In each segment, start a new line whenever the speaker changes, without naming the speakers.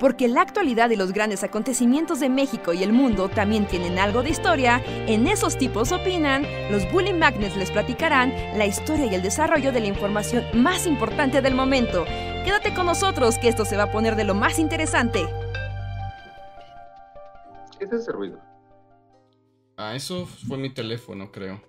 Porque la actualidad y los grandes acontecimientos de México y el mundo también tienen algo de historia, en esos tipos opinan, los Bully Magnets les platicarán la historia y el desarrollo de la información más importante del momento. Quédate con nosotros que esto se va a poner de lo más interesante.
¿Qué es ese ruido?
Ah, eso fue mi teléfono, creo.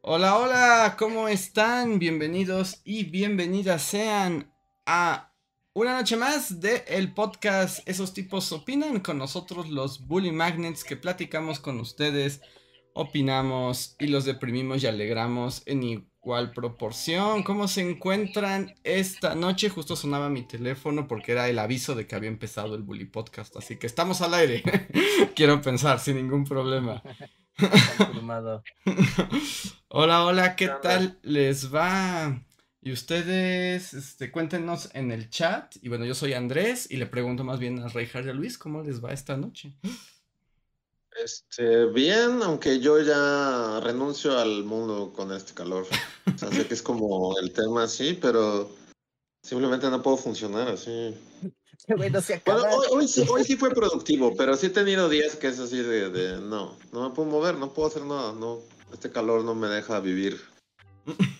Hola, hola, ¿cómo están? Bienvenidos y bienvenidas sean a una noche más de el podcast Esos tipos opinan con nosotros los Bully Magnets que platicamos con ustedes, opinamos y los deprimimos y alegramos en igual proporción. ¿Cómo se encuentran esta noche? Justo sonaba mi teléfono porque era el aviso de que había empezado el Bully Podcast, así que estamos al aire. Quiero pensar sin ningún problema. hola, hola, ¿qué tal les va? Y ustedes, este, cuéntenos en el chat. Y bueno, yo soy Andrés y le pregunto más bien a Rey y a Luis cómo les va esta noche.
Este, bien, aunque yo ya renuncio al mundo con este calor. O sea, sé que es como el tema así, pero simplemente no puedo funcionar así.
Bueno, se bueno,
hoy, hoy, sí, fue productivo, pero sí he tenido días que es así de, de no, no me puedo mover, no puedo hacer nada, no, este calor no me deja vivir.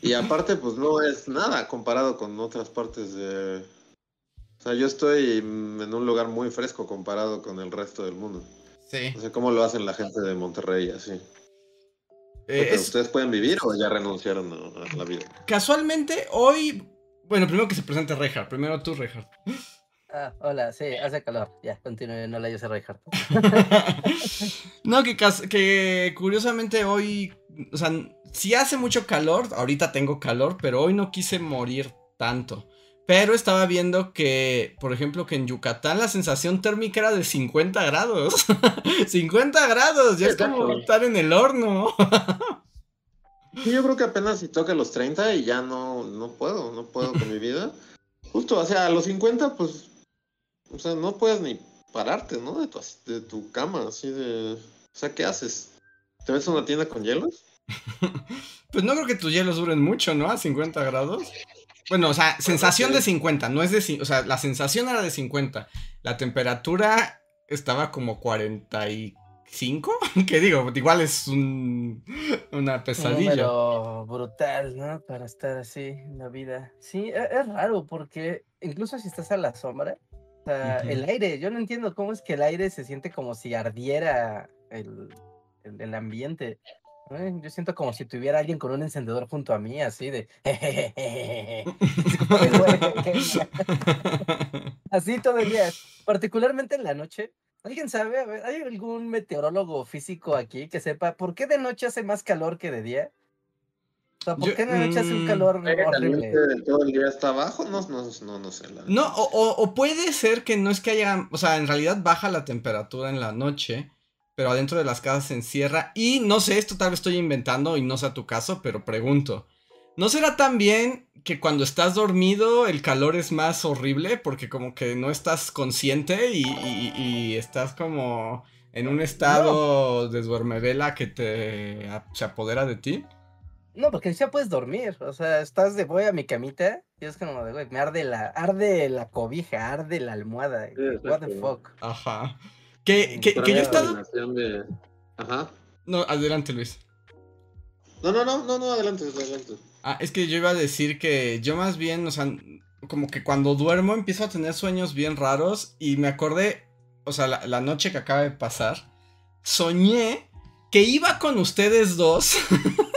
Y aparte, pues no es nada comparado con otras partes de... O sea, yo estoy en un lugar muy fresco comparado con el resto del mundo. Sí. No sé cómo lo hacen la gente de Monterrey así. Eh, ¿Ustedes pueden vivir o ya renunciaron a, la vida?
Casualmente, hoy... Bueno, primero que se presente Reinhardt. Primero tú, Reinhardt.
Ah, hola, sí, hace calor. Ya, continúe, no la a Reinhardt.
no, que, que curiosamente hoy... O sea, si hace mucho calor, ahorita tengo calor, pero hoy no quise morir tanto. Pero estaba viendo que, por ejemplo, que en Yucatán la sensación térmica era de 50 grados. 50 grados, ya es como estar en el horno.
yo creo que apenas si toca los 30 y ya no, no puedo, no puedo con mi vida. Justo, o sea, a los 50, pues, o sea, no puedes ni pararte, ¿no? De tu, de tu cama, así de... O sea, ¿qué haces? ¿Te ves a una tienda con hielos?
pues no creo que tus hielos duren mucho, ¿no? A 50 grados. Bueno, o sea, sensación de 50, no es de... O sea, la sensación era de 50. La temperatura estaba como 45. ¿Qué digo? Igual es un, una pesadilla.
Pero brutal, ¿no? Para estar así en la vida. Sí, e, es, raro porque incluso si estás a la sombra, o sea, el aire, yo no entiendo cómo es que el aire se siente como si ardiera el, el ambiente. Yo siento como si tuviera alguien con un encendedor junto a mí, así de. así todo el día. Particularmente en la noche. ¿Alguien sabe? ¿Hay algún meteorólogo físico aquí que sepa por qué de noche hace más calor que de día? O sea, ¿por qué de noche hace un calor horrible?
Todo el día está abajo, no, no, no, no sé.
No, o, o puede ser que no es que haya. O sea, en realidad baja la temperatura en la noche pero adentro de las casas se encierra. Y no sé, esto tal vez estoy inventando y no sea tu caso, pero pregunto. ¿No será también que cuando estás dormido el calor es más horrible? Porque como que no estás consciente y, estás como en un estado de duermevela que te se apodera de ti.
No, porque ya puedes dormir. O sea, estás de voy a mi camita y es como de güey, me arde la, arde la cobija, arde la almohada. What the fuck.
Ajá. Que, que, que yo he estado.
Ajá.
No, adelante, Luis.
No, no, no, no, no, adelante, adelante.
Ah, es que yo iba a decir que yo más bien, o sea, como que cuando duermo empiezo a tener sueños bien raros y me acordé, o sea, la, noche que acaba de pasar, soñé que iba con ustedes dos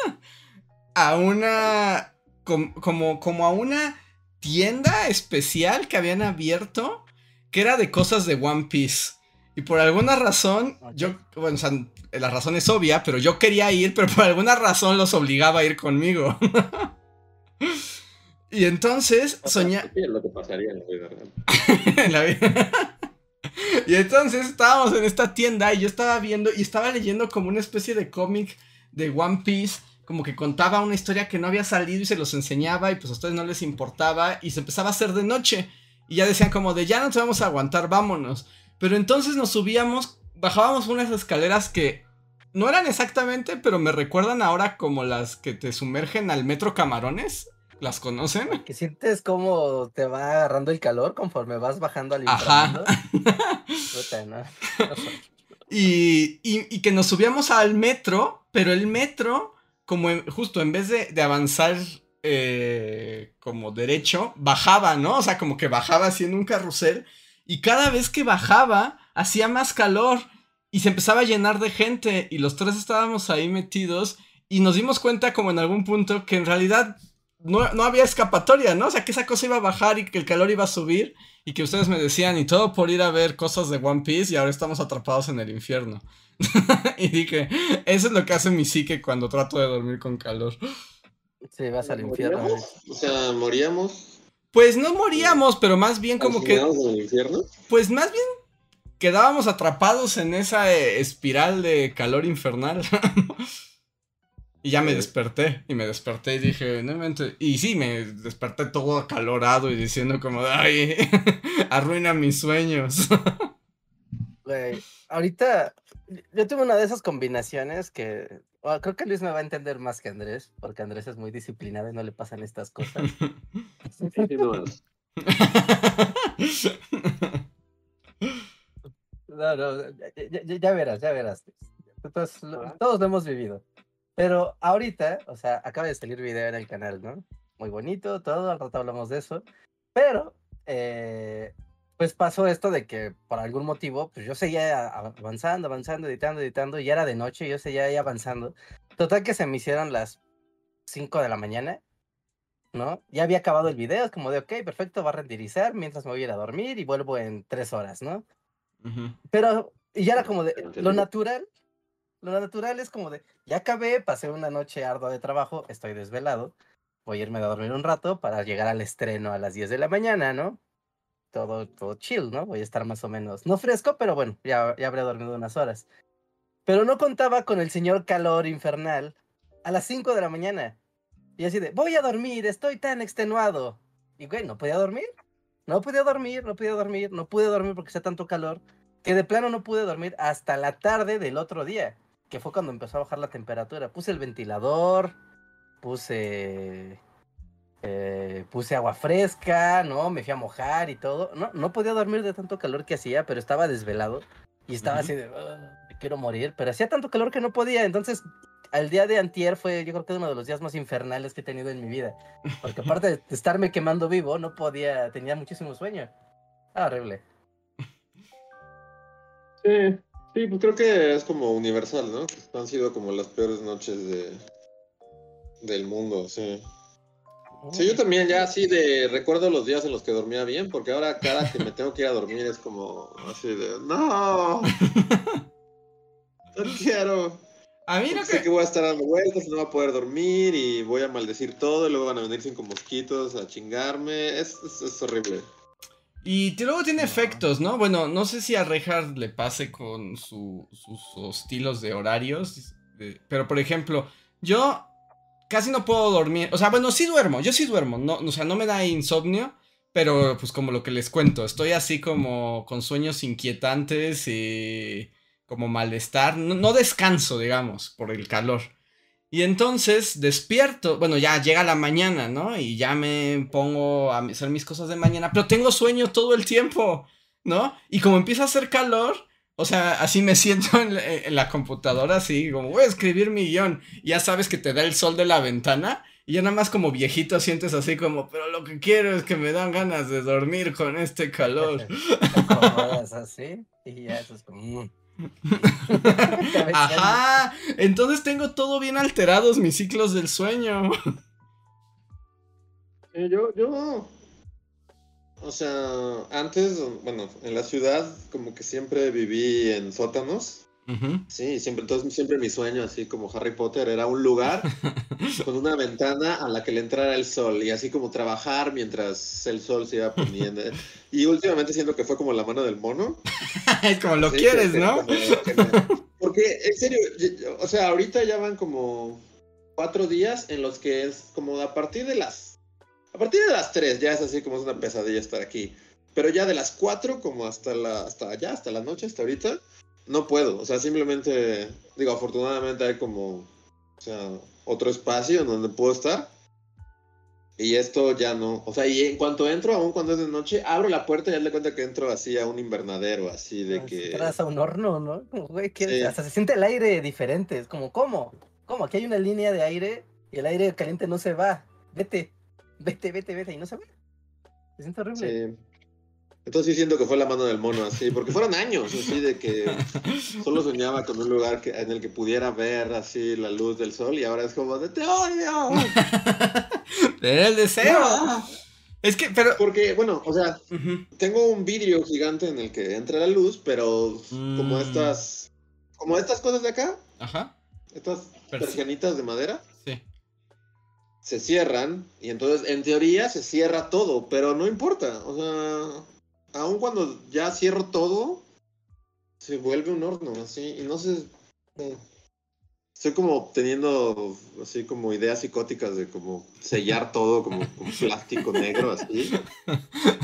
a una, como, como a una tienda especial que habían abierto que era de cosas de One Piece. Y por alguna razón, yo, bueno, o sea, la razón es obvia, pero yo quería ir, pero por alguna razón los obligaba a ir conmigo. y entonces soñé.
lo que pasaría en la vida real. en la
vida. y entonces estábamos en esta tienda y yo estaba viendo y estaba leyendo como una especie de cómic de One Piece. Como que contaba una historia que no había salido y se los enseñaba y pues a ustedes no les importaba y se empezaba a hacer de noche. Y ya decían como de ya no te vamos a aguantar, vámonos. Pero entonces nos subíamos, bajábamos unas escaleras que no eran exactamente, pero me recuerdan ahora como las que te sumergen al metro Camarones. ¿Las conocen?
Que sientes cómo te va agarrando el calor conforme vas bajando al inframundo.
Puta, ¿no? y, y, que nos subíamos al metro, pero el metro, como justo en vez de, de avanzar eh, como derecho, bajaba, ¿no? O sea, como que bajaba en un carrusel. Y cada vez que bajaba, hacía más calor y se empezaba a llenar de gente. Y los tres estábamos ahí metidos. Y nos dimos cuenta, como en algún punto, que en realidad no, había escapatoria, ¿no? O sea, que esa cosa iba a bajar y que el calor iba a subir. Y que ustedes me decían, y todo por ir a ver cosas de One Piece. Y ahora estamos atrapados en el infierno. y dije, eso es lo que hace mi psique cuando trato de dormir con calor.
Sí, vas al infierno.
O sea, moríamos.
Pues no moríamos, pero más bien como que.
en el infierno?
Pues más bien quedábamos atrapados en esa eh, espiral de calor infernal. y ya me desperté, y me desperté y dije, no Y sí, me desperté todo acalorado y diciendo como, ay, arruina mis sueños.
Güey, ahorita yo tuve una de esas combinaciones que creo que Luis me va a entender más que Andrés, porque Andrés es muy disciplinado y no le pasan estas cosas. no, no, ya, verás, ya verás. Todos, todos lo hemos vivido. Pero ahorita, o sea, acaba de salir video en el canal, ¿no? Muy bonito, todo, al rato hablamos de eso. Pero eh, pues pasó esto de que por algún motivo, pues yo seguía avanzando, avanzando, editando, editando, y era de noche, yo seguía ahí avanzando. Total que se me hicieron las 5 de la mañana, ¿no? Ya había acabado el video, es como de, ok, perfecto, va a renderizar mientras me voy a ir a dormir y vuelvo en 3 horas, ¿no? Pero, y ya era como de, lo natural, lo natural es como de, ya acabé, pasé una noche ardua de trabajo, estoy desvelado, voy a irme a dormir un rato para llegar al estreno a las 10 de la mañana, ¿no? todo, todo chill, ¿no? Voy a estar más o menos, no fresco, pero bueno, ya, ya habré dormido unas horas. Pero no contaba con el señor calor infernal a las 5 de la mañana. Y así de, voy a dormir, estoy tan extenuado. Y güey, no podía dormir. No podía dormir, no podía dormir, no pude dormir porque hacía tanto calor. Que de plano no pude dormir hasta la tarde del otro día. Que fue cuando empezó a bajar la temperatura. Puse el ventilador, puse eh, puse agua fresca, ¿no? Me fui a mojar y todo. No, no podía dormir de tanto calor que hacía, pero estaba desvelado. Y estaba así de, me quiero morir. Pero hacía tanto calor que no podía. Entonces, al día de antier fue, yo creo que uno de los días más infernales que he tenido en mi vida. Porque aparte de estarme quemando vivo, no podía, tenía muchísimo sueño. Ah, horrible.
Sí, sí, pues creo que es como universal, ¿no? Han sido como las peores noches de, del mundo, sí. Sí, yo también ya así de recuerdo los días en los que dormía bien, porque ahora cada que me tengo que ir a dormir es como así de no, no quiero.
A mí no
sé que... voy a estar dando vueltas, no voy a poder dormir y voy a maldecir todo y luego van a venir cinco mosquitos a chingarme. Es, es, horrible.
Y luego tiene efectos, ¿no? Bueno, no sé si a Reinhardt le pase con sus estilos de horarios, pero por ejemplo, yo casi no puedo dormir. O sea, bueno, sí duermo, yo sí duermo. No, o sea, no me da insomnio. Pero pues como lo que les cuento, estoy así como con sueños inquietantes y como malestar. No, descanso, digamos, por el calor. Y entonces despierto, bueno, ya llega la mañana, ¿no? Y ya me pongo a hacer mis cosas de mañana, pero tengo sueño todo el tiempo, ¿no? Y como empieza a hacer calor, o sea, así me siento en la, computadora, así como voy a escribir mi guion. ya sabes que te da el sol de la ventana. Y ya nada más como viejito sientes así como, pero lo que quiero es que me dan ganas de dormir con este calor.
así y ya eso es como... Mm".
Ajá, entonces tengo todo bien alterados mis ciclos del sueño.
yo, yo o sea, antes, bueno, en la ciudad como que siempre viví en sótanos. Sí, siempre, entonces siempre mi sueño, así como Harry Potter, era un lugar con una ventana a la que le entrara el sol y así como trabajar mientras el sol se iba poniendo. Y últimamente siento que fue como la mano del mono.
es como lo quieres, ¿no?
porque, en serio, o sea, ahorita ya van como cuatro días en los que es como a partir de las a partir de las 3 ya es así como es una pesadilla estar aquí. Pero ya de las 4 como hasta la hasta allá, hasta la noche, hasta ahorita, no puedo. O sea, simplemente, digo, afortunadamente hay como, o sea, otro espacio en donde puedo estar. Y esto ya no. O sea, y en cuanto entro, aún cuando es de noche, abro la puerta y ya le cuenta que entro así a un invernadero, así de
Ah,
que.
Entras a un horno, ¿no? Como, güey, que
Sí.
hasta se siente el aire diferente. Es como, ¿cómo? ¿Cómo? Aquí hay una línea de aire y el aire caliente no se va. Vete, vete, vete, vete. Y no se va. Se siente horrible.
Sí. Entonces sí siento que fue la mano del mono así, porque fueron años así de que solo soñaba con un lugar que, en el que pudiera ver así la luz del sol y ahora es como de te odio.
Era el deseo.
Ah.
Es que, pero.
Porque, bueno, o sea, tengo un vidrio gigante en el que entra la luz, pero como
Mm.
estas, como estas cosas de acá,
Ajá.
estas
Persi-
persianitas de madera,
Sí.
se cierran y entonces en teoría se cierra todo, pero no importa, o sea, aun cuando ya cierro todo, se vuelve un horno así y no sé, eh, estoy como teniendo así como ideas psicóticas de como sellar todo como con plástico negro así,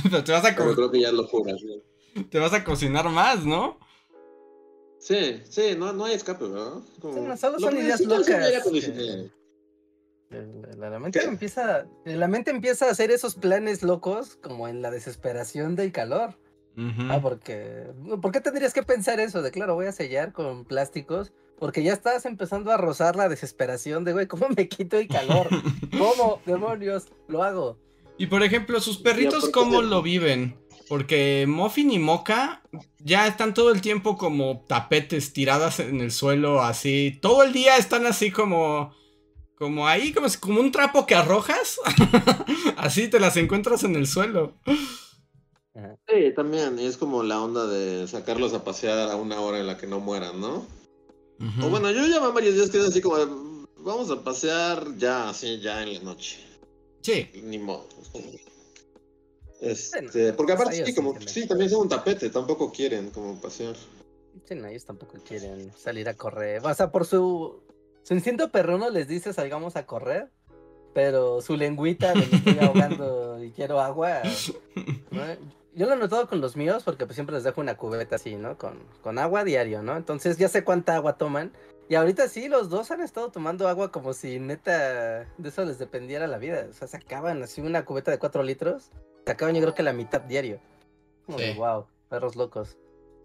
Pero te vas a,
pero creo que ya es locura. ¿sí?
te vas a cocinar más, ¿no?
Sí, sí, no, no hay escape, ¿verdad? Como,
Sí, no, solo
lo
son ideas locas
aire
que-
acondicionado.
El- La, la mente empieza, la mente empieza a hacer esos planes locos como en la desesperación del calor. Ah, porque ¿por qué tendrías que pensar eso de claro, voy a sellar con plásticos? Porque ya estás empezando a rozar la desesperación de, güey, ¿cómo me quito el calor? ¿Cómo, demonios, lo hago?
Y por ejemplo, sus perritos, ¿cómo lo viven? Porque Muffin y Mocha ya están todo el tiempo como tapetes tiradas en el suelo, así. Todo el día están así como. Como ahí, como, como un trapo que arrojas. así te las encuentras en el suelo.
Sí, también, y es como la onda de sacarlos a pasear a una hora en la que no mueran, ¿no? O bueno, yo ya varios días que es así como, de, vamos a pasear ya, así, ya en la noche.
Sí.
Ni modo. Este, porque aparte sí, como, sí, también son un tapete, tampoco quieren como pasear.
Sí, no, ellos tampoco quieren salir a correr. O sea, por su, su instinto perruno les dice salgamos a correr, pero su lengüita de me estoy ahogando y quiero agua. ¿no? Yo lo he notado con los míos porque pues siempre les dejo una cubeta así, ¿no? Con, con agua diario, ¿no? Entonces ya sé cuánta agua toman. Y ahorita sí, los dos han estado tomando agua como si neta de eso les dependiera la vida. O sea, se acaban así una cubeta de cuatro litros. Se acaban yo creo que la mitad diario. Como de
Sí.
wow, perros locos.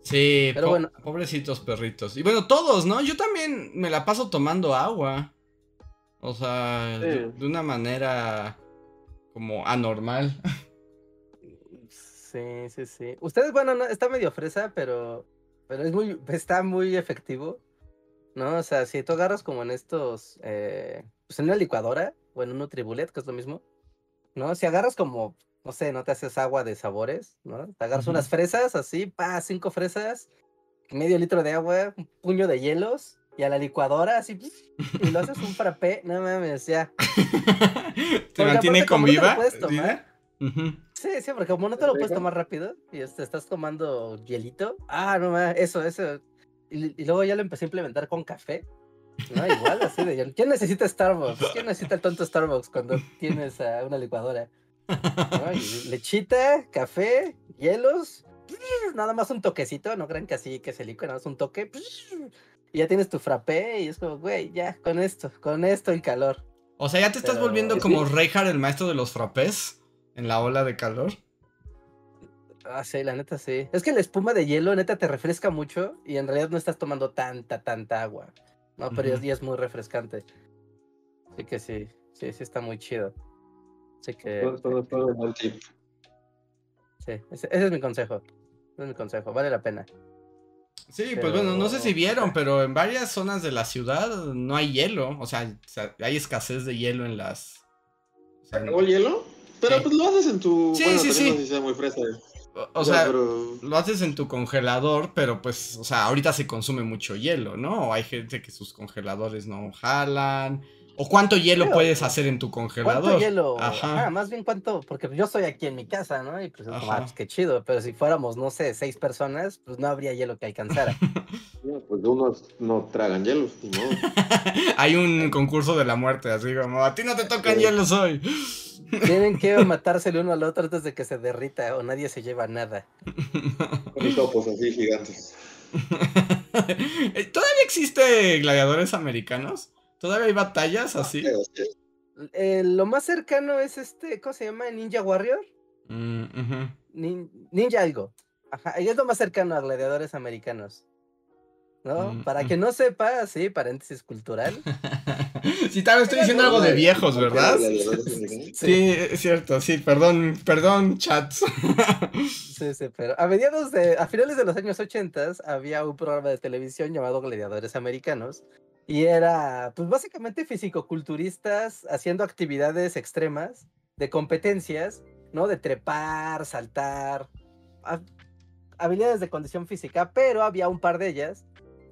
Sí,
Pero
po-
bueno.
pobrecitos perritos. Y bueno, todos, ¿no? Yo también me la paso tomando agua. O sea, de,
Sí.
de una manera como anormal.
Sí, sí, sí. Ustedes, bueno, no, está medio fresa, pero, pero es muy, está muy efectivo. ¿No? O sea, si tú agarras como en estos, eh, pues en una licuadora o en un Nutribullet, que es lo mismo, ¿no? Si agarras como, no sé, no te haces agua de sabores, ¿no? Te agarras unas fresas, así, pa, cinco fresas, medio litro de agua, un puño de hielos, y a la licuadora, así, y lo haces un frappé, no mames, ya.
¿Te mantiene
aparte,
con
como no te lo
viva?
Sí, sí, porque como no te lo puedes tomar rápido y este, estás tomando hielito, ah, no ma, eso, eso. Y, y luego ya lo empecé a implementar con café. ¿no? Igual, así de. ¿Quién necesita Starbucks? ¿Quién necesita el tonto Starbucks cuando tienes ah, una licuadora? Lechita, café, hielos, nada más un toquecito, no crean que así que se licua, nada más un toque. Y ya tienes tu frappé y es como, güey, ya, con esto, con esto y calor.
O sea, ya te estás
Pero-
volviendo como Reinhardt, el maestro de los frappés en la ola de calor.
Ah, sí, la neta sí. Es que la espuma de hielo, neta, te refresca mucho y en realidad no estás tomando tanta, tanta agua. No, pero
Ujú.
ya es muy refrescante. Así que sí, sí, sí está muy chido. Así que,
Todo, todo, todo un buen tip.
sí, ese, ese es mi consejo. Ese es mi consejo, vale la pena.
Sí, pues bueno, no sé si vieron, pero en varias zonas de la ciudad no hay hielo. O sea, o sea, hay escasez de hielo en las. o sea,
¿Acabó el hielo? Pero
Sí.
pues lo haces en tu.
Sí,
bueno,
sí, sí.
no sé si sea muy fresa.
o- o sea,
pero.
lo haces en tu congelador, pero pues, o sea, ahorita se consume mucho hielo, ¿no? O hay gente que sus congeladores no jalan. ¿O cuánto hielo
Pero-
puedes hacer en tu congelador?
¿Cuánto hielo?
Ajá.
Ah, más bien cuánto, porque yo estoy aquí en mi casa, ¿no? Y pues ah, pues qué chido, pero si fuéramos, no sé, seis personas, pues no habría hielo que alcanzara.
no, Pues unos no tragan hielos, modo.
Hay un concurso de la muerte, así como, a ti no te tocan
Sí.
hielos hoy.
Tienen que matarse el uno al otro antes de que se derrita o nadie se lleva nada.
Con topos así gigantes.
¿Todavía existe gladiadores americanos? ¿Todavía hay batallas así?
Pero sí.
Eh, lo más cercano es este, ¿cómo se llama? Ninja Warrior.
Mm.
Nin- Ninja algo. Ajá, y es lo más cercano a gladiadores americanos. ¿No?
Mm,
Para
mm.
que no sepa, sí, paréntesis cultural.
sí, tal vez estoy diciendo algo de viejos, ¿verdad?
Sí.
Sí, es cierto, sí, perdón, perdón, chats.
Sí, sí, pero a mediados de, a finales de los años 80 había un programa de televisión llamado Gladiadores Americanos y era, pues básicamente fisicoculturistas haciendo actividades extremas de competencias, ¿no? De trepar, saltar, ha- habilidades de condición física, pero había un par de ellas,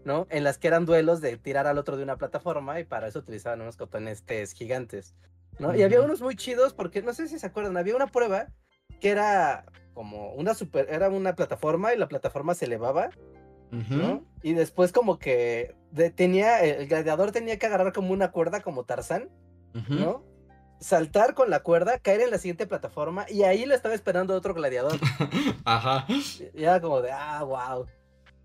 ¿no? En las que eran duelos de tirar al otro de una plataforma y para eso utilizaban unos cotonestes gigantes, ¿no? Y había unos muy chidos porque no sé si se acuerdan, había una prueba que era como una super, era una plataforma y la plataforma se elevaba, Y después como que de- tenía, el gladiador tenía que agarrar como una cuerda como Tarzán. ¿no? Saltar con la cuerda, caer en la siguiente plataforma y ahí lo estaba esperando otro gladiador.
Ajá.
Y era como de, ah, wow,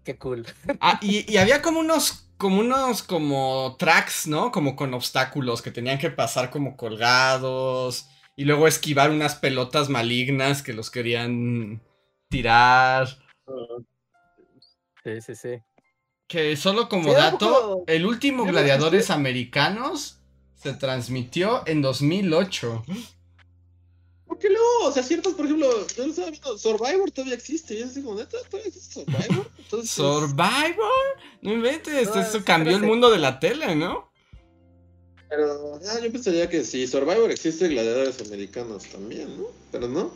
qué cool.
Ah, y, y había como unos, como unos, como tracks, ¿no? Como con obstáculos que tenían que pasar como colgados y luego esquivar unas pelotas malignas que los querían tirar.
Sí, sí, sí.
Que solo como
Sí,
dato,
poco-
el último Gladiadores Americanos se transmitió en 2008.
¿Por qué no? O sea, ciertos, por ejemplo, yo lo estaba viendo, Survivor todavía existe. Y yo así como, ¿neta? ¿Todavía existe Survivor? Entonces,
¿Survivor? No inventes,
No,
eso
sí,
cambió el
parece-
mundo de la tele, ¿no?
Pero ah, yo pensaría que si Survivor existe, gladiadores americanos también, ¿no? Pero no.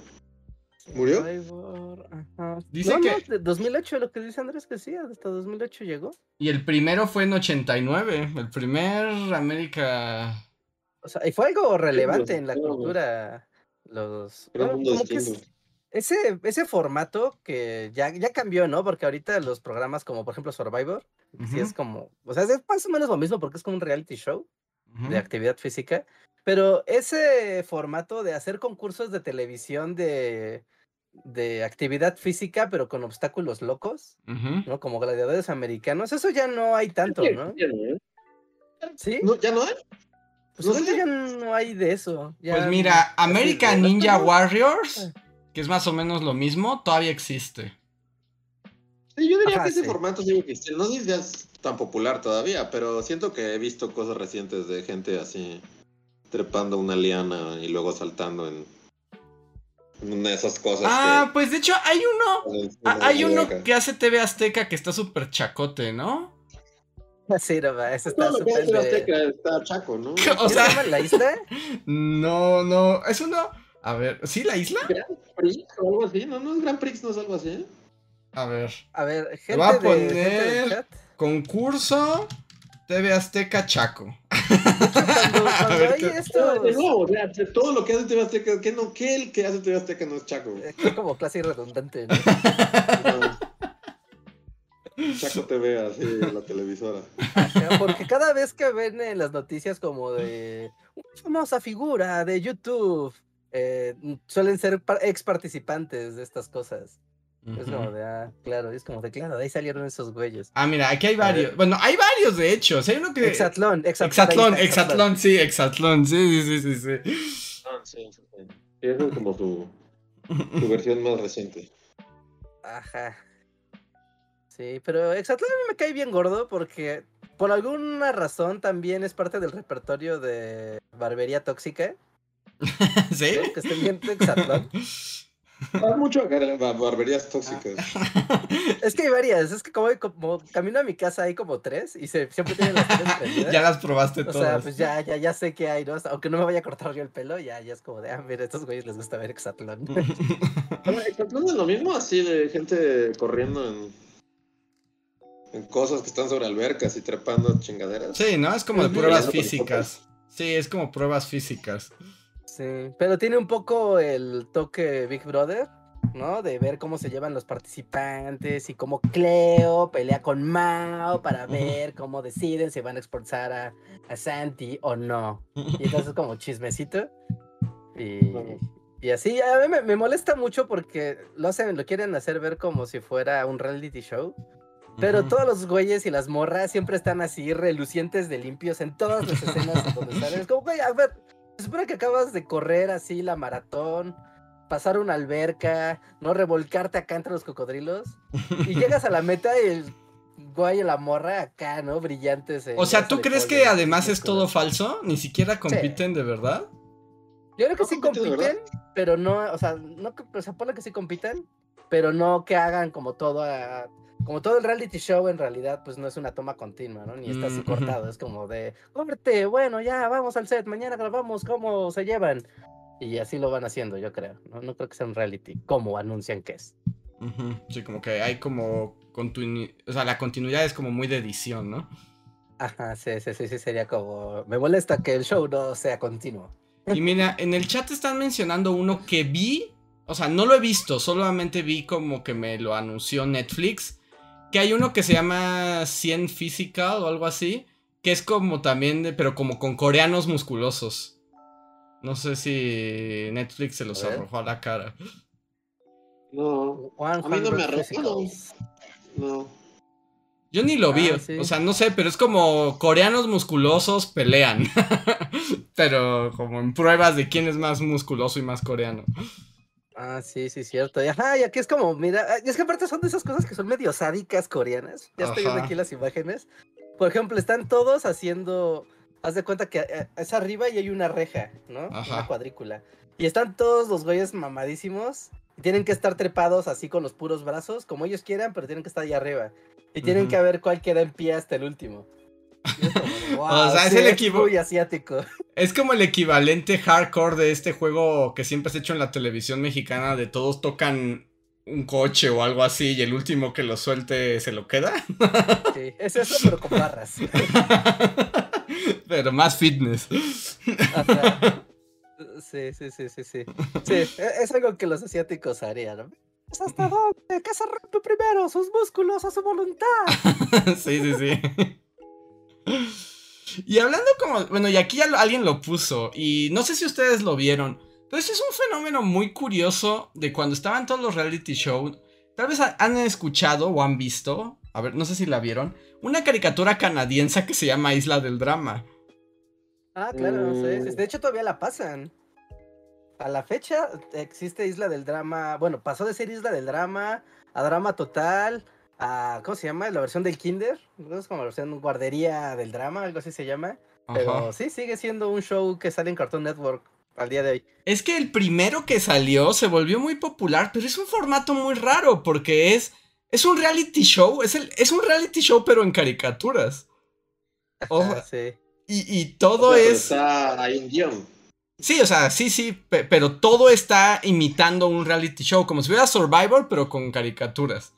¿Murió?
Survivor, ajá.
Dice
No, no,
que-
de 2008, lo que dice Andrés que sí, hasta 2008 llegó.
Y el primero fue en 89, el primer América...
O sea, y fue algo relevante en la
claro.
cultura. Los. Bueno, como que es- ese, ese formato que ya, ya cambió, ¿no? Porque ahorita los programas como, por ejemplo, Survivor, sí es como. O sea, es más o menos lo mismo porque es como un reality show de actividad física. Pero ese formato de hacer concursos de televisión de, de actividad física, pero con obstáculos locos. ¿no? Como gladiadores americanos, eso ya no hay tanto, ¿no? ¿Sí?
¿No? ¿Ya no hay?
Pues
no sé.
ya no hay de eso. ya
Pues mira, American
"No,
Ninja
no".
Warriors, que es más o menos lo mismo, todavía existe.
Sí, yo diría
Ajá,
que ese
sí.
formato sigue existiendo. No sé si ya es tan popular todavía, pero siento que he visto cosas recientes de gente así trepando una liana y luego saltando en una de esas cosas.
Ah, pues de hecho hay uno,
que,
ah, hay uno que hace TV Azteca que está súper chacote, ¿no?
Sí, no, ese está
Todo lo que
súper
hace
de-
Azteca está chaco, ¿no?
O
¿Cómo se
sea-
llama la isla?
No, no, es uno... A ver, ¿sí la isla?
Grand Prix o algo así, ¿no? ¿No es Grand Prix, no es algo así?
A ver,
A ver, gente,
voy a
de, gente del
poner-
chat.
concurso TV Azteca Chaco.
Cuando, cuando
ver,
hay
¿qué-
estos...
De nuevo, o sea, todo lo que hace TV Azteca, ¿qué, no, ¿qué el que hace TV Azteca no es chaco?
eh, que es como clase redundante, ¿no?
Chaco TV, así, la televisora.
Ajá, Porque cada vez que ven en las noticias como de una famosa figura de YouTube, eh, suelen ser par- ex participantes de estas cosas. Es como de, ah, claro, es como de, claro, de ahí salieron esos güeyes.
Ah, mira, aquí hay varios. Bueno, hay varios de hecho. O sea, hay uno que.
Exatlón, exatlón.
Exatlón, Exatlón, sí, Exatlón, sí, sí, sí, sí, sí.
Ah, sí, sí, sí. Es como su, su versión más reciente.
Ajá. Sí, pero Exatlón a mí me cae bien gordo porque por alguna razón también es parte del repertorio de Barbería Tóxica.
¿Sí?
Que estén viendo Exatlón.
Hay mucho barberías tóxicas.
Es que hay varias, es que como, como camino a mi casa hay como tres y se, siempre tienen las tres prendidas.
ya las probaste
O sea,
todas.
pues ya, ya, ya sé que hay, ¿no? O sea, aunque no me vaya a cortar yo el pelo, ya, ya es como de, ah, mira, a estos güeyes les gusta ver Exatlón.
¿Exatlón es lo mismo? Así de gente corriendo en, en cosas que están sobre albercas y trepando chingaderas.
sí, ¿no? Es como de pruebas físicas. Sí, es como pruebas físicas.
Sí, pero tiene un poco el toque Big Brother, ¿no? De ver cómo se llevan los participantes y cómo Cleo pelea con Mao para ver cómo deciden si van a expulsar a, a Santi o no. Y entonces como chismecito. Y, y así, a mí me, me molesta mucho porque lo hacen, lo quieren hacer ver como si fuera un reality show. Pero todos los güeyes y las morras siempre están así relucientes de limpios en todas las escenas en donde salen. Es como, güey, a ver, Se supone que acabas de correr así la maratón, pasar una alberca, no revolcarte acá entre los cocodrilos, y llegas a la meta y el guay y la morra acá, ¿no? Brillantes.
O sea, ¿tú crees que además es todo falso? ¿Ni siquiera compiten de verdad?
Yo creo que sí compiten, pero no, o sea, no, o sea, que sí compiten, pero no que hagan como todo a, como todo el reality show en realidad, pues no es una toma continua, ¿no? Ni está así mm, cortado, es como de, cómprate, bueno, ya, vamos al set, mañana grabamos cómo se llevan. Y así lo van haciendo, yo creo. No, no creo que sea un reality, como anuncian que es.
Sí, como que hay como o sea, la continuidad es como muy de edición, ¿no?
Ajá, sí, sí, sí, sí, sería como, me molesta que el show no sea continuo.
Y mira, en el chat están mencionando uno que vi, o sea, no lo he visto, solamente vi como que me lo anunció Netflix, que hay uno que se llama 100 Physical o algo así, que es como también, pero como con coreanos musculosos. No sé si Netflix se los arrojó a la cara.
No, a mí no me arrojó. No.
Yo ni lo vi, ah, o sea, no sé, pero es como coreanos musculosos pelean. pero como en pruebas de quién es más musculoso y más coreano.
Ah, sí, sí, cierto. Y, ajá, y aquí es como, mira, y es que aparte son de esas cosas que son medio sádicas coreanas. Ya estoy viendo aquí las imágenes. Por ejemplo, están todos haciendo, haz de cuenta que eh, es arriba y hay una reja, ¿no? Una cuadrícula. Y están todos los güeyes mamadísimos. Y tienen que estar trepados así con los puros brazos, como ellos quieran, pero tienen que estar ahí arriba. Y tienen que ver cuál queda en pie hasta el último.
o sea, es el equipo.
asiático.
Es como el equivalente hardcore de este juego que siempre se ha hecho en la televisión mexicana de todos tocan un coche o algo así y el último que lo suelte se lo queda.
Sí, es eso pero con barras.
pero más fitness.
Sí, sí, sí, sí, sí. Sí, e, es algo que los asiáticos harían. ¿Hasta dónde? ¿Qué se rompe primero? ¿Sus músculos o su voluntad?
sí, sí, sí. Y hablando como, bueno, y aquí ya alguien lo puso, y no sé si ustedes lo vieron, pero este es un fenómeno muy curioso de cuando estaban todos los reality shows. Tal vez han escuchado o han visto, a ver, no sé si la vieron, una caricatura canadiense que se llama Isla del Drama.
Ah, claro, mm. de hecho todavía la pasan. A la fecha existe Isla del Drama, bueno, pasó de ser Isla del Drama a Drama Total, ¿cómo se llama? La versión del Kinder, es como la versión guardería del drama, algo así se llama. Pero sí, sigue siendo un show que sale en Cartoon Network al día de hoy.
Es que el primero que salió se volvió muy popular, pero es un formato muy raro porque es, es un reality show, es, el, es un reality show pero en caricaturas.
sí.
y, y, todo es...
Está ahí un guion.
Sí, o sea, sí, sí, pero todo está imitando un reality show, como si fuera Survivor, pero con caricaturas.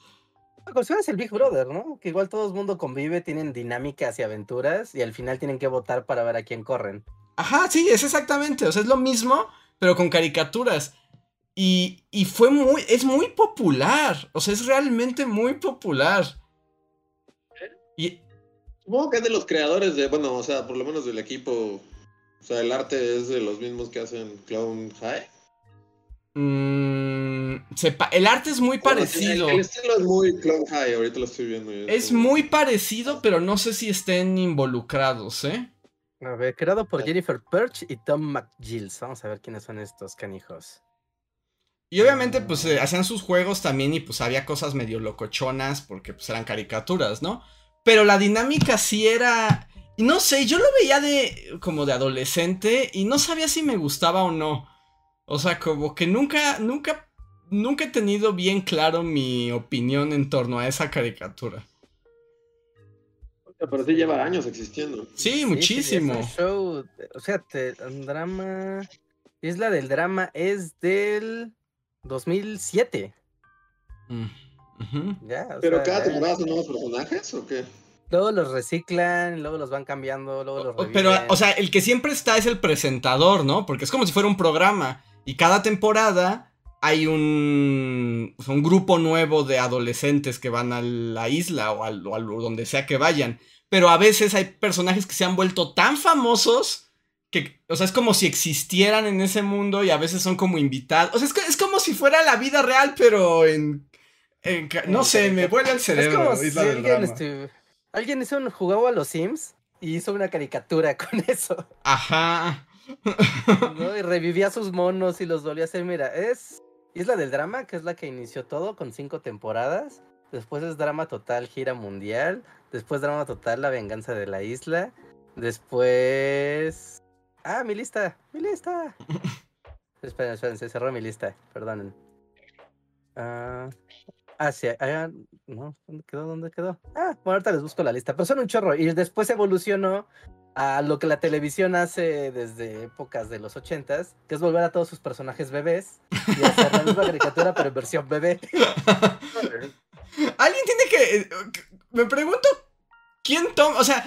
Es el Big Brother, ¿no? Que igual todo el mundo convive, tienen dinámicas y aventuras y al final tienen que votar para ver a quién corren.
Ajá, sí, es exactamente, o sea, es lo mismo, pero con caricaturas. Y, y fue muy, es muy popular, o sea, es realmente muy popular.
Y... Supongo que es de los creadores de, bueno, o sea, por lo menos del equipo, o sea, el arte es de los mismos que hacen Clown High.
Mm, el arte es muy parecido.
El, estilo es muy Clone High, ahorita lo estoy viendo.
Es muy parecido, pero no sé si estén involucrados, ¿eh?
A ver, creado por Jennifer Perch y Tom McGills. Vamos a ver quiénes son estos canijos.
Y obviamente, pues eh, hacían sus juegos también y pues había cosas medio locochonas porque pues eran caricaturas, ¿no? Pero la dinámica sí era. Y no sé, yo lo veía de. como de adolescente y no sabía si me gustaba o no. O sea, como que nunca, nunca, nunca he tenido bien claro mi opinión en torno a esa caricatura.
Pero sí lleva años existiendo.
Sí, muchísimo.
show, o sea, drama. Isla del Drama es del 2007.
Mm,
¿Pero cada temporada son nuevos personajes o qué?
Luego los reciclan, luego los van cambiando, luego los reviven.
Pero, o sea, el que siempre está es el presentador, ¿no? Porque es como si fuera un programa. Y cada temporada hay un, un grupo nuevo de adolescentes que van a la isla o a, donde sea que vayan. Pero a veces hay personajes que se han vuelto tan famosos que, o sea, es como si existieran en ese mundo y a veces son como invitados. O sea, es, es como si fuera la vida real, pero en... no sé, me vuela el cerebro.
Es como si alguien, este, alguien hizo un, jugaba a los Sims y hizo una caricatura con eso.
Ajá.
¿No? Y revivía sus monos y los volvía a hacer. Mira, es Isla del Drama, que es la que inició todo con cinco temporadas. Después es Drama Total, Gira Mundial. Después Drama Total, La Venganza de la Isla. Después. Ah, mi lista, mi lista. esperen, esperen, se cerró mi lista, perdonen. Ah, ah sí, ah, no, ¿dónde quedó? ¿Dónde quedó? Ah, bueno, ahorita les busco la lista, pero son un chorro. Y después evolucionó a lo que la televisión hace desde épocas de los ochentas, que es volver a todos sus personajes bebés y hacer la misma caricatura, pero en versión bebé.
Alguien tiene que. Eh, me pregunto. ¿Quién toma.? O sea,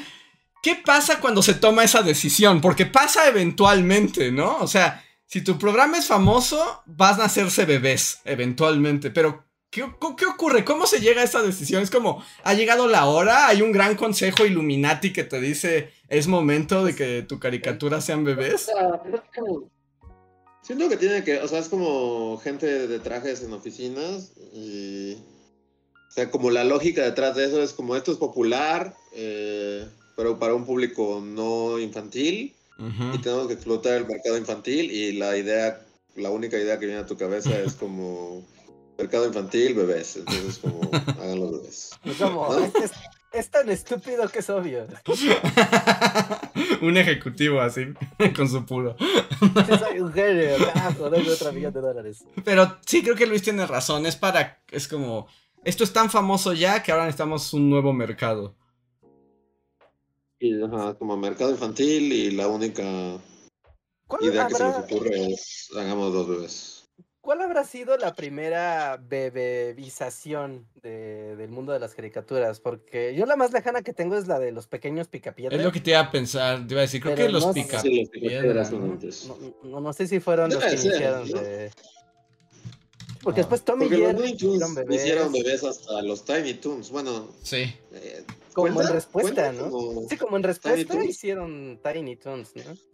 ¿qué pasa cuando se toma esa decisión? Porque pasa eventualmente, ¿no? O sea, si tu programa es famoso, vas a hacerse bebés, eventualmente. Pero, ¿qué, ¿qué, ocurre? ¿Cómo se llega a esa decisión? Es como, ha llegado la hora, hay un gran consejo Illuminati que te dice, es momento de que tu caricatura sean bebés.
Siento que tiene que, o sea, es como gente de trajes en oficinas y o sea, como la lógica detrás de eso es como esto es popular, eh, pero para un público no infantil. Y tenemos que explotar el mercado infantil y la idea, la única idea que viene a tu cabeza es como mercado infantil, bebés. Entonces como hagan los bebés.
Como, es, tan estúpido que es obvio.
un ejecutivo así, con su puro.
Soy un genio, ah, otra millón de dólares.
Pero sí, creo que Luis tiene razón. Es para, es como esto es tan famoso ya que ahora necesitamos un nuevo mercado.
Y, como mercado infantil y la única idea que se nos ocurre es hagamos dos bebés.
¿Cuál habrá sido la primera bebevización del mundo de las caricaturas? Porque yo la más lejana que tengo es la de los pequeños picapiedras.
Es lo que te iba a pensar, te iba a decir, creo que los no picapiedras.
no, no, sé si fueron los que iniciaron de... Porque después Tommy y Jerry
hicieron bebés. hicieron bebés hasta los Tiny Toons. Bueno,
sí.
Eh, como en respuesta, ¿no? Sí, como en respuesta hicieron Tiny Toons, ¿no?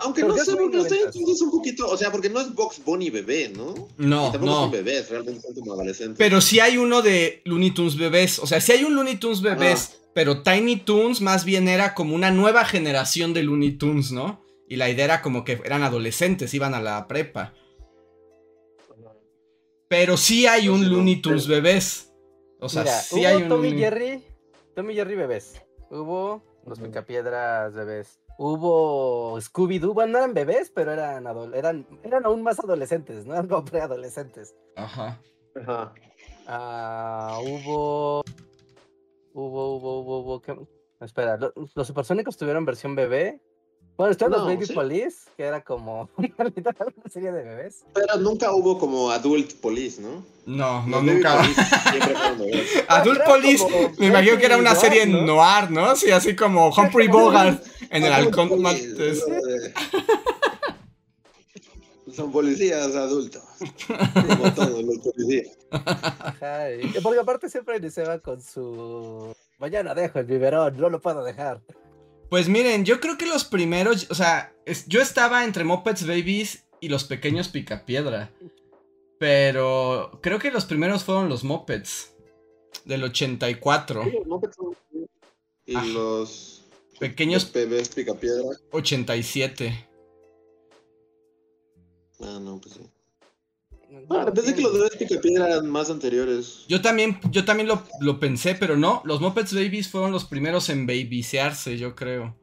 Aunque no sé, porque los Tiny Toons es un poquito, o sea, porque no es Box Bunny bebé, ¿no?
No,
y
no.
son bebés, realmente son como adolescentes.
Pero sí hay uno de Looney Tunes bebés, o sea, sí hay un Looney Tunes bebés, pero Tiny Toons más bien era como una nueva generación de Looney Tunes, ¿no? Y la idea era como que eran adolescentes, iban a la prepa. Pero sí hay un Looney Tunes bebés. O sea, sí hay un.
Tommy Jerry. Tommy Jerry bebés. Hubo los Picapiedras bebés. Hubo Scooby-Doo. Bueno, no eran bebés, pero eran, eran, eran aún más adolescentes, ¿no? Eran preadolescentes.
Ajá.
Ajá. Ah, hubo. Hubo, hubo, hubo, hubo. ¿qué? Espera, los supersónicos tuvieron versión bebé. Bueno, están los Baby Police, que era como una serie de bebés.
Pero nunca hubo como Adult Police, ¿no?
No, no, nunca. Adult Police, me imagino que era una serie noir, ¿no? Sí, así como Humphrey Bogart en el halcón
Son policías adultos. Como todos los policías.
porque aparte siempre iniciaba con su. Mañana dejo el biberón, no lo puedo dejar.
Pues miren, yo creo que los primeros, o sea, yo estaba entre Muppets Babies y los pequeños Picapiedra. Pero creo que los primeros fueron los Muppets del 84. Sí, los
y ah. los
pequeños
bebés Picapiedra
87.
Ah, no, pues sí. Ah, pensé que los bebés Picapiedra eran más anteriores.
Yo también, yo también lo, pensé, pero no. Los Muppets Babies fueron los primeros en babysearse, yo creo.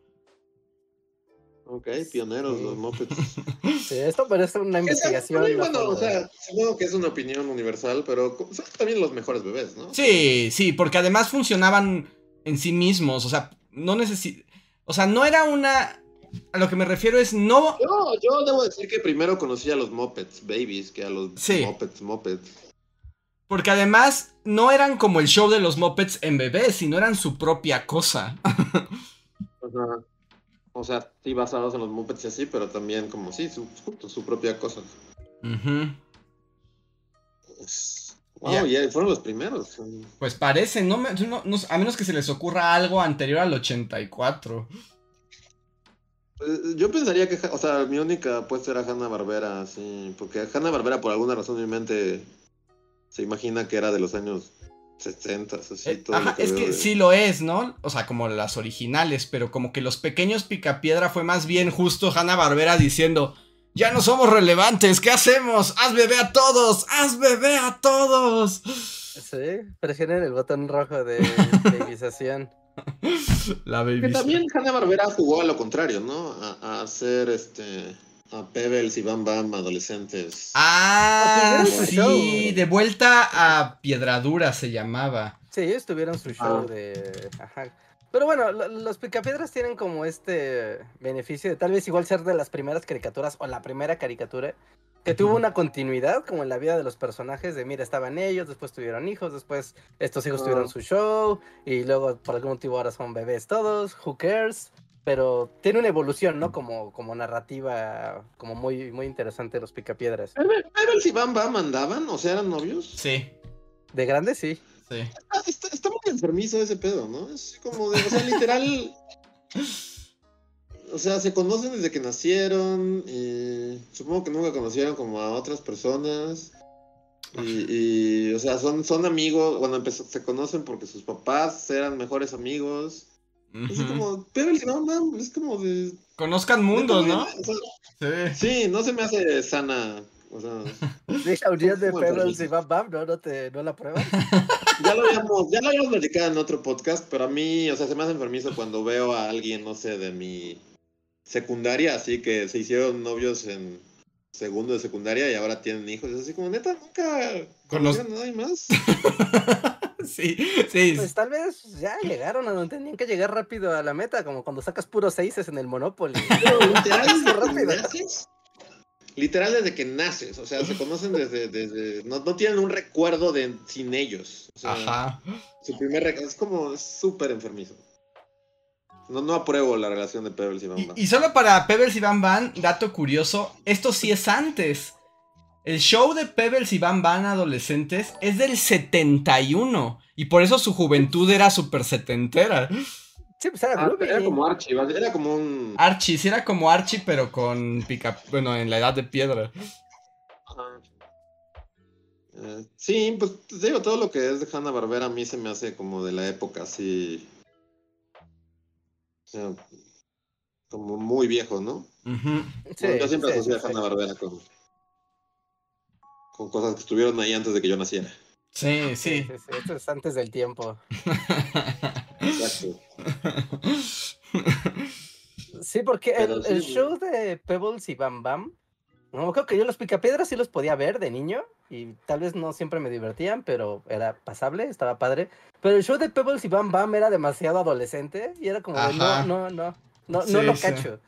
Ok, pioneros los Muppets.
Sí, esto parece una investigación.
bueno, o sea, supongo que es una opinión universal, pero son también los mejores bebés, ¿no?
Sí, sí, porque además funcionaban en sí mismos, o sea, no necesitan... O sea, no era una a lo que me refiero es no.
Yo, yo debo decir que primero conocí a los Muppets Babies que a los sí. Muppets
Porque además no eran como el show de los Muppets en bebés, sino eran su propia cosa.
O sea, sí basados en los Muppets y así, pero también como sí, su, su propia cosa. Wow, ya fueron los primeros.
Pues parece, no, a menos que se les ocurra algo anterior al 84.
Pues, yo pensaría que, o sea, mi única apuesta era Hanna Barbera, sí, porque Hanna Barbera por alguna razón en mi mente se imagina que era de los años 60, así
Eh,
todo. lo
ajá, es que
de-
sí lo es, ¿no? O sea, como las originales, pero como que los pequeños Picapiedra fue más bien justo Hanna Barbera diciendo, ya no somos relevantes, ¿qué hacemos? Haz bebé a todos, haz bebé a todos.
Sí, presionen el botón rojo de babyzación.
La baby.
Que también Hanna Barbera jugó a lo contrario, ¿no? A, a hacer este. A Pebbles y Bam Bam adolescentes.
Ah,
era
sí,
show.
de vuelta a Piedradura se llamaba.
Sí, ellos tuvieron su show
Ah.
de. Ajá. Pero bueno, lo- los picapiedras tienen como este beneficio de tal vez igual ser de las primeras caricaturas o la primera caricatura que tuvo una continuidad como en la vida de los personajes de mira, estaban ellos, después tuvieron hijos, después estos hijos tuvieron su show y luego por algún motivo ahora son bebés todos, who cares, pero tiene una evolución, ¿no? Como, como narrativa, como muy, muy interesante los picapiedras.
Pebbles y Bam Bam andaban, o sea, eran novios.
Sí,
De grandes sí.
sí.
Está, está muy enfermizo ese pedo, ¿no? Es como de, o sea, literal. O sea, se conocen desde que nacieron y supongo que nunca conocieron como a otras personas. Y, y, o sea, son, son amigos, bueno, empezó- se conocen porque sus papás eran mejores amigos. Es como, Pebbles y Bam Bam, es como de...
Conozcan mundos, ¿no?
O sea,
Sí.
sí, no se me hace sana. O sea,
Deja un día de Pebbles y Bam Bam, ¿no? ¿No, te, ¿No la pruebas?
ya lo habíamos, ya lo habíamos platicado en otro podcast, pero a mí, o sea, se me hace enfermizo cuando veo a alguien, no sé, de mi secundaria, así que se hicieron novios en segundo de secundaria y ahora tienen hijos. Es así como, neta, nunca
Con los-
nadie más.
Sí, sí.
Pues tal vez ya llegaron a donde tenían que llegar rápido a la meta, como cuando sacas puros seises en el Monopoly.
Pero literal, desde que
rápido.
naces, literal desde que naces, o sea, se conocen desde, desde no, no tienen un recuerdo de sin ellos. O sea,
Ajá.
Su primer rec- es como es súper enfermizo. No, no apruebo la relación de Pebbles y Bam Bam.
Y, y solo para Pebbles y Bam Bam, dato curioso, esto sí es antes. El show de Pebbles y Bam Bam adolescentes es del 71 y por eso su juventud era súper setentera.
Sí, pues era
Ah, era como Archie, era como un...
Archie, sí era como Archie pero con pica, bueno, en la edad de piedra.
Eh, sí, pues digo, todo lo que es de Hanna Barbera a mí se me hace como de la época así. Sea, como muy viejo, ¿no?
Sí,
Bueno, yo siempre
sí,
asocié
sí,
a Hanna Barbera con, con cosas que estuvieron ahí antes de que yo naciera.
Sí,
sí,
sí.
sí, sí, Esto es antes del tiempo.
Exacto.
Sí, porque el,
sí,
el show de Pebbles y Bam Bam, no creo que yo los picapiedras sí los podía ver de niño y tal vez no siempre me divertían, pero era pasable, estaba padre. Pero el show de Pebbles y Bam Bam era demasiado adolescente y era como de no, no, no, no,
Sí,
no lo
sí.
cacho.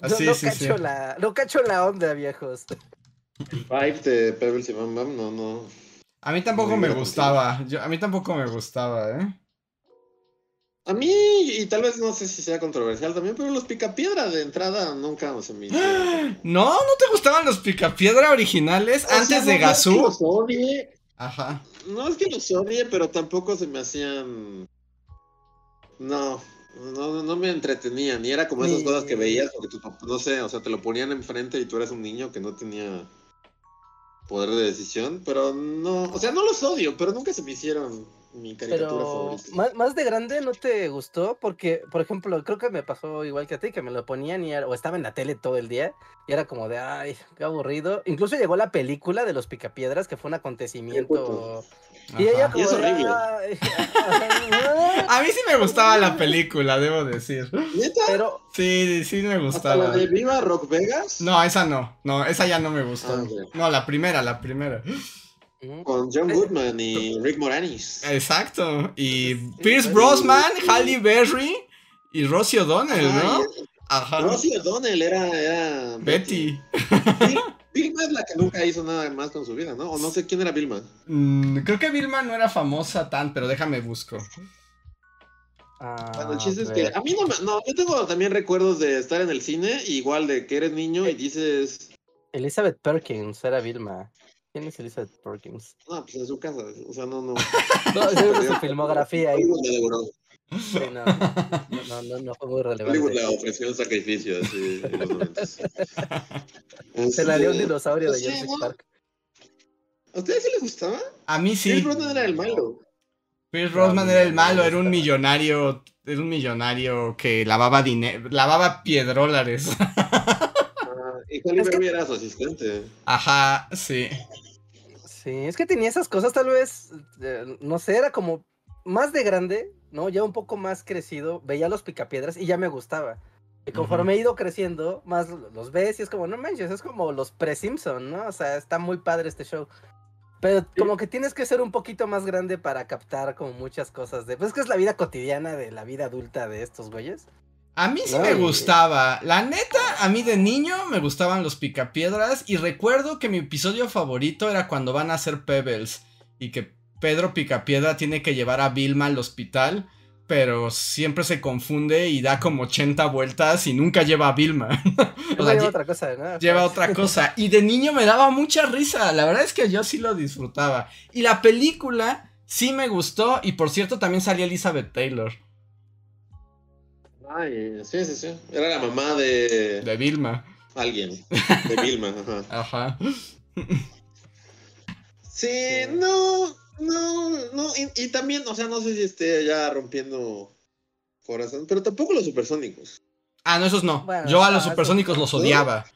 Ah,
No,
sí,
no
sí,
cacho
sí.
la, no cacho la onda, viejos.
El vibe de Pebbles y Bam Bam, no, no.
A mí tampoco
Muy
me gustaba. Yo, a mí tampoco me gustaba, ¿eh?
A mí, y tal vez no sé si sea controversial también, pero los picapiedra de entrada nunca se me.
¿No? ¿No te gustaban los picapiedra originales
O sea,
antes
no-
de
no es que los odie,
Ajá.
No es que los odie, pero tampoco se me hacían. No, no, no me entretenían. Y era como esas cosas que veías porque tu papá, no sé, o sea, te lo ponían enfrente y tú eras un niño que no tenía poder de decisión. Pero no, o sea, no los odio, pero nunca se me hicieron mi caricatura
Pero
favorita.
más, más de grande no te gustó porque, por ejemplo, creo que me pasó igual que a ti, que me lo ponían y era- o estaba en la tele todo el día y era como de, ay, qué aburrido. Incluso llegó la película de los Picapiedras, que fue un acontecimiento. Y ella como
es
de,
horrible.
"Ay, ajá,
A mí sí me gustaba la película, debo decir.
¿Neta?
Pero
Sí, sí me
¿Hasta
gustaba.
la de Viva Rock Vegas?
No, esa no. No, esa ya no me gustó.
Ah.
No, la primera, la primera.
Con John Goodman y Rick Moranis.
Exacto. Y
Sí,
Pierce
sí.
Brosnan, Halle Berry y Rosie O'Donnell, ¿no? Ajá.
Rosie O'Donnell era, era
Betty.
Bill- Vilma es la que nunca hizo nada más con su vida, ¿no? O no sé quién era Vilma.
Mm, creo que Vilma no era famosa tan, pero déjame busco.
Ah,
Bueno, el chiste es
a
que a mí no me. No, yo tengo también recuerdos de estar en el cine, igual de que eres niño y dices.
Elizabeth Perkins era Vilma. ¿Quién es Elizabeth Perkins?
No, pues en su casa. O sea, no, no.
No, es su filmografía ahí.
La.
Sí, no, no, no, no fue muy
Hollywood
relevante.
le ofreció un sacrificio así en los noventas.
Se la dio un
Este,
dinosaurio de Jurassic. Park.
¿A ustedes sí les gustaba?
A mí sí.
Pierce Brosnan era el malo.
Pierce Brosnan era el malo, era un millonario, era un millonario que lavaba dinero, lavaba piedrólares.
Ah, y Halle Berry era su asistente.
Ajá, sí.
Sí, es que tenía esas cosas, tal vez, eh, no sé, era como más de grande, ¿no? Ya un poco más crecido, veía los picapiedras y ya me gustaba. Y conforme he ido creciendo, más los ves y es como, no manches, es como los pre-Simpson, ¿no? O sea, está muy padre este show. Pero como que tienes que ser un poquito más grande para captar como muchas cosas de... Pues es que es la vida cotidiana de la vida adulta de estos güeyes.
A mí sí
No,
me
y-
gustaba. La neta, a mí de niño me gustaban los picapiedras. Y recuerdo que mi episodio favorito era cuando van a hacer Pebbles. Y que Pedro Picapiedra tiene que llevar a Vilma al hospital. Pero siempre se confunde y da como 80 vueltas y nunca lleva a Vilma. o sea,
lleva
lle-
otra cosa, ¿no?
lleva
Pues,
otra cosa. Y de niño me daba mucha risa. La verdad es que yo sí lo disfrutaba. Y la película sí me gustó. Y por cierto, también salía Elizabeth Taylor.
Ay, sí, sí, sí. Era la mamá de
De Vilma.
alguien. De Vilma, ajá.
Ajá.
Sí, no, no, no. Y, y también, o sea, no sé si esté ya rompiendo corazón, pero tampoco los supersónicos.
Ah, no, esos no.
Bueno,
yo a los
ah,
supersónicos los odiaba.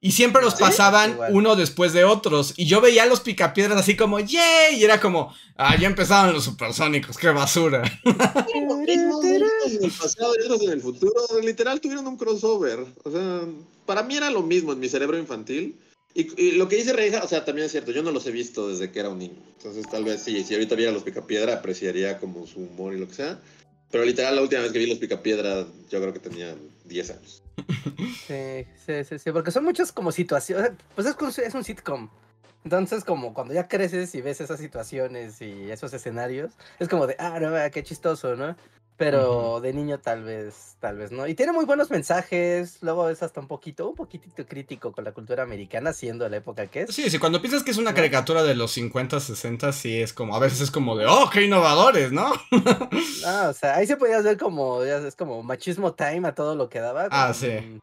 Y siempre los
¿Sí?
pasaban
Igual.
uno después de otros. Y yo veía a los picapiedras así como, ¡yay! Y era como, ah, ya empezaron los supersónicos, qué basura.
En el pasado y otros en el futuro, literal tuvieron un crossover. O sea, para mí era lo mismo en mi cerebro infantil. Y, y lo que dice Reija, o sea, también es cierto, yo no los he visto desde que era un niño. Entonces, tal vez sí, si ahorita viera los Picapiedra, apreciaría como su humor y lo que sea. Pero literal, la última vez que vi los Picapiedra, yo creo que tenía 10 años.
Sí, sí, sí, sí, porque son muchas como situaciones, pues es, es un sitcom. Entonces, como cuando ya creces y ves esas situaciones y esos escenarios, es como de, ah, no, qué chistoso, ¿no? Pero de niño tal vez, tal vez no. Y tiene muy buenos mensajes, luego es hasta un poquito, un poquitito crítico con la cultura americana, siendo la época que es.
Sí, sí, cuando piensas que es una
¿No?
caricatura de los 50, 60, sí es como, a veces es como de, oh, qué innovadores, ¿no?
Ah, o sea, ahí se podía ver como, ya es como machismo time a todo lo que daba.
Ah, sí.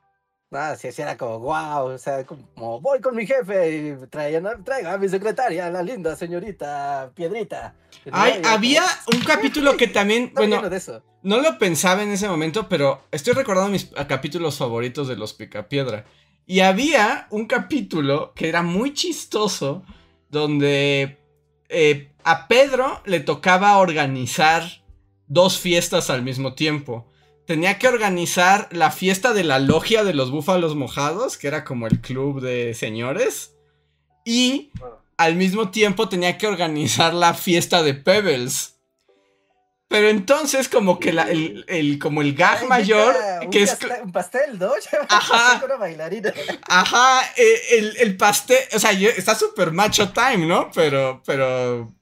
Ah, sí, sí, era como, wow, o sea, como, voy con mi jefe y traían a- mi secretaria, la linda señorita Piedrita.
Ay,
como,
había un capítulo que también,
"Está
bueno. No lo pensaba en ese momento, pero estoy recordando mis ah, capítulos favoritos de los Picapiedra. Y había un capítulo que era muy chistoso, donde eh, a Pedro le tocaba organizar dos fiestas al mismo tiempo. Tenía que organizar la fiesta de la logia de los búfalos mojados, que era como el club de señores. Y al mismo tiempo tenía que organizar la fiesta de Pebbles. Pero entonces como que la- el, el- como el gag
Ay,
mayor,
neta, un
que es...
pastel- Un pastel, ¿no?
Ajá.
una bailarina.
Ajá, eh, el, el pastel, o sea, está súper macho time, ¿no? Pero, pero...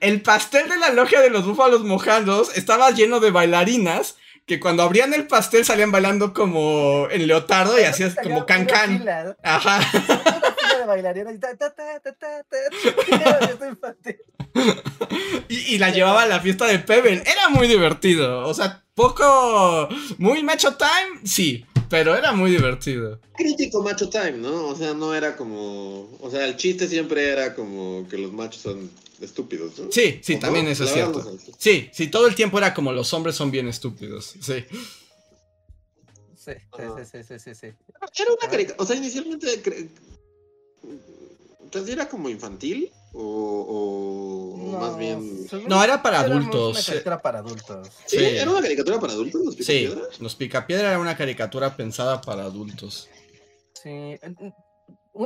El pastel de la logia de los búfalos mojados estaba lleno de bailarinas que cuando abrían el pastel salían bailando como en leotardo y hacías como can-can.
fila,
Ajá.
Y,
y la llevaba a la fiesta de Pebble. Era muy divertido. O sea, poco... Muy macho time, sí. Pero era muy divertido.
Crítico macho time, ¿no? O sea, no era como. O sea, el chiste siempre era como que los machos son estúpidos, ¿no?
Sí, sí,
¿O
también
no?
eso es cierto. Sí, sí, todo el tiempo era como los hombres son bien estúpidos. Sí.
Sí, sí, sí, sí, sí, sí.
Era una caricatura. O sea, inicialmente. cre- Entonces, ¿era como infantil? ¿O, o más bien.?
No, era para
era
adultos.
Una caricatura para adultos.
¿Sí?
Sí.
¿Era una caricatura para adultos? Los
Sí? Los Picapiedra era una caricatura pensada para adultos.
Sí.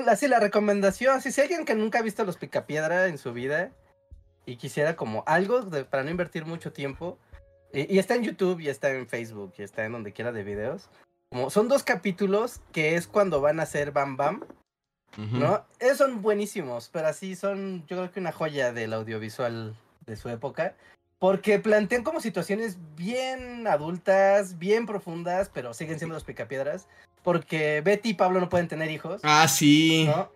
Así la recomendación, si hay alguien que nunca ha visto los Picapiedra en su vida y quisiera como algo de- para no invertir mucho tiempo, y, y está en YouTube y está en Facebook y está en donde quiera de videos, como son dos capítulos que es cuando van a hacer Bam Bam,
Ujú.
¿no? Esos son buenísimos, pero así son yo creo que una joya del audiovisual de su época. Porque plantean como situaciones bien adultas, bien profundas, pero siguen siendo los picapiedras. Porque Betty y Pablo no pueden tener hijos,
Ah, sí.
¿no?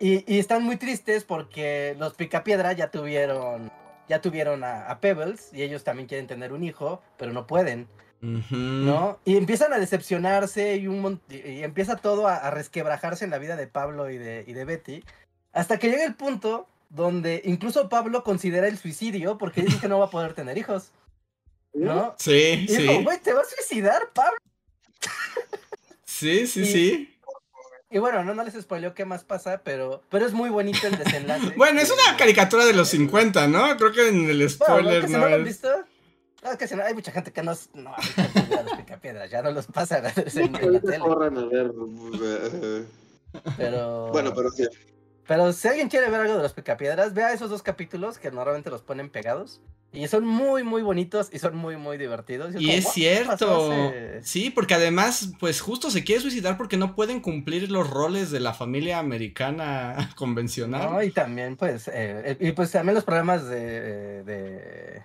Y, y están muy tristes porque los picapiedra ya tuvieron, ya tuvieron a, a Pebbles y ellos también quieren tener un hijo, pero no pueden. ¿no? Y empiezan a decepcionarse y, un y- y empieza todo a, a resquebrajarse en la vida de Pablo y de, y de Betty. Hasta que llega el punto donde incluso Pablo considera el suicidio porque dice que no va a poder tener hijos. ¿No?
Sí,
Y
sí.
dijo, güey, te vas a suicidar, Pablo.
Sí, sí,
Y-
sí.
Y bueno, no, no les spoileo qué más pasa, pero, pero es muy bonito el desenlace.
Bueno, es una
Eh,
caricatura de los 50, ¿no? Creo que en el
Bueno,
spoiler
si
no
lo han
es.
visto. No, que si no, hay mucha gente que no, no de los picapiedras, ya no los a ver en, en la tele.
corran a ver. eh,
Pero,
Bueno, pero sí.
Pero si alguien quiere ver algo de los picapiedras, vea esos dos capítulos que normalmente los ponen pegados. Y son muy, muy bonitos y son muy, muy divertidos.
Y
como,
es
"What?
cierto.
pasó hace-?"
Sí, porque además, pues justo se quiere suicidar porque no pueden cumplir los roles de la familia americana convencional.
No, y también, pues, eh, y pues también los problemas de, de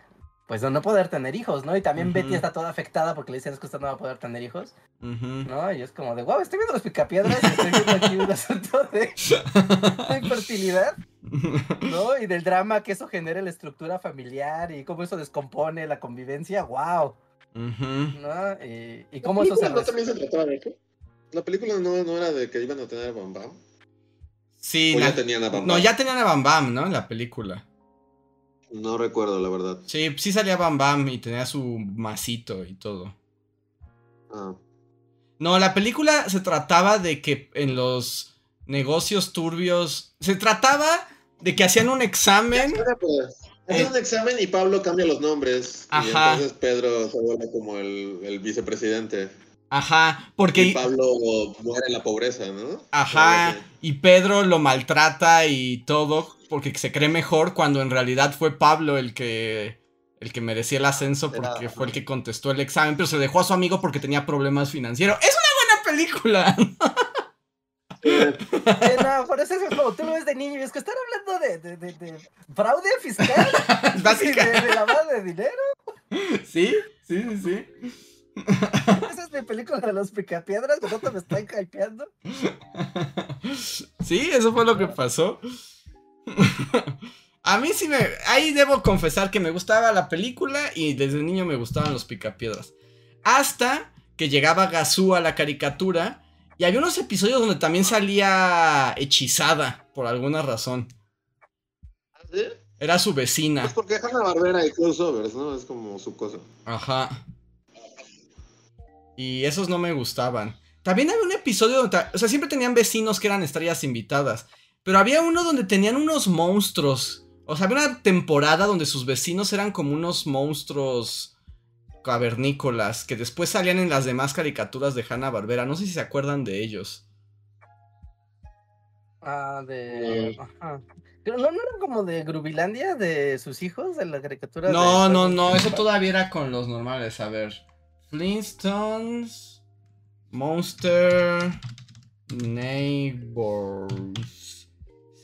pues, de no poder tener hijos, ¿no? Y también. Betty está toda afectada porque le dicen es que usted no va a poder tener hijos. ¿no? Y es como de, wow, estoy viendo los picapiedras y estoy viendo aquí un asunto de, de infertilidad, ¿no? Y del drama que eso genera en la estructura familiar y cómo eso descompone la convivencia, wow. ¿no? Y, y
¿La
cómo eso se...
no también trataba de eso? ¿La película no, no era de que iban a tener a Bam Bam?
Sí,
¿O
na-
ya tenían a Bam
no,
Bam?
ya tenían a Bam Bam, ¿no? En la película.
No recuerdo, la verdad.
Sí, sí salía Bam Bam y tenía su masito y todo.
Ah.
No, la película se trataba de que en los negocios turbios. Se trataba de que hacían un examen.
Pues, Hacen un examen y Pablo cambia los nombres. Y
Ajá.
entonces Pedro se vuelve como el, el vicepresidente.
Ajá,
Y
porque.
Pablo muere en la pobreza, ¿no?
Ajá, y Pedro lo maltrata y todo porque se cree mejor cuando en realidad fue Pablo el que el que merecía el ascenso porque fue el que contestó el examen, pero se dejó a su amigo porque tenía problemas financieros. Es una buena película.
Eh, no, por eso es como tú lo ves de niño y es que están hablando de, de, de, de fraude fiscal y de, de lavado de dinero.
Sí, sí, sí, sí.
Esa es mi película de los picapiedras, que no te me están hypeando.
Sí, eso fue lo que pasó. A mí sí me. Ahí debo confesar que me gustaba la película y desde niño me gustaban los picapiedras. Hasta que llegaba Gazú a la caricatura y había unos episodios donde también salía hechizada por alguna razón.
¿Sí?
Era su vecina.
Pues porque Hanna Barbera y crossovers, ¿no? Es como su cosa.
Ajá. Y esos no me gustaban. También había un episodio donde, o sea, siempre tenían vecinos que eran estrellas invitadas. Pero había uno donde tenían unos monstruos. O sea, había una temporada donde sus vecinos eran como unos monstruos cavernícolas que después salían en las demás caricaturas de Hanna Barbera. No sé si se acuerdan de ellos.
Ah, de. Ajá. Pero ¿No, no eran como de Grubilandia, de sus hijos, de la caricatura?
No,
de-
no, no, eso todavía era con los normales. A ver. Flintstones. Monster. Neighbors.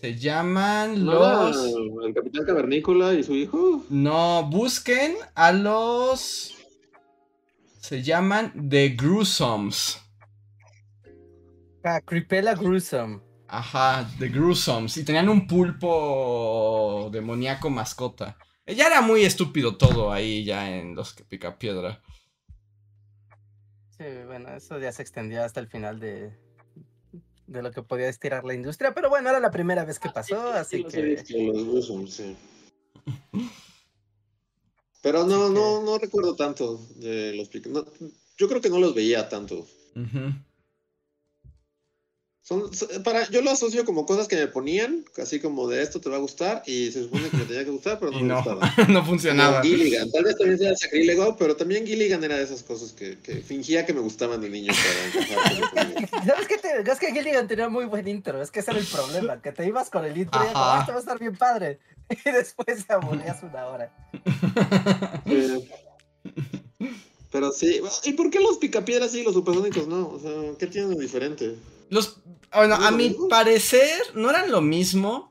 Se llaman
¿No era
los.
el Capitán Cavernícola y su hijo?
No, busquen a los. Se llaman The Gruesomes.
Ah, Cripela Gruesome.
Ajá, The Gruesomes. Y tenían un pulpo demoníaco mascota. Ya era muy estúpido todo ahí, ya en los que pica piedra.
Sí, bueno, eso ya se extendió hasta el final de, de lo que podía estirar la industria. Pero bueno, era la primera vez que pasó, así
los he
que.
visto, los sí. Pero no,
Así que-
no, no recuerdo tanto de los no, yo creo que no los veía tanto.
Ujú.
Son, so- para, yo lo asocio como cosas que me ponían, así como de esto te va a gustar, y se supone que me tenía que gustar, pero no
Y
me
no,
gustaba.
no funcionaba.
Como Gilligan, tal vez también sea sacrílego, pero también Gilligan era de esas cosas que, que fingía que me gustaban de niño para.
¿Sabes qué? Te, es que Gilligan tenía muy buen intro, es que ese era el problema, que te ibas con el intro y como. "Ah, esto va a estar bien padre. Y después te aburrías una hora.
Pero sí, ¿y por qué los picapiedras sí y los supersónicos no? O sea, ¿qué tienen de diferente?
Los, bueno,
¿No
a mi parecer no eran lo mismo.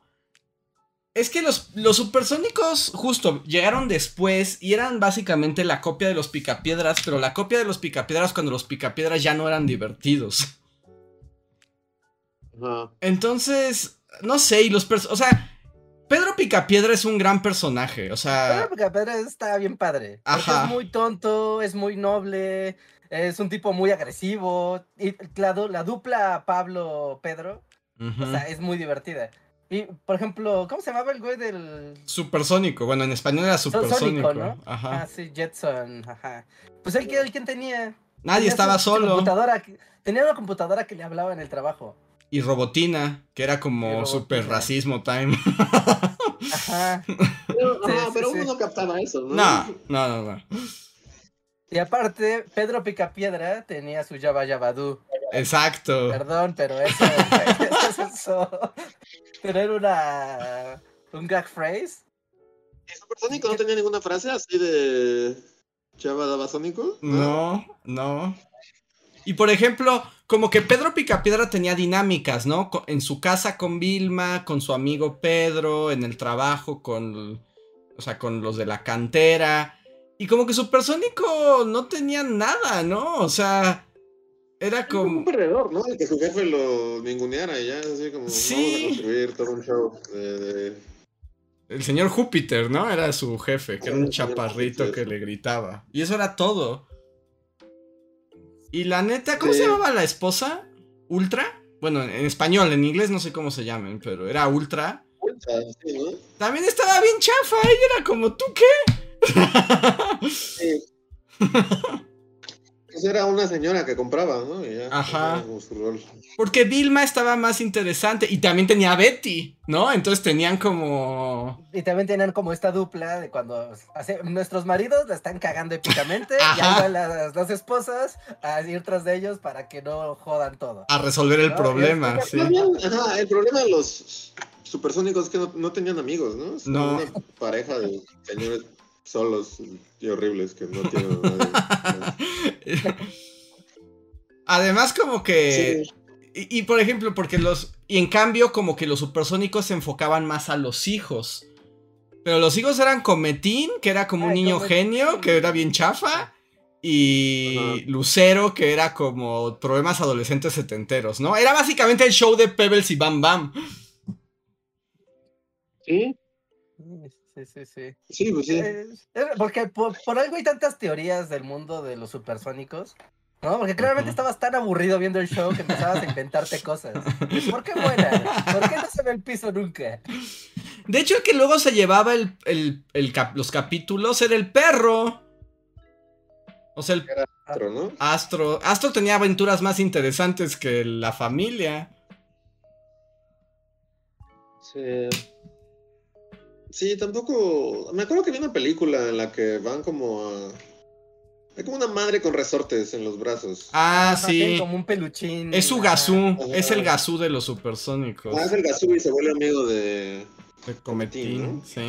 Es que los, los supersónicos justo llegaron después y eran básicamente la copia de los picapiedras, pero la copia de los picapiedras cuando los picapiedras ya no eran divertidos. Entonces, no sé, y los o sea, Pedro Picapiedra es un gran personaje, o sea,
Pedro está bien padre.
Ajá.
es muy tonto, es muy noble, es un tipo muy agresivo. Y la, la dupla Pablo-Pedro,
ujú,
o sea, es muy divertida. Y, por ejemplo, ¿cómo se llamaba el güey del.
Supersónico, bueno, en español era supersónico. ¿no?
Ajá. Ah, sí, Jetson, ajá. Pues él, él ¿quién tenía?
Nadie estaba solo.
Computadora, tenía una computadora que le hablaba en el trabajo.
Y Robotina, que era como super racismo time.
Ajá. Pero, pero uno no captaba eso, ¿no?
No, no, no, no.
Y aparte, Pedro Picapiedra tenía su Java Yabadú.
Exacto.
Perdón, pero eso, eso, eso. Pero era una. un gag phrase.
¿El supersónico no tenía ninguna frase así de. Java Dabasónico?
No, no. Y por ejemplo, como que Pedro Picapiedra tenía dinámicas, ¿no? En su casa con Vilma, con su amigo Pedro, en el trabajo con. O sea, con los de la cantera. Y como que Supersónico no tenía nada, ¿no? O sea, era como...
un perdedor, ¿no? El que su jefe lo ninguneara y ya, así como sí. vamos a construir todo un show de,
El señor Júpiter, ¿no? Era su jefe, que era un chaparrito que le gritaba. Y eso era todo. Y la neta, ¿cómo se llamaba la esposa? ¿Ultra? Bueno, en español, en inglés no sé cómo se llaman, pero era Ultra. Ultra, sí, ¿no? También estaba bien chafa, ella era como, ¿tú qué?
Sí. Pues era una señora que compraba, ¿no?
Ajá. Porque Vilma estaba más interesante y también tenía a Betty, ¿no? Entonces tenían como.
Y también tenían como esta dupla de cuando nuestros maridos la están cagando épicamente y ahí las dos esposas a ir tras de ellos para que no jodan todo.
A resolver el problema, sí.
Ajá, el problema de los supersónicos es que no, tenían amigos, ¿no?
no.
Una pareja de señores solos y horribles que no tienen
Además, como que. Y, por ejemplo, porque los. Y en cambio, como que los supersónicos se enfocaban más a los hijos. Pero los hijos eran Cometín, que era como un niño genio, que era bien chafa. Y Lucero, que era como problemas adolescentes setenteros, ¿no? Era básicamente el show de Pebbles y Bam Bam.
Sí,
sí, sí,
sí. pues sí.
porque por, algo hay tantas teorías del mundo de los supersónicos. ¿No? Porque claramente estabas tan aburrido viendo el show que empezabas a inventarte cosas. ¿Por qué buena? ¿Por qué no se ve el piso nunca?
De hecho, el que luego se llevaba el, los capítulos era el perro. O sea, el
Astro, ¿no?
Astro. Astro tenía aventuras más interesantes que la familia.
Sí. Sí, tampoco. Me acuerdo que vi una película en la que van como a. Hay como una madre con resortes en los brazos.
Ah, sí.
Como un peluchín.
Es su gasú. Es el gasú de los supersónicos.
Ah, es el gasú y se vuelve amigo de.
De Cometín, sí.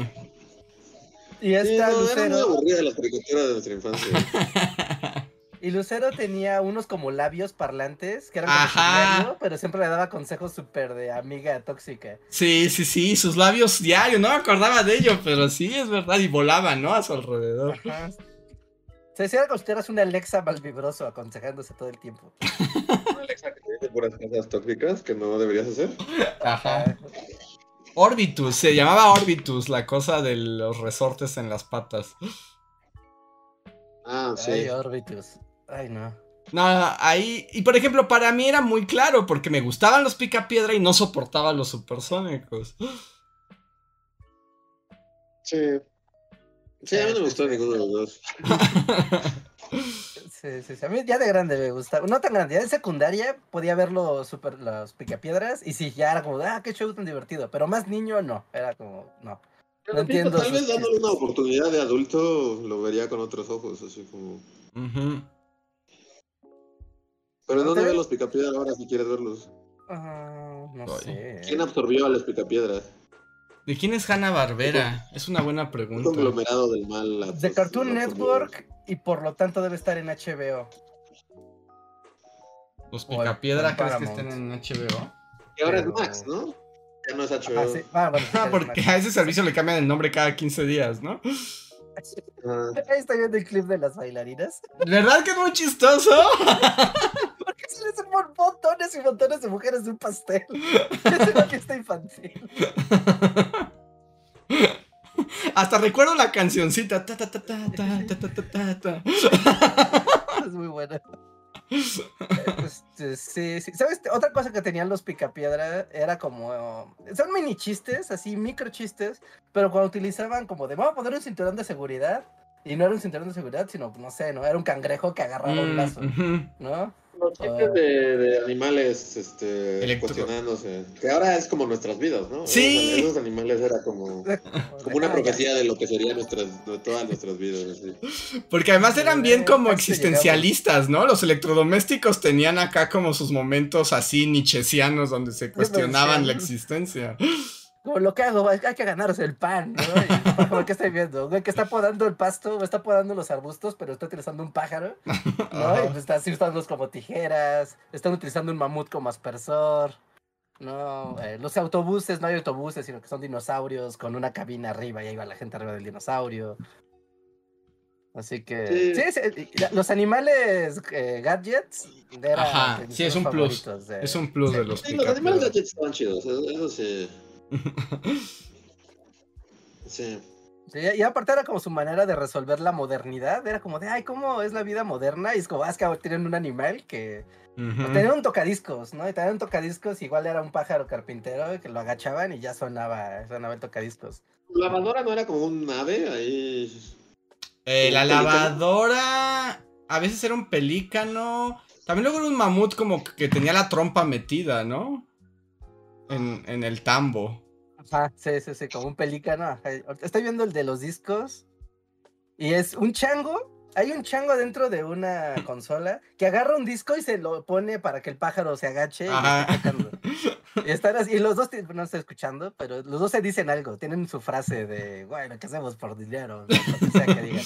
Y esta
sí, no, Lucero... Era muy aburrida la caricatura de nuestra infancia.
Y Lucero tenía unos como labios parlantes que eran como pero siempre le daba consejos súper de amiga tóxica.
Sí, sí, sí, sus labios diarios, no me acordaba de ello, pero sí, es verdad, y volaban, ¿no? A su alrededor. Ajá.
Se decía que usted un Alexa malvibroso aconsejándose todo el tiempo.
¿Una Alexa que te dice puras cosas tóxicas que no deberías hacer?
Ajá. Orbitus, se llamaba Orbitus, la cosa de los resortes en las patas.
Ah, sí.
Ay, Orbitus. Ay, no.
No, ahí. Y por ejemplo, para mí era muy claro, porque me gustaban los picapiedra y no soportaba los supersónicos.
Sí. Sí, a mí no me gustó ninguno de los dos.
Sí, sí, sí. A mí ya de grande me gustaba. No tan grande, ya de secundaria podía ver los, super, los picapiedras y sí, ya era como, ah, qué show tan divertido. Pero más niño, no. Era como, no. No entiendo.
Tal vez dándole una oportunidad de adulto lo vería con otros ojos, así como. Pero ¿dónde ven los picapiedras ahora si quieres verlos?
Ah, no sé.
¿Quién absorbió a los picapiedras?
¿De quién es Hanna Barbera? Es una buena pregunta.
Un conglomerado del mal.
De Cartoon Network y por lo tanto debe estar en HBO.
¿Los Picapiedra crees que estén en HBO?
Y ahora es Max, ¿no? Ya no es HBO.
Ah, ah, porque a ese servicio le cambian el nombre cada 15 días, ¿no?
Ahí estoy viendo el clip de las bailarinas.
¿Verdad que es muy chistoso?
Les montones y montones de mujeres de un pastel. Es una fiesta infantil.
Hasta recuerdo la cancioncita.
Es muy buena. Este, sí, sí. ¿Sabes? Otra cosa que tenían los picapiedra era como. Son mini chistes, así, micro chistes, pero cuando utilizaban como de vamos a poner un cinturón de seguridad. Y no era un cinturón de seguridad, sino, no sé, ¿no? Era un cangrejo que agarraba un
Mm,
lazo. ¿no?
Los chistes de, de animales este, cuestionándose. Que ahora es como nuestras vidas, ¿no?
Sí.
Esos, animales era como, como una
Ah,
profecía de lo que serían nuestras, de todas nuestras vidas. así.
Porque además eran bien como existencialistas, ¿no? Los electrodomésticos tenían acá como sus momentos así nichesianos donde se cuestionaban la existencia.
Como lo que hago, hay que ganarse el pan, ¿no? Como, ¿Qué estoy viendo? Güey, que está podando el pasto, está podando los arbustos, pero está utilizando un pájaro, ¿no? Y pues está así usándolos como tijeras, están utilizando un mamut como aspersor, ¿no? Eh, los autobuses, no hay autobuses, sino que son dinosaurios con una cabina arriba y ahí va la gente arriba del dinosaurio. Así que...
Sí.
Los animales eh, gadgets
Ajá, sí, es un plus.
de-
Es un plus de los
Sí, los animales gadgets estaban chidos, eso, eso sí. Sí.
Y aparte era como su manera de resolver la modernidad. Era como de, ay, ¿cómo es la vida moderna? Y es como, ah, es que tienen un animal que.
Ujú.
Tenían un tocadiscos, ¿no? Y tenían un tocadiscos, igual era un pájaro carpintero que lo agachaban y ya sonaba, sonaba el tocadiscos.
La lavadora no era como un ave ahí.
Eh, la lavadora a veces era un pelícano. También luego era un mamut como que tenía la trompa metida, ¿no? En, en el tambo.
Ajá, sí, sí, sí, como un pelícano. ajá. Estoy viendo el de los discos. Y es un chango. Hay un chango dentro de una consola que agarra un disco y se lo pone para que el pájaro se agache. Y, y, están así- y los dos, no estoy escuchando, pero los dos se dicen algo. Tienen su frase de, bueno, ¿qué hacemos por dinero? ¿no? Lo que sea que digan.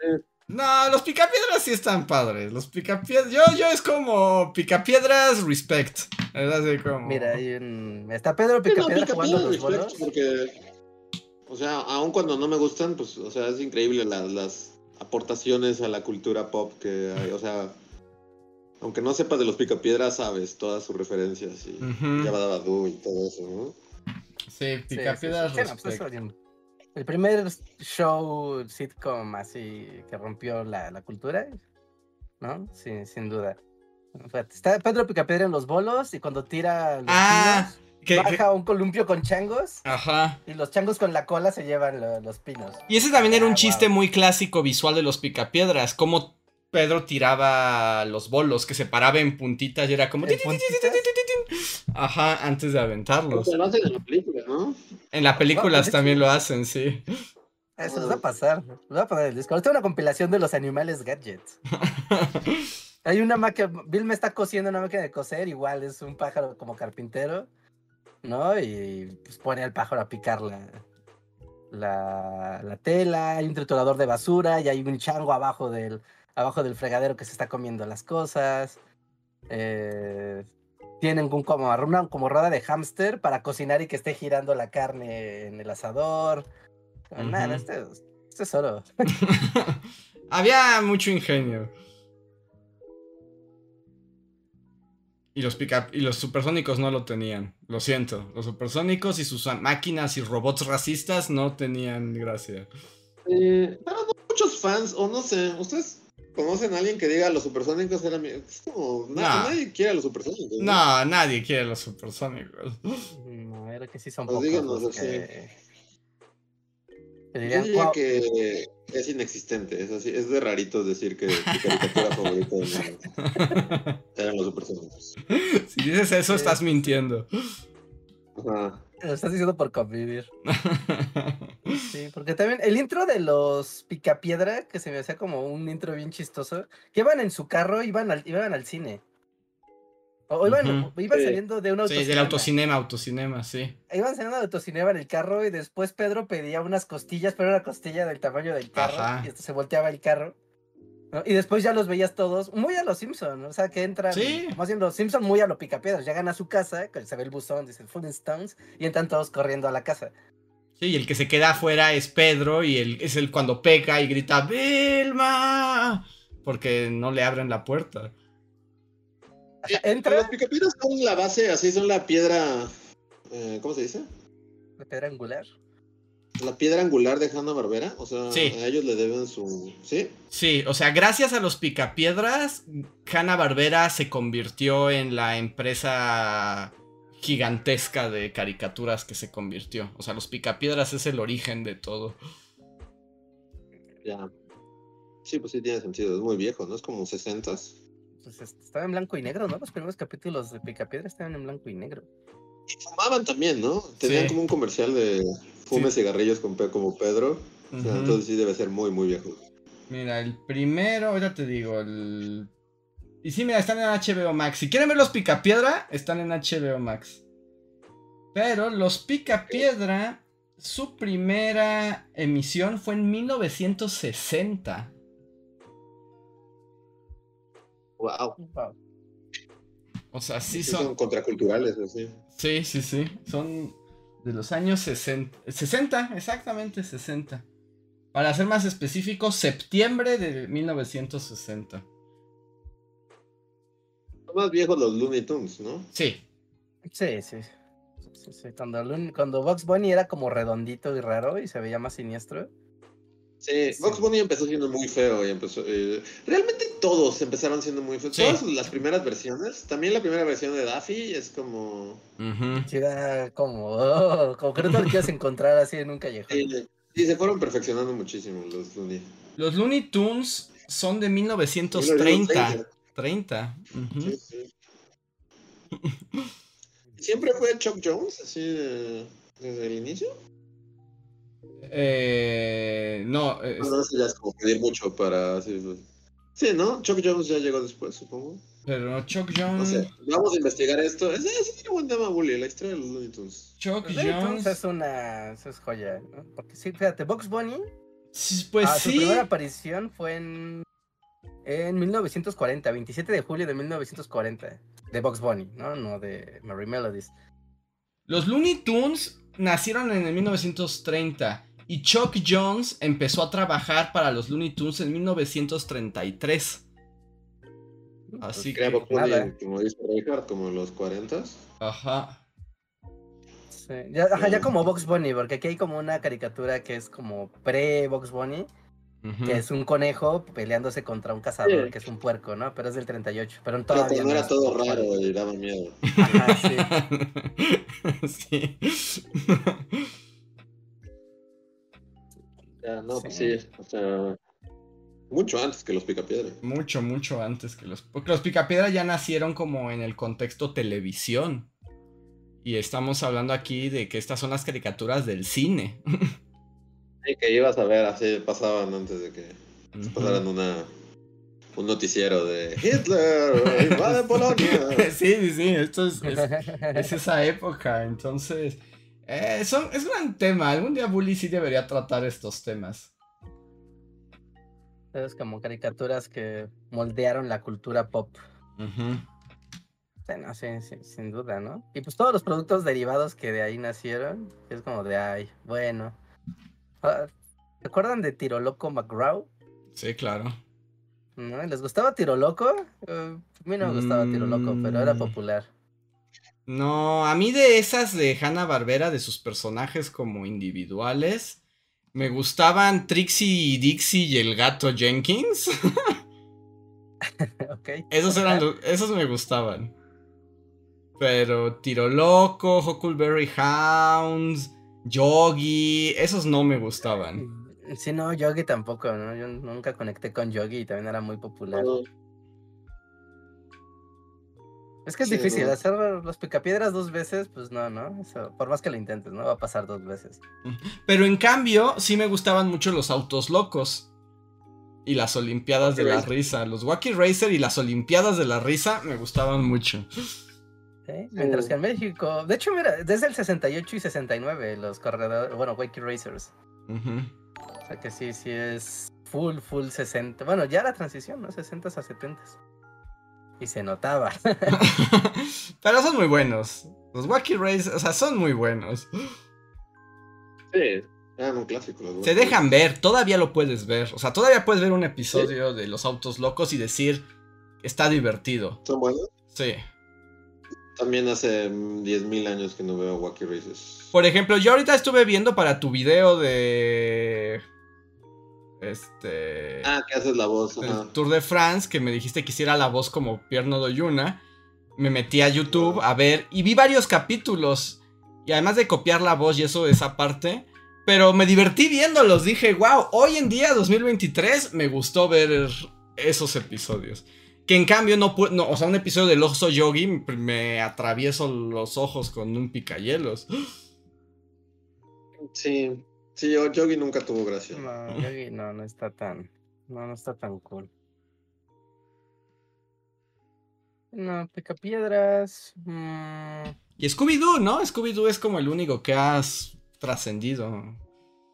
No, los picapiedras sí están padres. Los picapiedras. Yo, yo es como picapiedras respect. Es así como.
Mira, hay un... está Pedro
no,
Picapiedra
pica
jugando
piedra,
los bolos.
respect, Porque, o sea, aun cuando no me gustan, pues, o sea, es increíble las, las aportaciones a la cultura pop que hay. O sea, aunque no sepas de los picapiedras, sabes todas sus referencias y
Ujú.
Yabadabadú y todo eso, ¿no?
Sí,
Sí, sí, sí.
picapiedras
Sí, no, pues,
respect.
El primer show sitcom así que rompió la, la cultura, ¿no? Sí, sin duda. Está Pedro Picapiedra en los bolos y cuando tira los
Ah,
pinos,
que- que-
baja un columpio con changos
Ajá.
y los changos con la cola se llevan lo- los pinos.
Y ese también era un
Ah,
chiste
wow.
muy clásico visual de los picapiedras. Como Pedro tiraba los bolos, que se paraba en puntitas y era como.
¿En puntitas?
Ajá, antes de aventarlos.
Porque lo hacen en la película, ¿no?
En las películas también lo hacen, sí.
Eso les va a pasar. Les va a poner el disco. Esta es una compilación de los animales gadgets. Hay una máquina, Bill me está cosiendo una máquina de coser, igual es un pájaro como carpintero, ¿no? Y pues pone al pájaro a picar la, la, la tela, hay un triturador de basura y hay un chango abajo del, abajo del fregadero que se está comiendo las cosas. Eh, tienen un, como, una como rueda de hámster para cocinar y que esté girando la carne en el asador. Nada,
Ujú.
este, es- este es oro.
Había mucho ingenio. Y los, pica y los supersónicos no lo tenían. Lo siento. Los supersónicos y sus máquinas y robots racistas no tenían gracia.
Eh, pero no muchos fans, o no sé, ¿ustedes conocen a alguien que diga los supersónicos eran... mi-"? Es como... na-
No.
Nadie quiere a los supersónicos.
No, nadie quiere los supersónicos.
No, era que sí son
Pues
pocos
díganos
los
así.
que,
Yo diría
"Guau".
que es inexistente, es así, es de raritos decir que tu caricatura favorita mundo eran los supersónicos.
si dices eso, estás mintiendo.
Ajá.
Lo estás diciendo por convivir. Sí, porque también el intro de los Picapiedra, que se me hacía como un intro bien chistoso, que iban en su carro, iban al, iban al cine. O iban,
Ujú.
iban
Sí.
saliendo de un
sí,
autocinema.
del autocinema, autocinema, sí.
Iban saliendo del autocinema en el carro y después Pedro pedía unas costillas, pero era una costilla del tamaño del carro.
Ajá.
Y esto se volteaba el carro. ¿No? Y después ya los veías todos, muy a los Simpson, o sea, que entran,
Sí.
más bien los Simpson muy a lo picapiedras, llegan a su casa, que se ve el buzón, dice Flintstones, y entran todos corriendo a la casa.
Sí, y el que se queda afuera es Pedro y el, es el cuando peca y grita ¡Vilma! Porque no le abren la puerta.
Ajá,
Los
Entra
picapiedras son la base, así son la piedra... eh, ¿Cómo se dice?
la piedra angular.
La piedra angular de Hanna Barbera. O sea,
Sí.
a ellos le deben su. ¿Sí?
Sí, o sea, gracias a los picapiedras, Hanna Barbera se convirtió en la empresa gigantesca de caricaturas que se convirtió. O sea, los picapiedras es el origen de todo.
Ya. Sí, pues sí tiene sentido. Es muy viejo, ¿no? Es como 60
Pues estaba en blanco y negro, ¿no? Los primeros capítulos de Picapiedra estaban en blanco y negro.
Y fumaban también, ¿no? Tenían
Sí.
como un comercial de fume
Sí.
cigarrillos con Pe- como Pedro. O sea,
Ujú.
entonces sí debe ser muy, muy viejo.
Mira, el primero, ahorita te digo, el... Y sí, mira, están en HBO Max. Si quieren ver los Picapiedra, están en HBO Max. Pero los Picapiedra, su primera emisión fue en 1960.
Wow.
Wow.
O sea, sí
Sí,
son...
son contraculturales, así.
Sí, sí, sí. Son de los años 60. 60, exactamente 60. Para ser más específico, septiembre de 1960.
Son más viejos los Looney Tunes, ¿no?
Sí.
Sí, sí. Sí, sí, Cuando, cuando Box Bunny era como redondito y raro y se veía más siniestro.
Sí,
Sí.
Box Bunny empezó siendo muy feo y empezó. eh, realmente todos empezaron siendo muy feos.
Sí.
Todas las primeras versiones. También la primera versión de Daffy es como.
Sí, era como, oh, como que no te quieres encontrar así en un callejón.
Sí, sí, se fueron perfeccionando muchísimo los Looney.
Los Looney Tunes son de 1930. 30. ujú.
Sí, sí. ¿Siempre fue Chuck Jones, así de- desde el inicio?
Eh, no, eh,
No, no, eso ya es como pedir mucho para. pues. Sí, ¿no? Chuck Jones ya llegó después, supongo.
pero Chuck
No
Jones.
sé. Vamos a investigar esto. Ese, ese tiene buen tema, Bully, la historia de los Looney Tunes.
Chuck Jones.
es una eso es joya, ¿no? Porque sí, fíjate, Box Bunny,
sí, Pues
ah, su
sí.
primera aparición fue en, en 1940, 27 de julio de 1940, de Box Bunny, ¿no? No de Merry Melodies.
Los Looney Tunes nacieron en el 1930 y Chuck Jones empezó a trabajar para los Looney Tunes en 1933. Así
Crea
que,
nada.
como dice Reinhardt, como en los 40
ajá.
Sí, Ya, ajá, ya como Box Bunny, porque aquí hay como una caricatura que es como pre-Box Bunny, que es un conejo peleándose contra un cazador,
Sí.
que es un puerco, ¿no? Pero es del 38, pero
Pero
todavía no
era todo raro y daba miedo.
Ajá, sí.
sí.
Ya, no, pues
Sí.
O sea, mucho antes que los Picapiedra.
mucho, mucho antes que los... Porque los Picapiedra ya nacieron como en el contexto televisión. Y estamos hablando aquí de que estas son las caricaturas del cine.
Sí, que ibas a ver, así pasaban antes de que
Ujú.
pasaran una un noticiero de Hitler invade Polonia.
sí, sí, sí, esto es, es- es esa época, entonces... eh, son, es gran tema, algún día Bully sí debería tratar estos temas.
Es como caricaturas que moldearon la cultura pop.
Ujú.
Sí, no, sí, sí, sin duda, ¿no? Y pues todos los productos derivados que de ahí nacieron, es como de, ay, bueno. Ah, ¿Se acuerdan de Tiro Loco McGraw?
Sí, claro.
¿No? ¿Les gustaba Tiro Loco? Eh, a mí no me gustaba Tiro Loco, pero era
Mm.
popular.
No, a mí de esas de Hanna Barbera, de sus personajes como individuales, me gustaban Trixie y Dixie y el gato Jenkins.
ok.
Esos eran los- esos me gustaban. Pero Tiro Loco, Huckleberry Hounds, Yogi, esos no me gustaban.
Sí, no, Yogi tampoco, ¿no? Yo nunca conecté con Yogi y también era muy popular. Es que es
Sí,
difícil,
no.
hacer los picapiedras dos veces, pues no, ¿no? Eso, por más que lo intentes, no va a pasar dos veces.
Pero en cambio, sí me gustaban mucho los autos locos. Y las Olimpiadas de
Wacky
la
Racer.
Risa. Los Wacky Racer y las Olimpiadas de la Risa me gustaban mucho.
¿sí? Mientras que en México, de hecho, mira, desde el 68 y 69, los corredores, bueno, Wakey Racers. O sea que sí, sí es full, full 60. Bueno, ya la transición, ¿no? 60 a 70. Y se notaba.
Pero son muy buenos. Los Wacky Racer, o sea, son muy buenos.
Sí, eran un clásico. los
Se dejan ver, todavía lo puedes ver. O sea, todavía puedes ver un episodio de los autos locos y decir, está divertido.
¿Son buenos?
Sí.
también hace 10.000 años que no veo Wacky Races.
Por ejemplo, yo ahorita estuve viendo para tu video de. Este.
Ah, que haces la voz.
El Tour de France, que me dijiste que hiciera la voz como Pierno de Yuna. Me metí a YouTube a ver y vi varios capítulos. Y además de copiar la voz y eso, esa parte. Pero me divertí viéndolos. Dije, wow, hoy en día, 2023, me gustó ver esos episodios. Que en cambio no puedo, no, o sea, un episodio del oso yogi me atravieso los ojos con un picayelos.
Sí, sí, yogi nunca tuvo gracia.
No, yogi no, no está tan, no, no está tan cool. No, picapiedras. Mmm...
Y Scooby-Doo, ¿no? Scooby-Doo es como el único que has trascendido.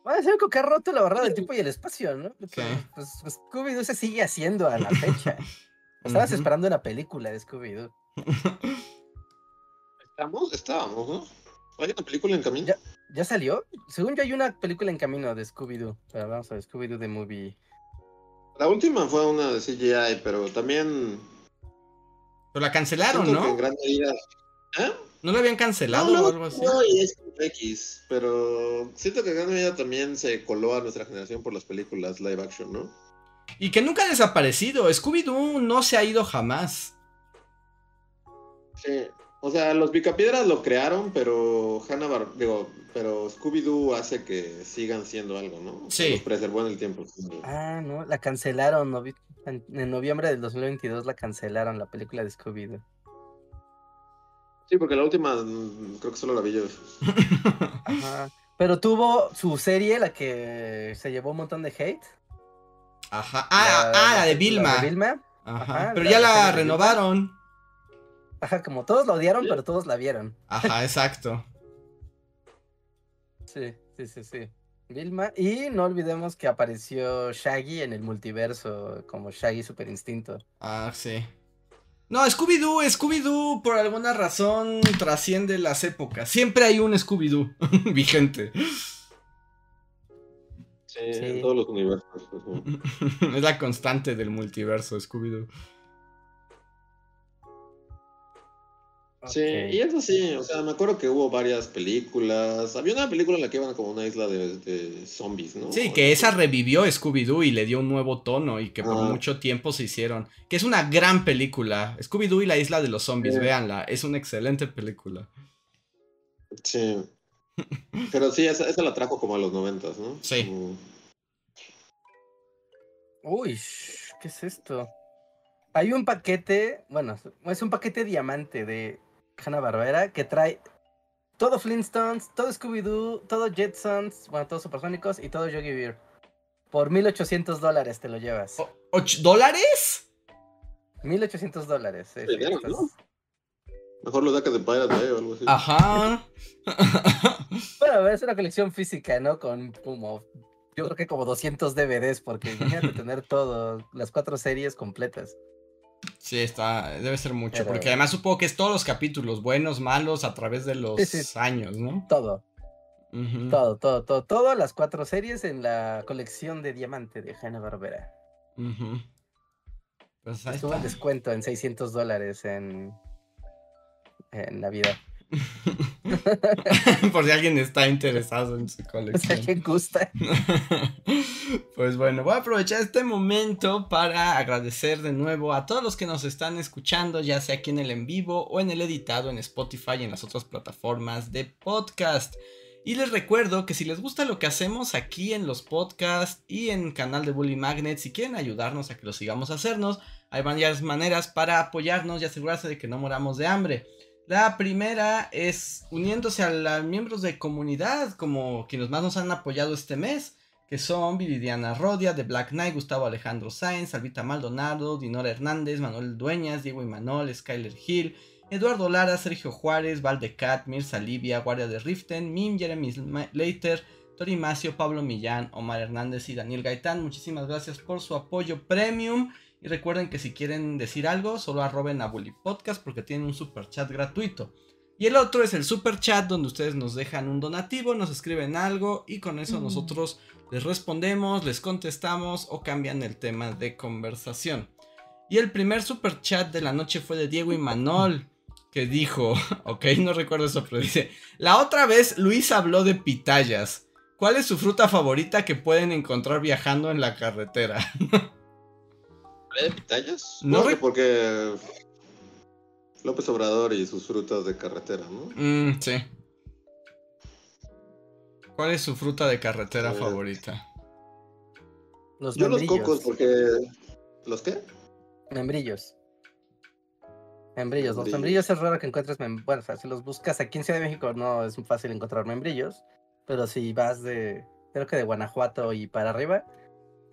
Bueno, es el único que ha roto la barrera del tiempo y el espacio, ¿no? Pues, pues, Scooby-Doo se sigue haciendo a la fecha. Estabas esperando una película de Scooby-Doo.
Estamos, estábamos, ¿no? ¿Hay una película en camino?
¿Ya, salió? Según yo hay una película en camino de Scooby-Doo. Pero vamos a ver, Scooby-Doo de Movie.
La última fue una de CGI, pero también...
Pero la cancelaron, ¿no?
En gran medida... ¿Eh?
¿No la habían cancelado o algo así?
No, y es X, pero siento que en gran medida también se coló a nuestra generación por las películas live action, ¿no?
Y que nunca ha desaparecido. Scooby-Doo no se ha ido jamás.
Sí. O sea, los Picapiedras lo crearon, pero Hanna digo, pero Scooby-Doo hace que sigan siendo algo, ¿no?
Sí.
Los preservó en el tiempo.
Ah, no, la cancelaron. En noviembre del 2022 la cancelaron, la película de Scooby-Doo.
Sí, porque la última mm, creo que solo la vi yo.
Ajá. Pero tuvo su serie, la que se llevó un montón de hate.
Ajá. Ah, la, ah, la de Vilma.
Vilma.
Ajá. pero ya la renovaron.
Ajá, como todos la odiaron, pero todos la vieron.
Ajá, exacto.
sí, sí, sí, sí. Vilma. Y no olvidemos que apareció Shaggy en el multiverso como Shaggy Super Instinto.
Ah, sí. No, Scooby-Doo, Scooby-Doo por alguna razón trasciende las épocas. Siempre hay un Scooby-Doo vigente.
Sí, en todos los universos.
es la constante del multiverso, Scooby-Doo.
Sí, y eso sí, o sea, me acuerdo que hubo varias películas. Había una película en la que iban como una isla de, zombies, ¿no?
Sí, que esa revivió Scooby-Doo y le dio un nuevo tono y que por mucho tiempo se hicieron. Que es una gran película. Scooby-Doo y la isla de los zombies, véanla. Es una excelente película.
Sí. Pero sí, esa, esa, la trajo como a los noventas, ¿no?
Sí.
Uy, ¿qué es esto? Hay un paquete, bueno, es un paquete diamante de Hanna Barbera que trae todo Flintstones, todo Scooby-Doo, todo Jetsons, bueno, todos supersónicos y todo Yogi Bear. Por 1800 dólares te lo llevas.
¿Ocho dólares?
1800 dólares. Sí,
Mejor lo sacas de Pirate Bay o algo así.
Ajá.
bueno, es una colección física, ¿no? Con como, yo creo que como 200 DVDs, porque imagínate tener todo, las cuatro series completas.
Sí, está, debe ser mucho, porque además supongo que es todos los capítulos, buenos, malos, a través de los años, ¿no?
Todo. Todo, todo, todo, todas las cuatro series en la colección de diamante de Hanna Barbera. pues Estuvo en descuento en 600 dólares en, en Navidad.
Por si alguien está interesado en su colección.
Si gusta.
pues bueno, voy a aprovechar este momento para agradecer de nuevo a todos los que nos están escuchando, ya sea aquí en el en vivo o en el editado en Spotify y en las otras plataformas de podcast. Y les recuerdo que si les gusta lo que hacemos aquí en los podcasts y en canal de Bully Magnet, si quieren ayudarnos a que lo sigamos a hacernos, hay varias maneras para apoyarnos y asegurarse de que no moramos de hambre. La primera es uniéndose a los miembros de comunidad, como quienes más nos han apoyado este mes, que son Viridiana Rodia, de Black Knight, Gustavo Alejandro Sáenz, Albita Maldonado, Dinora Hernández, Manuel Dueñas, Diego Imanol, Skyler Hill, Eduardo Lara, Sergio Juárez, Valdecat, Mirza Livia, Guardia de Riften, Mim, Jeremy Leiter, Tori Macio, Pablo Millán, Omar Hernández y Daniel Gaitán. Muchísimas gracias por su apoyo premium. Y recuerden que si quieren decir algo, solo arroben a Bully Podcast porque tienen un super chat gratuito. Y el otro es el super chat donde ustedes nos dejan un donativo, nos escriben algo y con eso nosotros les respondemos, les contestamos o cambian el tema de conversación. Y el primer super chat de la noche fue de Diego y Manol que dijo, ok, no recuerdo eso, pero dice, la otra vez Luis habló de pitayas. ¿Cuál es su fruta favorita que pueden encontrar viajando en la carretera?
¿De pitayas?
No,
No, porque López Obrador y sus frutas de carretera, ¿no?
Mm, sí. ¿Cuál es su fruta de carretera
Eh,
favorita?
Los
Yo los
membrillos.
cocos porque... ¿Los qué?
Membrillos. Membrillos. Los
Membrillos.
es raro que encuentres. mem- Bueno, o sea, si los buscas aquí en Ciudad de México no es fácil encontrar membrillos. Pero si vas de. Creo que de Guanajuato y para arriba,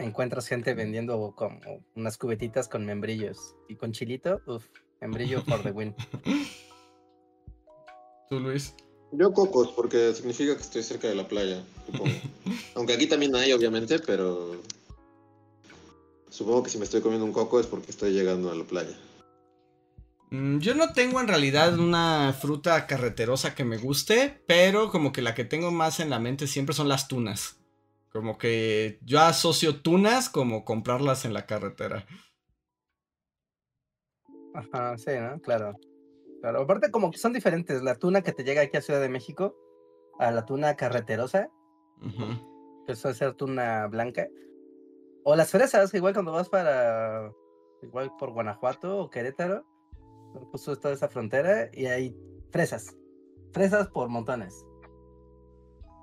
encuentras gente vendiendo como unas cubetitas con membrillos. Y con chilito, uff, membrillo for the win.
¿Tú, Luis?
Yo cocos porque significa que estoy cerca de la playa, supongo. Aunque aquí también hay, obviamente, pero... Supongo que si me estoy comiendo un coco es porque estoy llegando a la playa.
Mm, Yo no tengo en realidad una fruta carreterosa que me guste, pero como que la que tengo más en la mente siempre son las tunas. Como que yo asocio tunas como comprarlas en la carretera.
Ajá, sí, ¿no? Claro. Claro. Aparte, como que son diferentes. La tuna que te llega aquí a Ciudad de México a la tuna carreterosa,
Ujú.
que suele ser tuna blanca. O las fresas, que igual cuando vas para. Igual por Guanajuato o Querétaro, justo toda esa frontera, y hay fresas. Fresas por montones.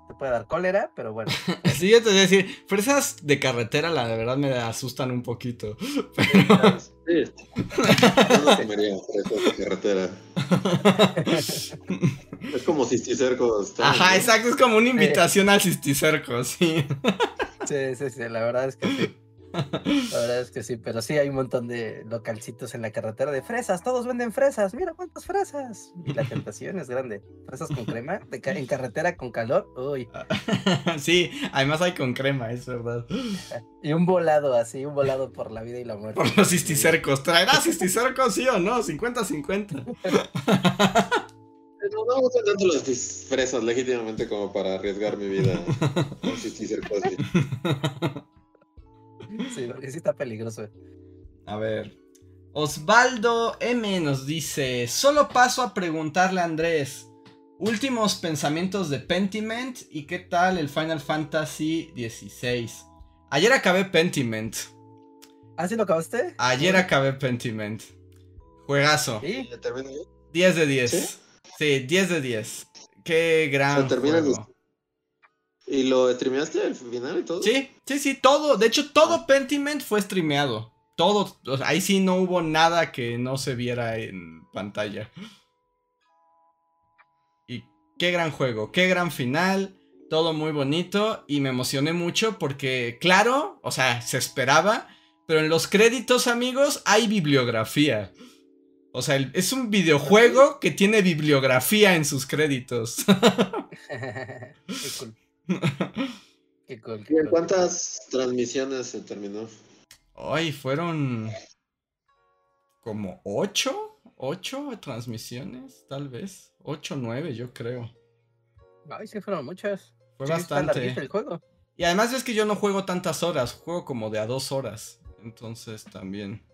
Te puede dar cólera, pero bueno.
Sí, yo te voy a decir, fresas de carretera la de verdad me asustan un poquito.
Sí. Yo no comería fresas de carretera. Es como cisticercos. también,
Ajá, exacto, es como una invitación al cisticerco, sí.
Sí, sí, sí, la verdad es que sí. La verdad es que sí, pero sí hay un montón de localcitos en la carretera de fresas, todos venden fresas, mira cuántas fresas. Y la tentación es grande. Fresas con crema, de ca- en carretera con calor, uy.
Sí, además hay con crema, es verdad.
Y un volado así, un volado por la vida y la muerte.
Por los cisticercos. ¿Traerá cisticercos, sí o no? 50-50.
No, no me gustan tanto las fresas legítimamente como para arriesgar mi vida con cisticercos. sí.
Sí, porque sí está peligroso.
A ver. Osvaldo M nos dice: Solo paso a preguntarle a Andrés. Últimos pensamientos de Pentiment y qué tal el Final Fantasy XVI. Ayer acabé Pentiment.
¿Ah, sí lo acabaste?
Ayer acabé Pentiment. Juegazo.
Sí.
¿Ya termina ya?
10 de 10.
¿Sí?
Sí, 10 de 10. Qué gran
O sea, terminas
juego.
¿Y lo streameaste al final y todo?
Sí, sí, sí, todo. De hecho, todo Pentiment fue streameado. Todo. o sea, ahí sí no hubo nada que no se viera en pantalla. Y qué gran juego, qué gran final. Todo muy bonito. Y me emocioné mucho porque, claro, o sea, se esperaba. Pero en los créditos, amigos, hay bibliografía. O sea, el- es un videojuego que tiene bibliografía en sus créditos.
qué cool, qué cool.
¿Y
qué
en
cool.
cuántas transmisiones se terminó?
Ay, fueron como ocho, ocho transmisiones, tal vez. Ocho, nueve, yo creo.
Ay, sí fueron muchas.
Fue
Sí,
bastante.
larguito el juego.
Y además es que yo no juego tantas horas, juego como de a dos horas. Entonces también.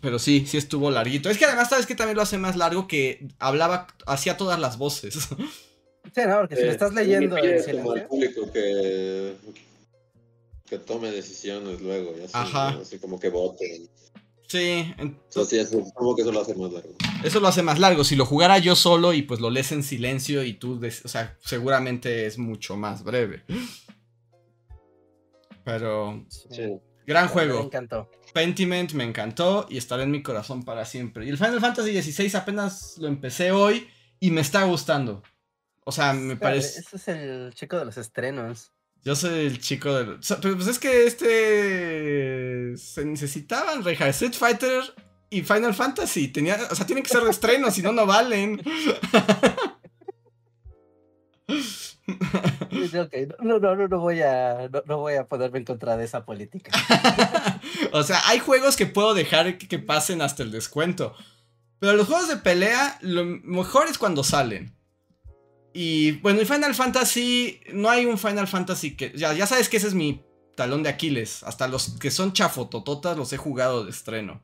Pero sí, sí estuvo larguito. Es que además, ¿sabes que también lo hace más largo? Que hablaba, hacía todas las voces.
Sí, no, porque si lo
Eh,
estás
sí,
leyendo en
pides como al público que, que tome decisiones luego, y así,
Ajá.
así como que voten.
sí, en-
Entonces, sí, supongo que eso lo hace más largo.
eso lo hace más largo. Si lo jugara yo solo y pues lo lees en silencio y tú, des- o sea, seguramente es mucho más breve. Pero,
Sí.
gran
Me
juego.
encantó.
Pentiment me encantó y estará en mi corazón para siempre. Y el Final Fantasy XVI apenas lo empecé hoy y me está gustando. O sea, me parece...
Ese es el chico de los estrenos.
Yo soy el chico del... o sea, Pero pues es que este... Se necesitaban, Reja. Street Fighter y Final Fantasy. Tenía... O sea, tienen que ser de estreno, si no, no valen.
Ok, No, no, no, no voy a, no, no voy a ponerme en contra de esa política.
o sea, hay juegos que puedo dejar que, que pasen hasta el descuento. Pero los juegos de pelea, lo mejor es cuando salen. Y bueno, y Final Fantasy, no hay un Final Fantasy que... Ya, ya sabes que ese es mi talón de Aquiles. Hasta los que son chafotototas los he jugado de estreno.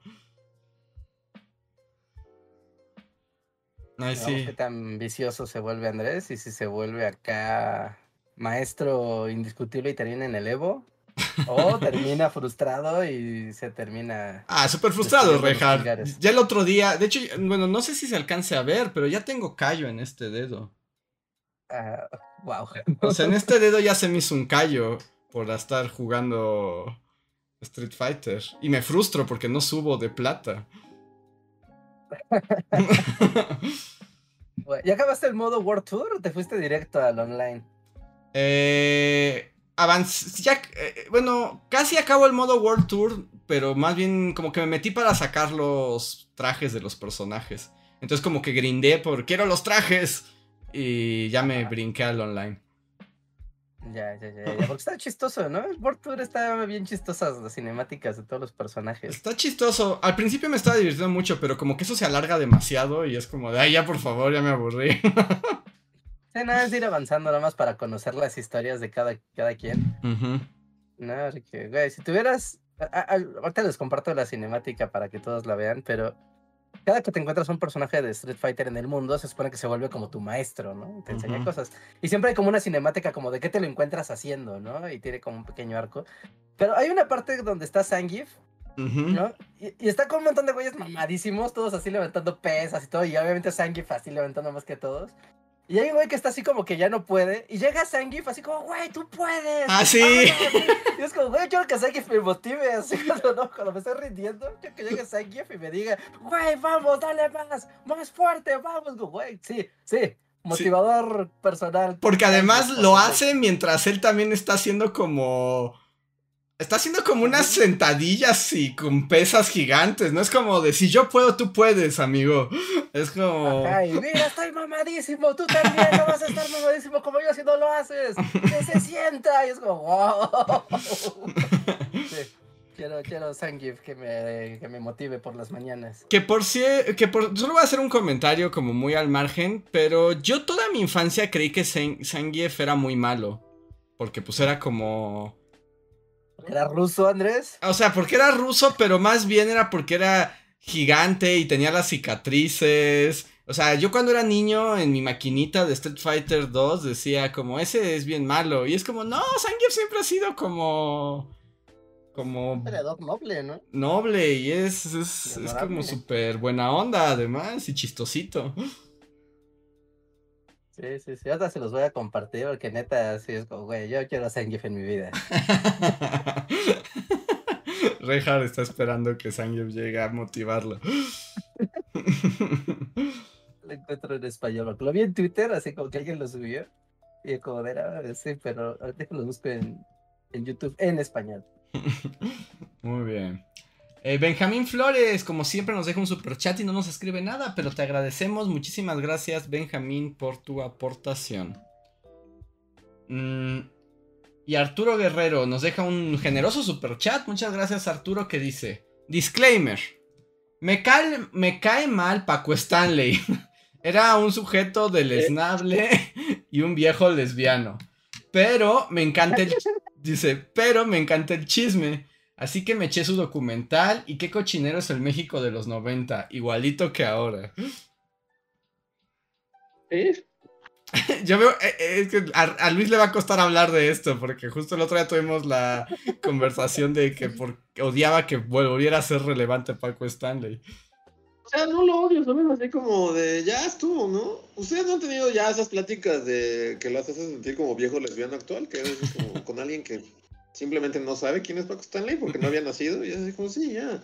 Ay, sí.
qué tan vicioso se vuelve Andrés y si se vuelve acá maestro indiscutible y termina en el Evo. O termina frustrado y se termina.
Ah, súper frustrado, Rejar. Ya el otro día, de hecho, bueno, no sé si se alcance a ver, pero ya tengo callo en este dedo.
Ah, wow.
O sea, en este dedo ya se me hizo un callo por estar jugando Street Fighter. Y me frustro porque no subo de plata.
¿Ya acabaste el modo World Tour o te fuiste directo al online?
Eh, ya, eh, bueno, casi acabo el modo World Tour, pero más bien como que me metí para sacar los trajes de los personajes. Entonces como que grindé por quiero los trajes y ya me brinqué al online.
Ya, ya, ya, ya, porque está chistoso, ¿no? El World Tour está bien chistosas las cinemáticas de todos los personajes.
Está chistoso. Al principio me estaba divirtiendo mucho, pero como que eso se alarga demasiado y es como de, ay, ya por favor, ya me aburrí.
Sí, nada, es ir avanzando nada más para conocer las historias de cada, cada quien.
Ujú.
No, porque, güey, si tuvieras. a- a- ahorita les comparto la cinemática para que todos la vean, pero cada que te encuentras un personaje de Street Fighter en el mundo, se supone que se vuelve como tu maestro, ¿no? Te enseña
Ujú.
cosas. Y siempre hay como una cinemática como de qué te lo encuentras haciendo, ¿no? Y tiene como un pequeño arco. Pero hay una parte donde está Zangief,
Ujú.
¿no? Y, y está con un montón de güeyes mamadísimos, todos así levantando pesas y todo, y obviamente Zangief así levantando más que todos. Y hay un güey que está así como que ya no puede, y llega Zangief así como, güey, tú puedes.
Ah, sí.
vámonos". Y es como, güey, quiero que Zangief me motive, así cuando, no, cuando me estoy rindiendo, quiero que llegue Zangief y me diga, güey, vamos, dale más, más fuerte, vamos, güey. Sí, sí, motivador personal.
Porque además lo hace mientras él también está haciendo como... Está haciendo como unas sentadillas y con pesas gigantes, ¿no? Es como de si yo puedo, tú puedes, amigo. Es como...
Ay, mira, estoy mamadísimo, tú también no vas a estar mamadísimo como yo si no lo haces. Que se sienta. Y es como, wow. Sí, quiero, quiero Zangief que me, que me motive por las mañanas.
Que por si... Que por... Solo voy a hacer un comentario como muy al margen, pero yo toda mi infancia creí que Zang- Zangief era muy malo. Porque pues era como...
¿Era ruso, Andrés?
O sea, porque era ruso, pero más bien era porque era gigante y tenía las cicatrices. O sea, yo cuando era niño en mi maquinita de Street Fighter 2 decía como ese es bien malo. Y es como, no, Zangief siempre ha sido como... Como
noble, ¿no?
noble y es, es, es como súper buena onda además y chistosito.
Sí, sí, sí. Ahora se los voy a compartir porque neta, sí es como, güey, yo quiero a Zangief en mi vida.
Reinhardt está esperando que Zangief llegue a motivarlo.
Lo encuentro en español. Lo vi en Twitter, así como que alguien lo subió. Y como de, "Ah, sí, pero ahorita lo busco en, en YouTube en español.
Muy bien. Eh, Benjamín Flores, como siempre, nos deja un super chat y no nos escribe nada, pero te agradecemos. Muchísimas gracias, Benjamín, por tu aportación. Mm, y Arturo Guerrero nos deja un generoso super chat. Muchas gracias, Arturo, que dice: Disclaimer. Me cae, me cae mal Paco Stanley. Era un sujeto deleznable y un viejo lesbiano. Pero me encanta el. Dice, pero me encanta el chisme. Así que me eché su documental y qué cochinero es el México de los 90, igualito que ahora.
¿Sí?
Yo veo, eh, eh, es que a, a Luis le va a costar hablar de esto, porque justo el otro día tuvimos la conversación de que por, odiaba que volviera a ser relevante Paco Stanley.
O sea, no lo odio, ¿sabes? Así como de ya estuvo, ¿no? Ustedes no han tenido ya esas pláticas de que las haces sentir como viejo lesbiano actual, que es así como con alguien que simplemente no sabe quién es Paco Stanley porque no había nacido y así como, sí, ya.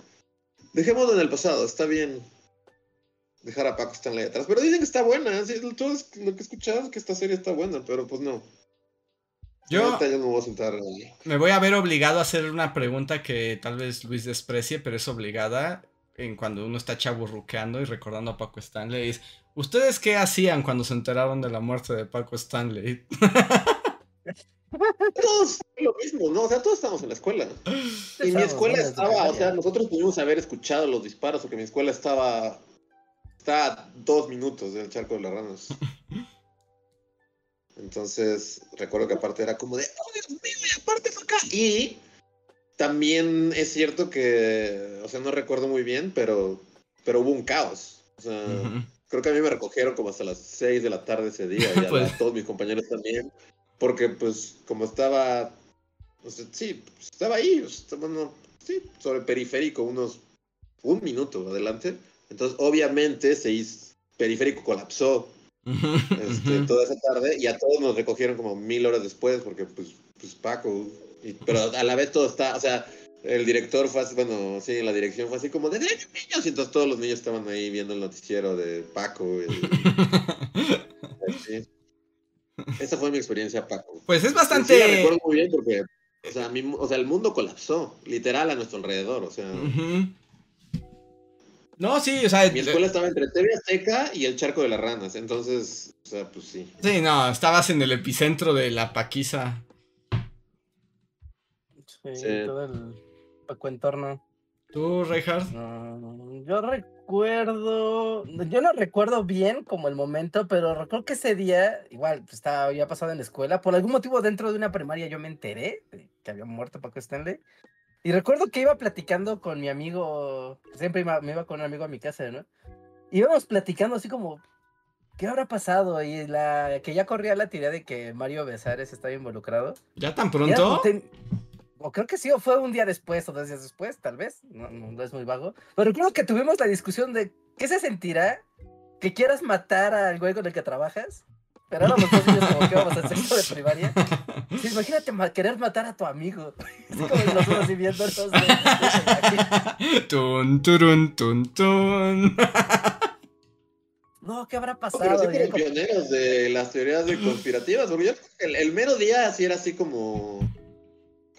Dejémoslo en el pasado, está bien dejar a Paco Stanley atrás. Pero dicen que está buena, sí, todo lo que he escuchado es que esta serie está buena, pero pues no.
Yo
yo no me voy a sentar ahí.
me voy a ver obligado a hacer una pregunta que tal vez Luis desprecie, pero es obligada en cuando uno está chaburruqueando y recordando a Paco Stanley. Es, ¿Ustedes qué hacían cuando se enteraron de la muerte de Paco Stanley?
Todos lo mismo, ¿no? O sea, todos estamos en la escuela. Y mi escuela estaba, o sea, nosotros pudimos haber escuchado los disparos porque mi escuela estaba, estaba a dos minutos del charco de las ranas. Entonces, recuerdo que aparte era como de, oh Dios mío, y aparte fue acá. Y también es cierto que, o sea, no recuerdo muy bien, pero, pero hubo un caos. O sea, creo que a mí me recogieron como hasta las 6 de la tarde ese día, y a
Pues-
todos mis compañeros también, porque pues como estaba, o sea, sí, pues, estaba ahí, estaba, no, sí, sobre el periférico, unos un minuto adelante, entonces obviamente se hizo, periférico colapsó este, toda esa tarde y a todos nos recogieron como mil horas después, porque pues, pues Paco, y- pero a la vez todo está, o sea, el director fue así, bueno, sí, la dirección fue así como de niños, y entonces todos los niños estaban ahí viendo el noticiero de Paco. y-. Esa fue mi experiencia, Paco.
Pues es
Sí, la
bastante.
recuerdo muy bien porque, o sea, mi mu- o sea, el mundo colapsó, literal, a nuestro alrededor, o sea...
No, sí, o sea.
Mi escuela estaba entre TV Azteca y el Charco de las Ranas, entonces, o sea, pues sí.
Sí, no, estabas en el epicentro de la paquiza.
Sí,
Sí.
todo el Paco entorno.
¿Tú, Reinhardt?
Mm, yo recuerdo, yo no recuerdo bien como el momento, pero recuerdo que ese día, igual, pues, estaba, había pasado en la escuela, por algún motivo dentro de una primaria yo me enteré de que había muerto Paco Stanley. Y recuerdo que iba platicando con mi amigo, siempre iba- me iba con un amigo a mi casa, ¿no? Íbamos platicando así como, ¿qué habrá pasado? Y la que ya corría la teoría de que Mario Besares estaba involucrado.
¿Ya tan
Ya,
pronto?
ten- O creo que sí, o fue un día después o dos días después, tal vez. No, no, no es muy vago. Pero creo que tuvimos la discusión de qué se sentirá que quieras matar al güey con el que trabajas. Pero ahora los dos niños como que vamos al sexto de primaria. Sí, imagínate ma- querer matar a tu amigo. Así como los dos así viendo los dos, aquí.
Tun, turun, tun, tun.
No, ¿qué habrá
No, pero
pasado?
sí fueron pioneros de las teorías de conspirativas, porque yo creo que el, el mero día así era así como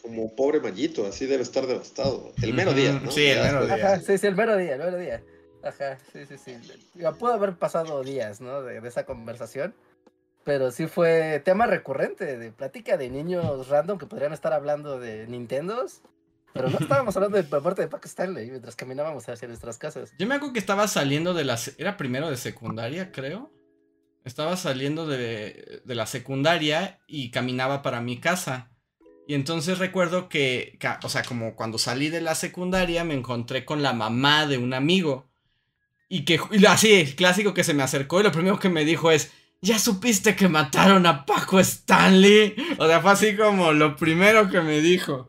como pobre mallito, así debe estar devastado. El mero día, ¿no?
sí, el mero día.
Ajá, sí, sí, el mero día, el mero día. Ajá, sí, sí, sí. Ya pudo haber pasado días, ¿no? De, de esa conversación. Pero sí fue tema recurrente de plática de niños random que podrían estar hablando de Nintendos. Pero no estábamos hablando de la parte de Paco Stanley mientras caminábamos hacia nuestras casas.
Yo me acuerdo que estaba saliendo de la... Era primero de secundaria, creo. Estaba saliendo de, de la secundaria y caminaba para mi casa. Y entonces recuerdo que, o sea, como cuando salí de la secundaria me encontré con la mamá de un amigo. Y que, y así, clásico que se me acercó y lo primero que me dijo es, ¿ya supiste que mataron a Paco Stanley? O sea, fue así como lo primero que me dijo.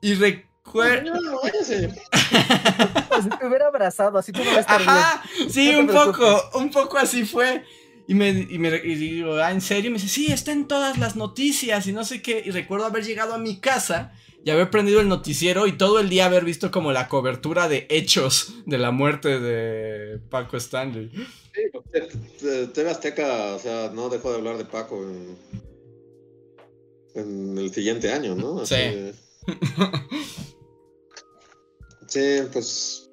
Y recuerdo...
Pues si te hubiera abrazado, así tú no vas a estar bien.
Ajá, sí,
No
un poco, un poco así fue. Y me, y me y digo, ah, ¿en serio? Y me dice, sí, está en todas las noticias y no sé qué. Y recuerdo haber llegado a mi casa y haber prendido el noticiero y todo el día haber visto como la cobertura de hechos de la muerte de Paco Stanley.
Sí, pues, TV Azteca, o sea, no dejó de hablar de Paco en, en el siguiente año, ¿no? Así
Sí.
Sí, pues.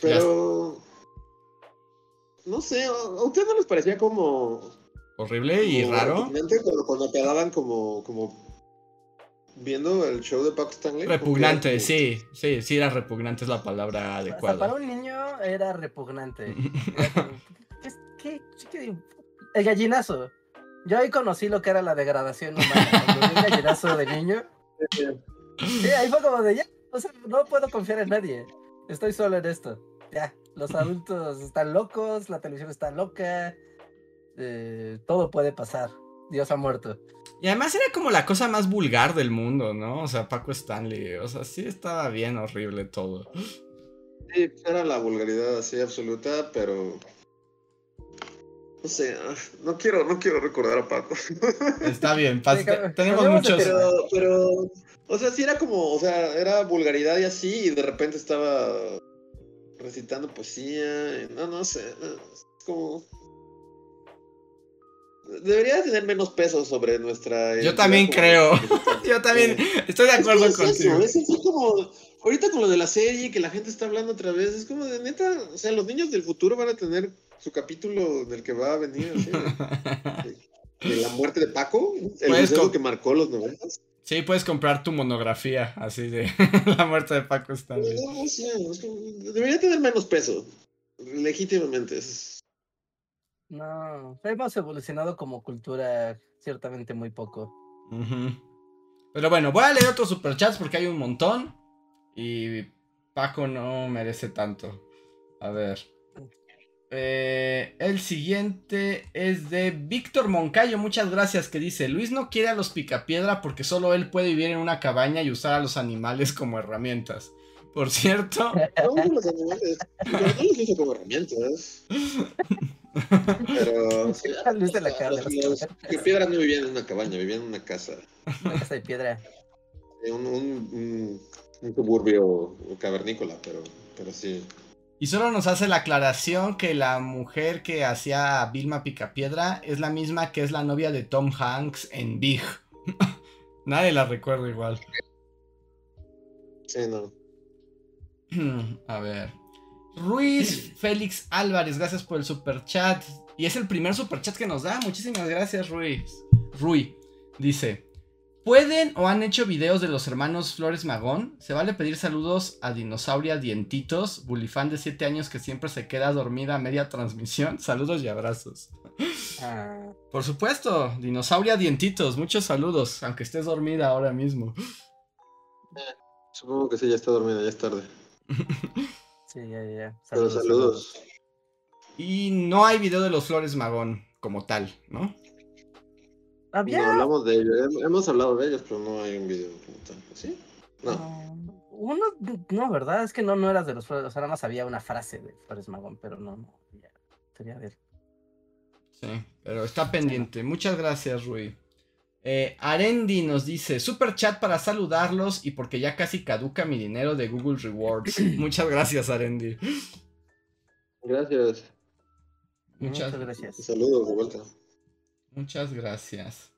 Pero. No sé, ¿a ustedes no les parecía como.
Horrible y
como
raro.
repugnante cuando, cuando quedaban como, como. Viendo el show de Paco Stanley?
Repugnante,
Como-
sí, sí, sí era repugnante es la palabra
Hasta para
adecuada.
un niño era repugnante. Era como, ¿Qué, qué, qué- El gallinazo. Yo ahí conocí lo que era la degradación humana. Cuando vi el gallinazo de niño. Sí, ahí fue como de ya. O sea, no puedo confiar en nadie. Estoy solo en esto. Ya. Los adultos están locos, la televisión está loca. eh, todo puede pasar. Dios ha muerto.
Y además era como la cosa más vulgar del mundo, ¿no? O sea, Paco Stanley, o sea, sí estaba bien horrible todo.
Sí, era la vulgaridad así absoluta, pero. No sé, ah, no quiero, no quiero recordar a Paco.
Está bien, tenemos muchos...
Pero, pero, o sea, sí era como, o sea, era vulgaridad y así, y de repente estaba recitando poesía. no, no sé, es como. Debería tener menos peso sobre nuestra.
Yo también creo. Yo también
Sí.
estoy de acuerdo
es
contigo.
Eso, es así como, ahorita con lo de la serie, que la gente está hablando otra vez, es como de neta, o sea, los niños del futuro van a tener su capítulo en el que va a venir así, de, la muerte de Paco, el suceso
com-
que marcó los noventas.
Sí, puedes comprar tu monografía así de la muerte de Paco Stanley.
No, no sé, es como- debería tener menos peso, legítimamente.
No, hemos evolucionado como cultura ciertamente muy poco.
Pero bueno, voy a leer otros superchats porque hay un montón. Y Paco no merece tanto. A ver. Eh, el siguiente es de Víctor Moncayo, muchas gracias, que dice, Luis no quiere a los picapiedra porque solo él puede vivir en una cabaña y usar a los animales como herramientas. Por cierto...
No, los animales. Los uso como herramientas. Pero... Sí,
Luis de la
los, los no vivían en una cabaña, vivían en una casa.
Una casa de piedra.
Eh, Un, un, un, un suburbio cavernícola, pero, pero sí.
Y solo nos hace la aclaración que la mujer que hacía a Vilma Picapiedra es la misma que es la novia de Tom Hanks en Big. Nadie la recuerda igual.
Sí, no.
A ver. Ruiz Félix Álvarez, gracias por el super chat. Y es el primer super chat que nos da. Muchísimas gracias, Ruiz. Rui dice: ¿Pueden o han hecho videos de los hermanos Flores Magón? Se vale pedir saludos a Dinosauria Dientitos, bulifán de 7 años que siempre se queda dormida a media transmisión. Saludos y abrazos.
Ah,
Por supuesto, Dinosauria Dientitos, muchos saludos, aunque estés dormida ahora mismo.
Supongo que sí, ya está dormida, ya es tarde.
sí, ya, ya.
Pero saludos.
Y no hay video de los Flores Magón como tal, ¿no?
No
Había
hablamos de ellos, hem- hemos hablado de ellos, pero no hay un video como tal. ¿Sí? No.
uno, no, ¿verdad? Es que no, no eras de los Flores, o sea, nada más había una frase de Flores Magón, pero no, no. Ya, quería ver.
Sí, pero está pendiente. Muchas gracias, Rui. Eh, Arendi nos dice, super chat para saludarlos y porque ya casi caduca mi dinero de Google Rewards. Muchas gracias, Arendi.
Gracias.
Muchas,
Muchas gracias.
Saludos de vuelta.
Muchas gracias.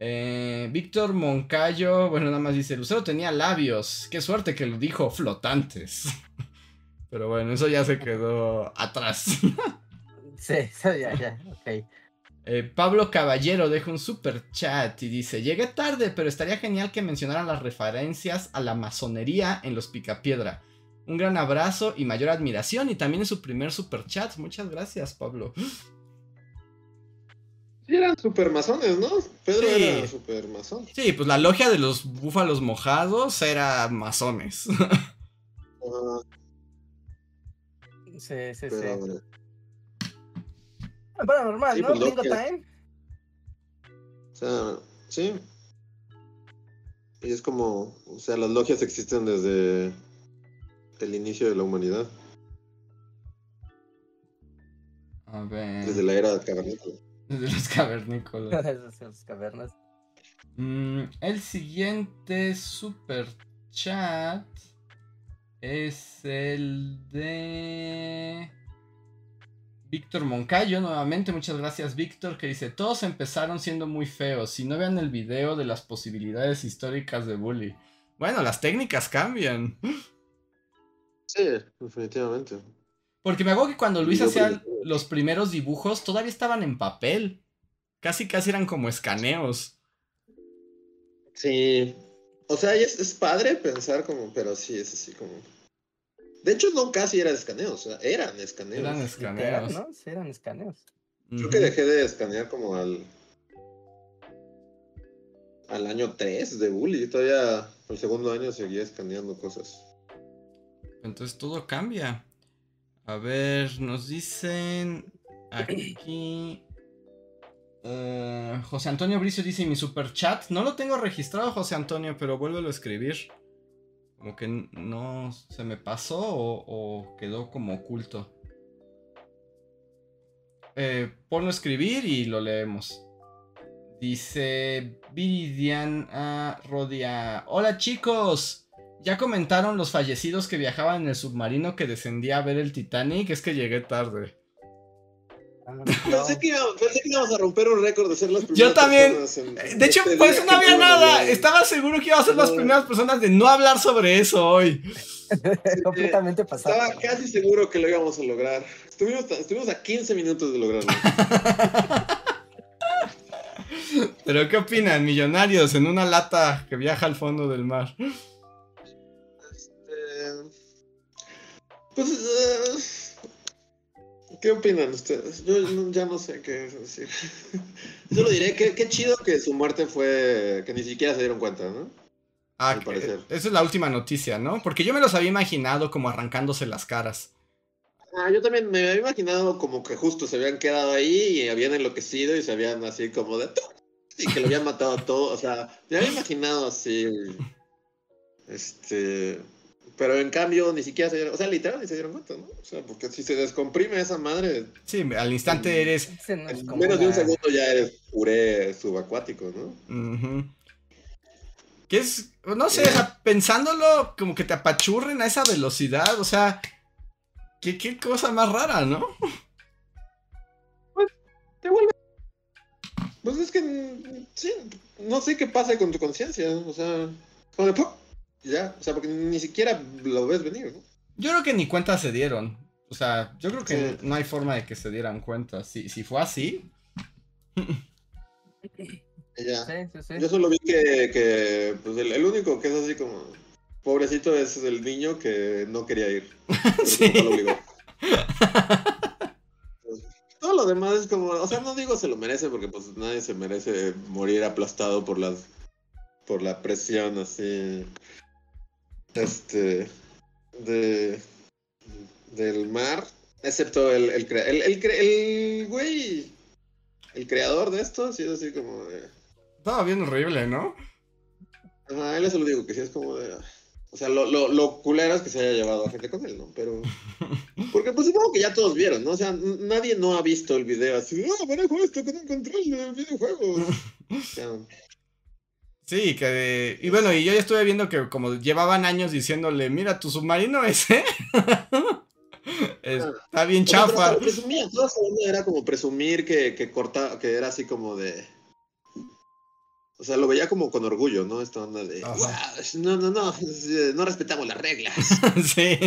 Eh, Víctor Moncayo, bueno, nada más dice, Lucero tenía labios. Qué suerte que lo dijo flotantes. Pero bueno, eso ya se quedó atrás.
Sí, sí, ya, ya, ok.
Eh, Pablo Caballero deja un super chat y dice: Llegué tarde, pero estaría genial que mencionaran las referencias a la masonería en los Picapiedra. Un gran abrazo y mayor admiración, y también en su primer super chat. Muchas gracias, Pablo.
Sí, eran super masones, ¿no? Pedro
Sí.
era super masón.
Sí, pues la logia de los búfalos mojados era masones.
Ajá,
Sí, sí,
pero,
sí. Paranormal,
Sí,
¿no?
pues, lo
Bingo
que-
time.
o sea, sí. Y es como, o sea, las logias existen desde el inicio de la humanidad,
A ver.
desde la era cavernícola.
Desde los cavernícolas.
Son las cavernas.
Mm, el siguiente super chat es el de Víctor Moncayo nuevamente. Muchas gracias Víctor que dice, todos empezaron siendo muy feos. Si no vean el video de las posibilidades históricas de Bully. Bueno, las técnicas cambian.
Sí, definitivamente.
Porque me hago que cuando Luis hacía los primeros dibujos todavía estaban en papel. Casi casi eran como escaneos.
Sí. O sea, es, es padre pensar como, pero sí, es así como. De hecho, no casi era escaneo, o sea, eran escaneos.
Eran escaneos.
¿no? Sí, eran escaneos.
Creo que dejé de escanear como al. al año 3 de Bully. Todavía el segundo año seguía escaneando cosas.
Entonces todo cambia. A ver, nos dicen aquí. eh, José Antonio Bricio dice mi super chat. No lo tengo registrado, José Antonio, pero vuélvelo a escribir. Como que no se me pasó o, quedó como oculto. Eh, ponlo a escribir y lo leemos. Dice Viridian ah, Rodia. Hola chicos. Ya comentaron los fallecidos que viajaban en el submarino que descendía a ver el Titanic. Es que llegué tarde.
Ah, no.
Pensé, que íbamos, pensé que íbamos a romper un récord de ser las primeras
Yo también.
personas en-
Eh, De hecho,
este
por eso
día
no había nada. Estaba seguro que iba a ser las primeras personas de no hablar sobre eso hoy.
Completamente pasado.
Estaba casi seguro que lo íbamos a lograr. Estuvimos, estuvimos a 15 minutos de lograrlo.
Pero ¿qué opinan, millonarios, en una lata que viaja al fondo del mar?
Pues, eh, ¿qué opinan ustedes? Yo ya no sé qué decir. Solo diré que qué chido que su muerte fue que ni siquiera se dieron cuenta, ¿no?
Ah,
Al parecer.
esa es la última noticia, ¿no? Porque yo me los había imaginado como arrancándose las caras.
Ah, yo también me había imaginado como que justo se habían quedado ahí y habían enloquecido y se habían así como de... Y que lo habían matado a todo. O sea, me había imaginado así... Este... Pero en cambio ni siquiera se dieron... O sea, literal ni se dieron cuenta, ¿no? O sea, porque si se descomprime esa madre...
Sí, al instante eres...
En menos de un segundo ya eres puré subacuático, ¿no?
Que es, no sé, o sea, pensándolo como que te apachurren a esa velocidad, o sea, qué, qué cosa más rara, ¿no?
Pues te vuelve... Pues es que, sí, no sé qué pasa con tu conciencia, o sea, como de, ya, o sea, porque ni siquiera lo ves venir, ¿no?
Yo creo que ni cuenta se dieron, o sea, yo creo que no hay forma de que se dieran cuenta, si, si fue así...
Yo solo vi que, que pues el, único que es así como pobrecito es el niño que no quería ir. sí. Todo lo demás es como, o sea, no digo se lo merece porque pues nadie se merece morir aplastado por las por la presión así este de del mar, excepto el el, el, el, el güey el creador de esto, sí es así como de
estaba bien horrible, ¿no?
Ajá, él eso lo digo, que sí es como de... O sea, lo, lo, lo culero es que se haya llevado a gente con él, ¿no? Pero... Porque pues supongo que ya todos vieron, ¿no? O sea, nadie no ha visto el video así, ah, manejo esto con un control de videojuegos.
Sí, que... Y bueno, y yo ya estuve viendo que como llevaban años diciéndole, mira, tu submarino ese... Está bien chafa.
Pero, presumía, todo era como presumir que, que corta, que era así como de o sea, lo veía como con orgullo, ¿no? Esta onda de, no, no, no, no respetamos las reglas. sí.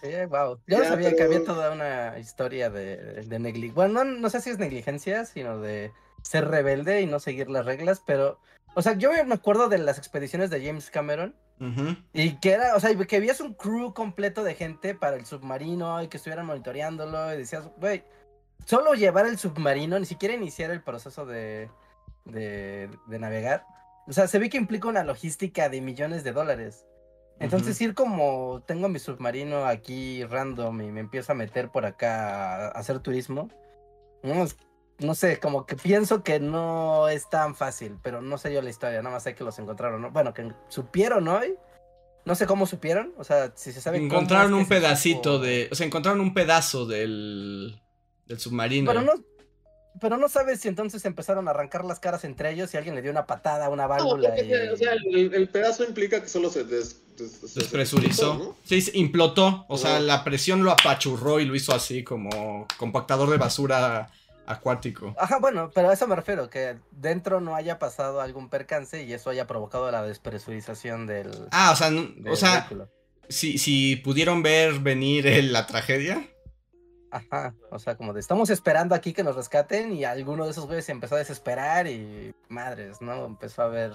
Sí, wow. Yo no sabía que había toda una historia de, de negligencia. Bueno, no, no sé si es negligencia, sino de ser rebelde y no seguir las reglas, pero, o sea, yo me acuerdo de las expediciones de James Cameron. Y que era, o sea, que había un crew completo de gente para el submarino y que estuvieran monitoreándolo y decías, güey, solo llevar el submarino, ni siquiera iniciar el proceso de, de, navegar. O sea, se ve que implica una logística de millones de dólares. Entonces ir como tengo mi submarino aquí random y me empiezo a meter por acá a hacer turismo. No, sé, como que pienso que no es tan fácil, pero no sé yo la historia, nada más sé que los encontraron, ¿no? Bueno, que supieron hoy. No sé cómo supieron, o sea, si se sabe
Encontraron un pedacito de, o sea, encontraron un pedazo del del submarino.
Pero no, pero no sabes si entonces empezaron a arrancar las caras entre ellos y alguien le dio una patada a una válvula.
O sea, el, pedazo implica que solo se
despresurizó. Sí, implotó. O sea, la presión lo apachurró y lo hizo así como compactador de basura acuático.
Ajá, bueno, pero a eso me refiero, que dentro no haya pasado algún percance y eso haya provocado la despresurización del.
Ah, o sea, o sea si, si pudieron ver venir la tragedia.
Ajá, o sea, como de estamos esperando aquí que nos rescaten y alguno de esos güeyes se empezó a desesperar y madres, ¿no? Empezó a ver.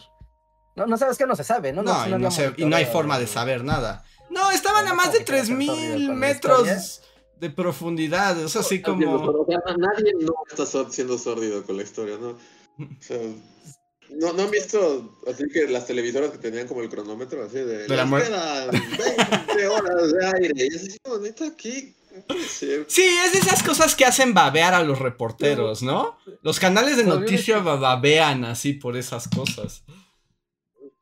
No, no sabes que no se sabe, ¿no?
No, y, no y no hay forma de saber nada. No, estaban a más de 3000 metros de profundidad, sea, así como.
nadie no está siendo sórdido con la historia, ¿no? O sea, ¿No, ¿No han visto así que las televisoras que tenían como el cronómetro así de, de la muerte? 20 horas de aire y es así neta aquí
Sí, es de esas cosas que hacen babear a los reporteros, ¿no? Los canales de noticias babean así por esas cosas.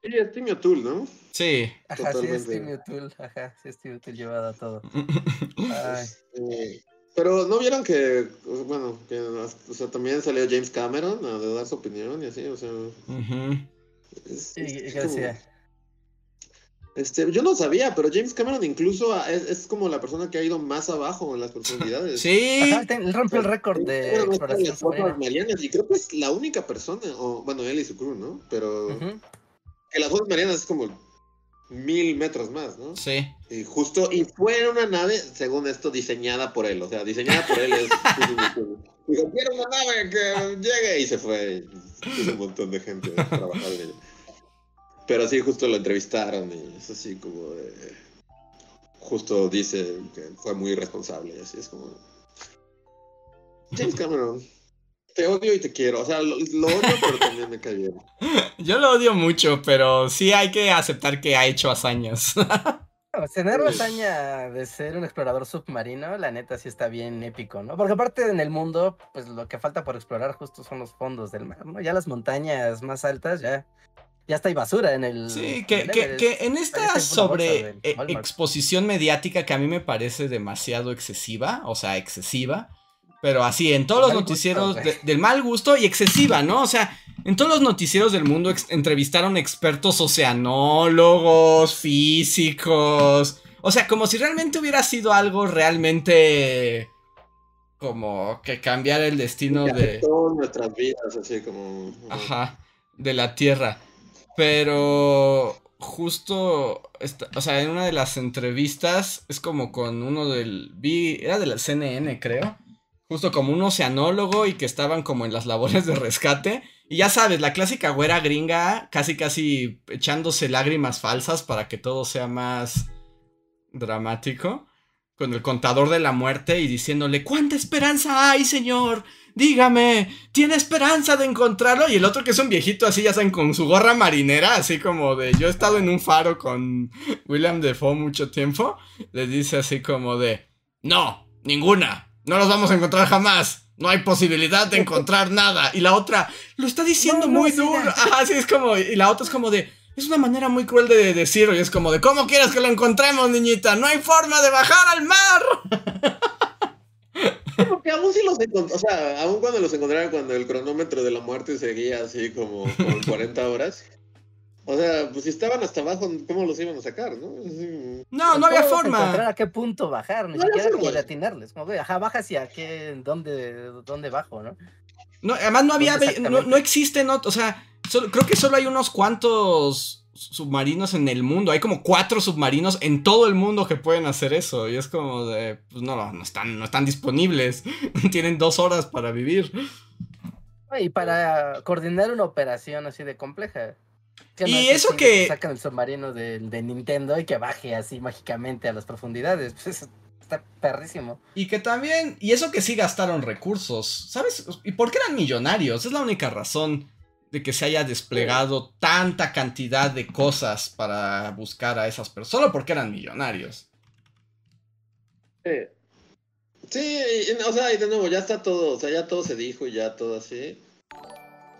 Sí, es Timmy O'Toole, ¿no?
Sí.
Ajá, sí es Timmy O'Toole. Ajá, sí es Timmy O'Toole llevado a todo.
Ay. pero no vieron que, bueno, que o sea, también salió James Cameron a dar su opinión y así, o sea.
sí, ¿qué decía?
Este, yo no sabía, pero James Cameron incluso es, como la persona que ha ido más abajo en las profundidades.
Sí.
él rompió el récord de exploración
marianas y creo que es la única persona, o bueno, él y su crew, ¿no? Pero que las dos marianas es como mil metros más, ¿no?
Sí.
Y justo, y fue en una nave, según esto, diseñada por él, o sea, diseñada por él es... Dijo, quiero una nave que llegue y se fue. Y un montón de gente trabajando en ella. Pero sí, justo lo entrevistaron y es así como de... Justo dice que fue muy irresponsable y así es como... James Cameron, te odio y te quiero. O sea, lo, odio, pero también me cae bien.
Yo lo odio mucho, pero sí hay que aceptar que ha hecho hazañas.
tener la hazaña de ser un explorador submarino, la neta sí está bien épico, ¿no? Porque aparte en el mundo, pues lo que falta por explorar justo son los fondos del mar, ¿no? Ya las montañas más altas, ya, ya está hay basura en el...
Sí, que, que, que en esta sobre e, exposición mediática que a mí me parece demasiado excesiva, o sea, excesiva, pero así, en todos los noticieros del mal gusto y excesiva, ¿no? O sea, en todos los noticieros del mundo entrevistaron expertos oceanólogos, físicos. O sea, como si realmente hubiera sido algo realmente como que cambiar el destino de
todas nuestras vidas, así como
ajá, de la Tierra. Pero justo, o sea, en una de las entrevistas es como con uno del vi era de la CNN, creo. Justo como un oceanólogo y que estaban como en las labores de rescate y ya sabes, la clásica güera gringa, casi casi echándose lágrimas falsas para que todo sea más dramático. Con el contador de la muerte y diciéndole, ¿cuánta esperanza hay, señor? Dígame, ¿tiene esperanza de encontrarlo? Y el otro que es un viejito así, ya saben, con su gorra marinera, así como de, yo he estado en un faro con William Defoe mucho tiempo, le dice así como de, no, ninguna, no los vamos a encontrar jamás. No hay posibilidad de encontrar nada. Y la otra, lo está diciendo muy duro. Ajá, sí, es como. Y la otra es como de. Es una manera muy cruel de decirlo. Y es como de, ¿cómo quieres que lo encontremos, niñita? No hay forma de bajar al mar.
Porque aún si los encontraron, o sea, aún cuando los encontraron cuando el cronómetro de la muerte seguía así como, como 40 horas. O sea, pues si estaban hasta abajo, ¿cómo los iban a sacar, no?
No, no había forma.
a qué punto bajar, ni siquiera como de atinarles. Como, ajá, baja hacia qué, dónde, dónde bajo, ¿no?
No, además no había, no, no existen, no, o sea, creo que solo hay unos cuantos submarinos en el mundo. Hay como cuatro submarinos en todo el mundo que pueden hacer eso. Y es como de, pues no, no están, no están disponibles. Tienen dos horas para vivir.
Y para coordinar una operación así de compleja
y eso que...
Sacan el submarino de, Nintendo y que baje así mágicamente a las profundidades. Pues está perrísimo.
Y que también... Y eso que sí gastaron recursos. ¿Sabes? ¿Y por qué eran millonarios? Es la única razón de que se haya desplegado tanta cantidad de cosas para buscar a esas personas. Solo porque eran millonarios.
Sí. Sí, o sea, y de nuevo, ya está todo, o sea, ya todo se dijo y ya todo así.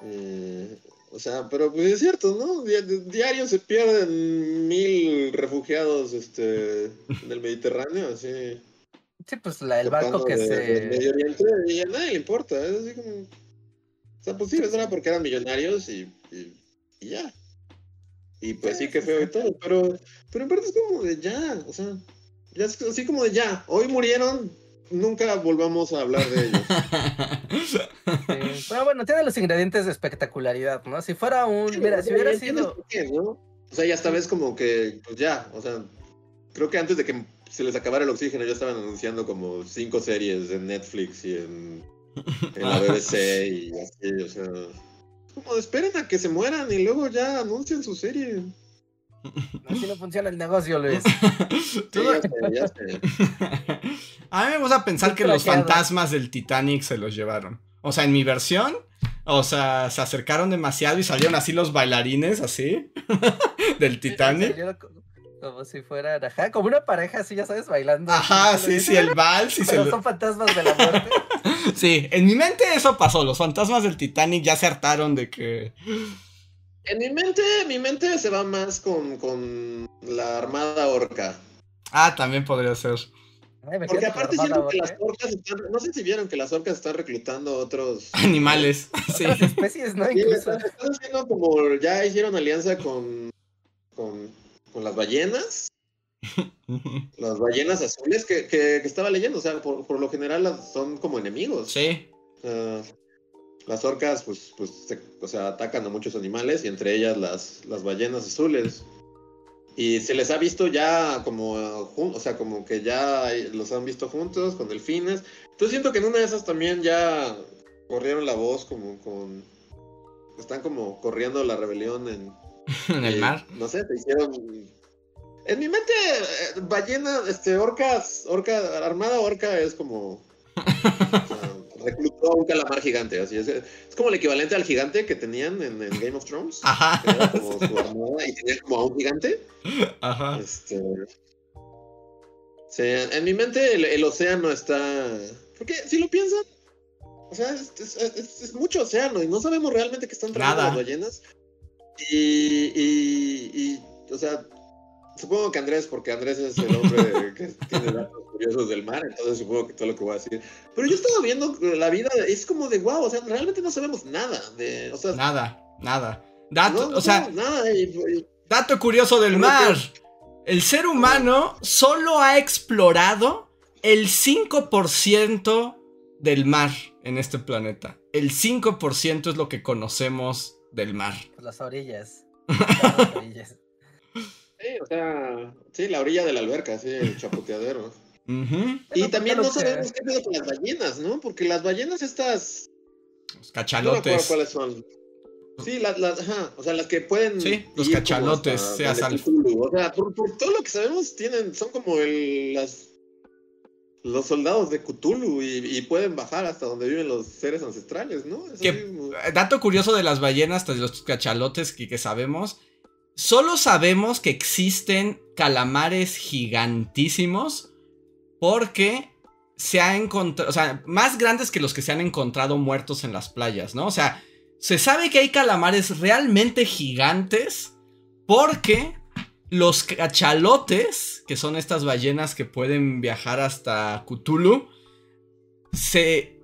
Eh, o sea, pero pues es cierto, ¿no? Diario se pierden mil refugiados este, en el Mediterráneo, así.
Sí, pues la, el barco que se.
Medio Oriente y a nadie le importa. Es así como. O sea, pues sí, eso era porque eran millonarios y, y, ya. Y pues sí, que feo y todo. Pero, pero en parte es como de ya. O sea, ya es así como de ya. Hoy murieron, nunca volvamos a hablar de ellos.
Pero bueno, tiene los ingredientes de espectacularidad, ¿no? Si fuera un. mira, si hubiera sido.
O sea, ya esta vez como que, pues ya, o sea, creo que antes de que se les acabara el oxígeno ya estaban anunciando como cinco series en Netflix y en, en la BBC y así, o sea. Como esperen a que se mueran y luego ya anuncian su serie.
Así no funciona el negocio, Luis.
A mí me gusta pensar que los fantasmas del Titanic se los llevaron. O sea, en mi versión, o sea, se acercaron demasiado y salieron así los bailarines, así, del Titanic.
Como si fueran, ajá, como una pareja así, ya sabes, bailando.
Ajá, sí, sí, el vals.
Sí, Pero son fantasmas de la muerte.
sí, en mi mente eso pasó. Los fantasmas del Titanic ya se hartaron de que.
En mi mente, mi mente se va más con, con la armada orca.
Ah, también podría ser.
Porque aparte siento que las orcas están, no sé si vieron que las orcas están reclutando otros
animales, sí.
especies, ¿no? Incluso.
están haciendo como ya hicieron alianza con, con, con las ballenas. las ballenas azules que, que, estaba leyendo, o sea, por, por lo general son como enemigos.
Sí.
Las orcas, pues, pues o sea, atacan a muchos animales y entre ellas las, las ballenas azules. Y se les ha visto ya como, o sea, como que ya los han visto juntos con delfines. Entonces siento que en una de esas también ya corrieron la voz como con... Están como corriendo la rebelión en...
en el mar.
No sé, te hicieron... En mi mente, eh, ballena, este, orcas, orca, armada orca es como... reclutó a un calamar gigante, así es. Es como el equivalente al gigante que tenían en, Game of Thrones.
Ajá.
como su armada y tenían como a un gigante.
Ajá.
Este, Sí, en mi mente el, océano está. Porque si lo piensan, o sea, es, mucho océano y no sabemos realmente qué están trayendo las ballenas. Y, y, o sea, supongo que Andrés, porque Andrés es el hombre que tiene datos curiosos del mar, entonces supongo que todo lo que voy a decir. Pero yo he estado viendo la vida, es como de wow, o sea, realmente no sabemos nada. De, o sea,
nada, nada. Dato, o sea, nada, dato curioso del mar. El ser humano solo ha explorado el 5% del mar en este planeta. El 5% es lo que conocemos del mar.
Las orillas. Las
orillas. Sí, o sea, sí, la orilla de la alberca, sí, el chapoteadero. Y también no sabemos qué pedo con las ballenas, ¿no? Porque las ballenas estas...
Los cachalotes.
No cuáles son. Sí, las, las, ajá, o sea, las que pueden.
Sí, los cachalotes, sea sal.
O sea, por, todo lo que sabemos, tienen, son como el, las, los soldados de Cthulhu y, pueden bajar hasta donde viven los seres ancestrales, ¿no?
Dato curioso de las ballenas, de los cachalotes que, que sabemos. Solo sabemos que existen calamares gigantísimos porque se ha encontrado, o sea, más grandes que los que se han encontrado muertos en las playas, ¿no? O sea, se sabe que hay calamares realmente gigantes porque los cachalotes, que son estas ballenas que pueden viajar hasta Cthulhu, se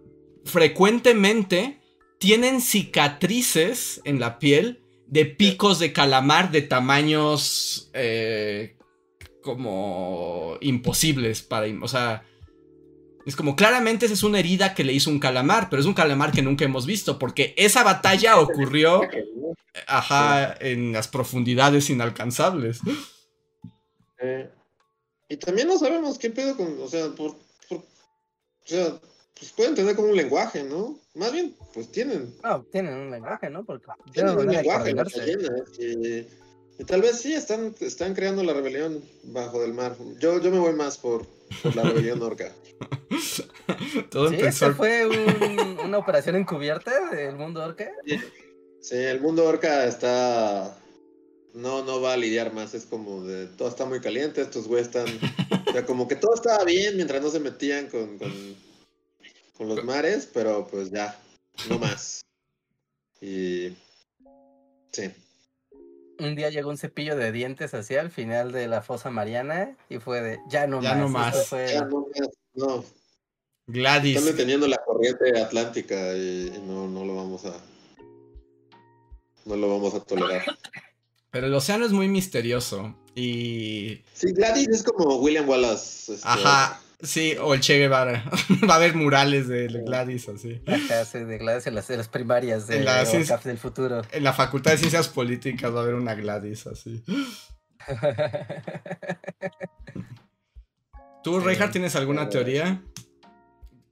frecuentemente tienen cicatrices en la piel de picos de calamar de tamaños eh, como imposibles para, o sea, es como, claramente esa es una herida que le hizo un calamar, pero es un calamar que nunca hemos visto, porque esa batalla ocurrió, ajá, en las profundidades inalcanzables.
Eh, y también no sabemos qué pedo con, o sea, por, o sea, pues pueden tener como un lenguaje, ¿no? Más bien, pues tienen.
No, tienen un lenguaje, ¿no? Porque
tienen un lenguaje, y, tal vez sí están, están creando la rebelión bajo del mar. Yo, yo me voy más por, por la rebelión orca.
Todo empezó... fue una operación encubierta del mundo orca?
Sí, el mundo orca está... No, no va a lidiar más, es como de... Todo está muy caliente, estos güeyes están... O sea, como que todo estaba bien mientras no se metían con, con, con los mares, pero pues ya, no más. Y... Sí
un día llegó un cepillo de dientes hacia el final de la fosa mariana y fue de ya no
ya
más.
No más.
Ya no más. No.
Gladys.
Están deteniendo la corriente atlántica y, no, no lo vamos a. No lo vamos a tolerar.
Pero el océano es muy misterioso. Y.
Sí, Gladys es como William Wallace.
Este, Ajá. Sí, o el Che Guevara. Va a haber murales de Gladys así.
Sí, de Gladys en las, en las primarias de la del futuro.
En la Facultad de Ciencias Políticas va a haber una Gladys así. ¿Tú, Reinhardt, tienes alguna teoría?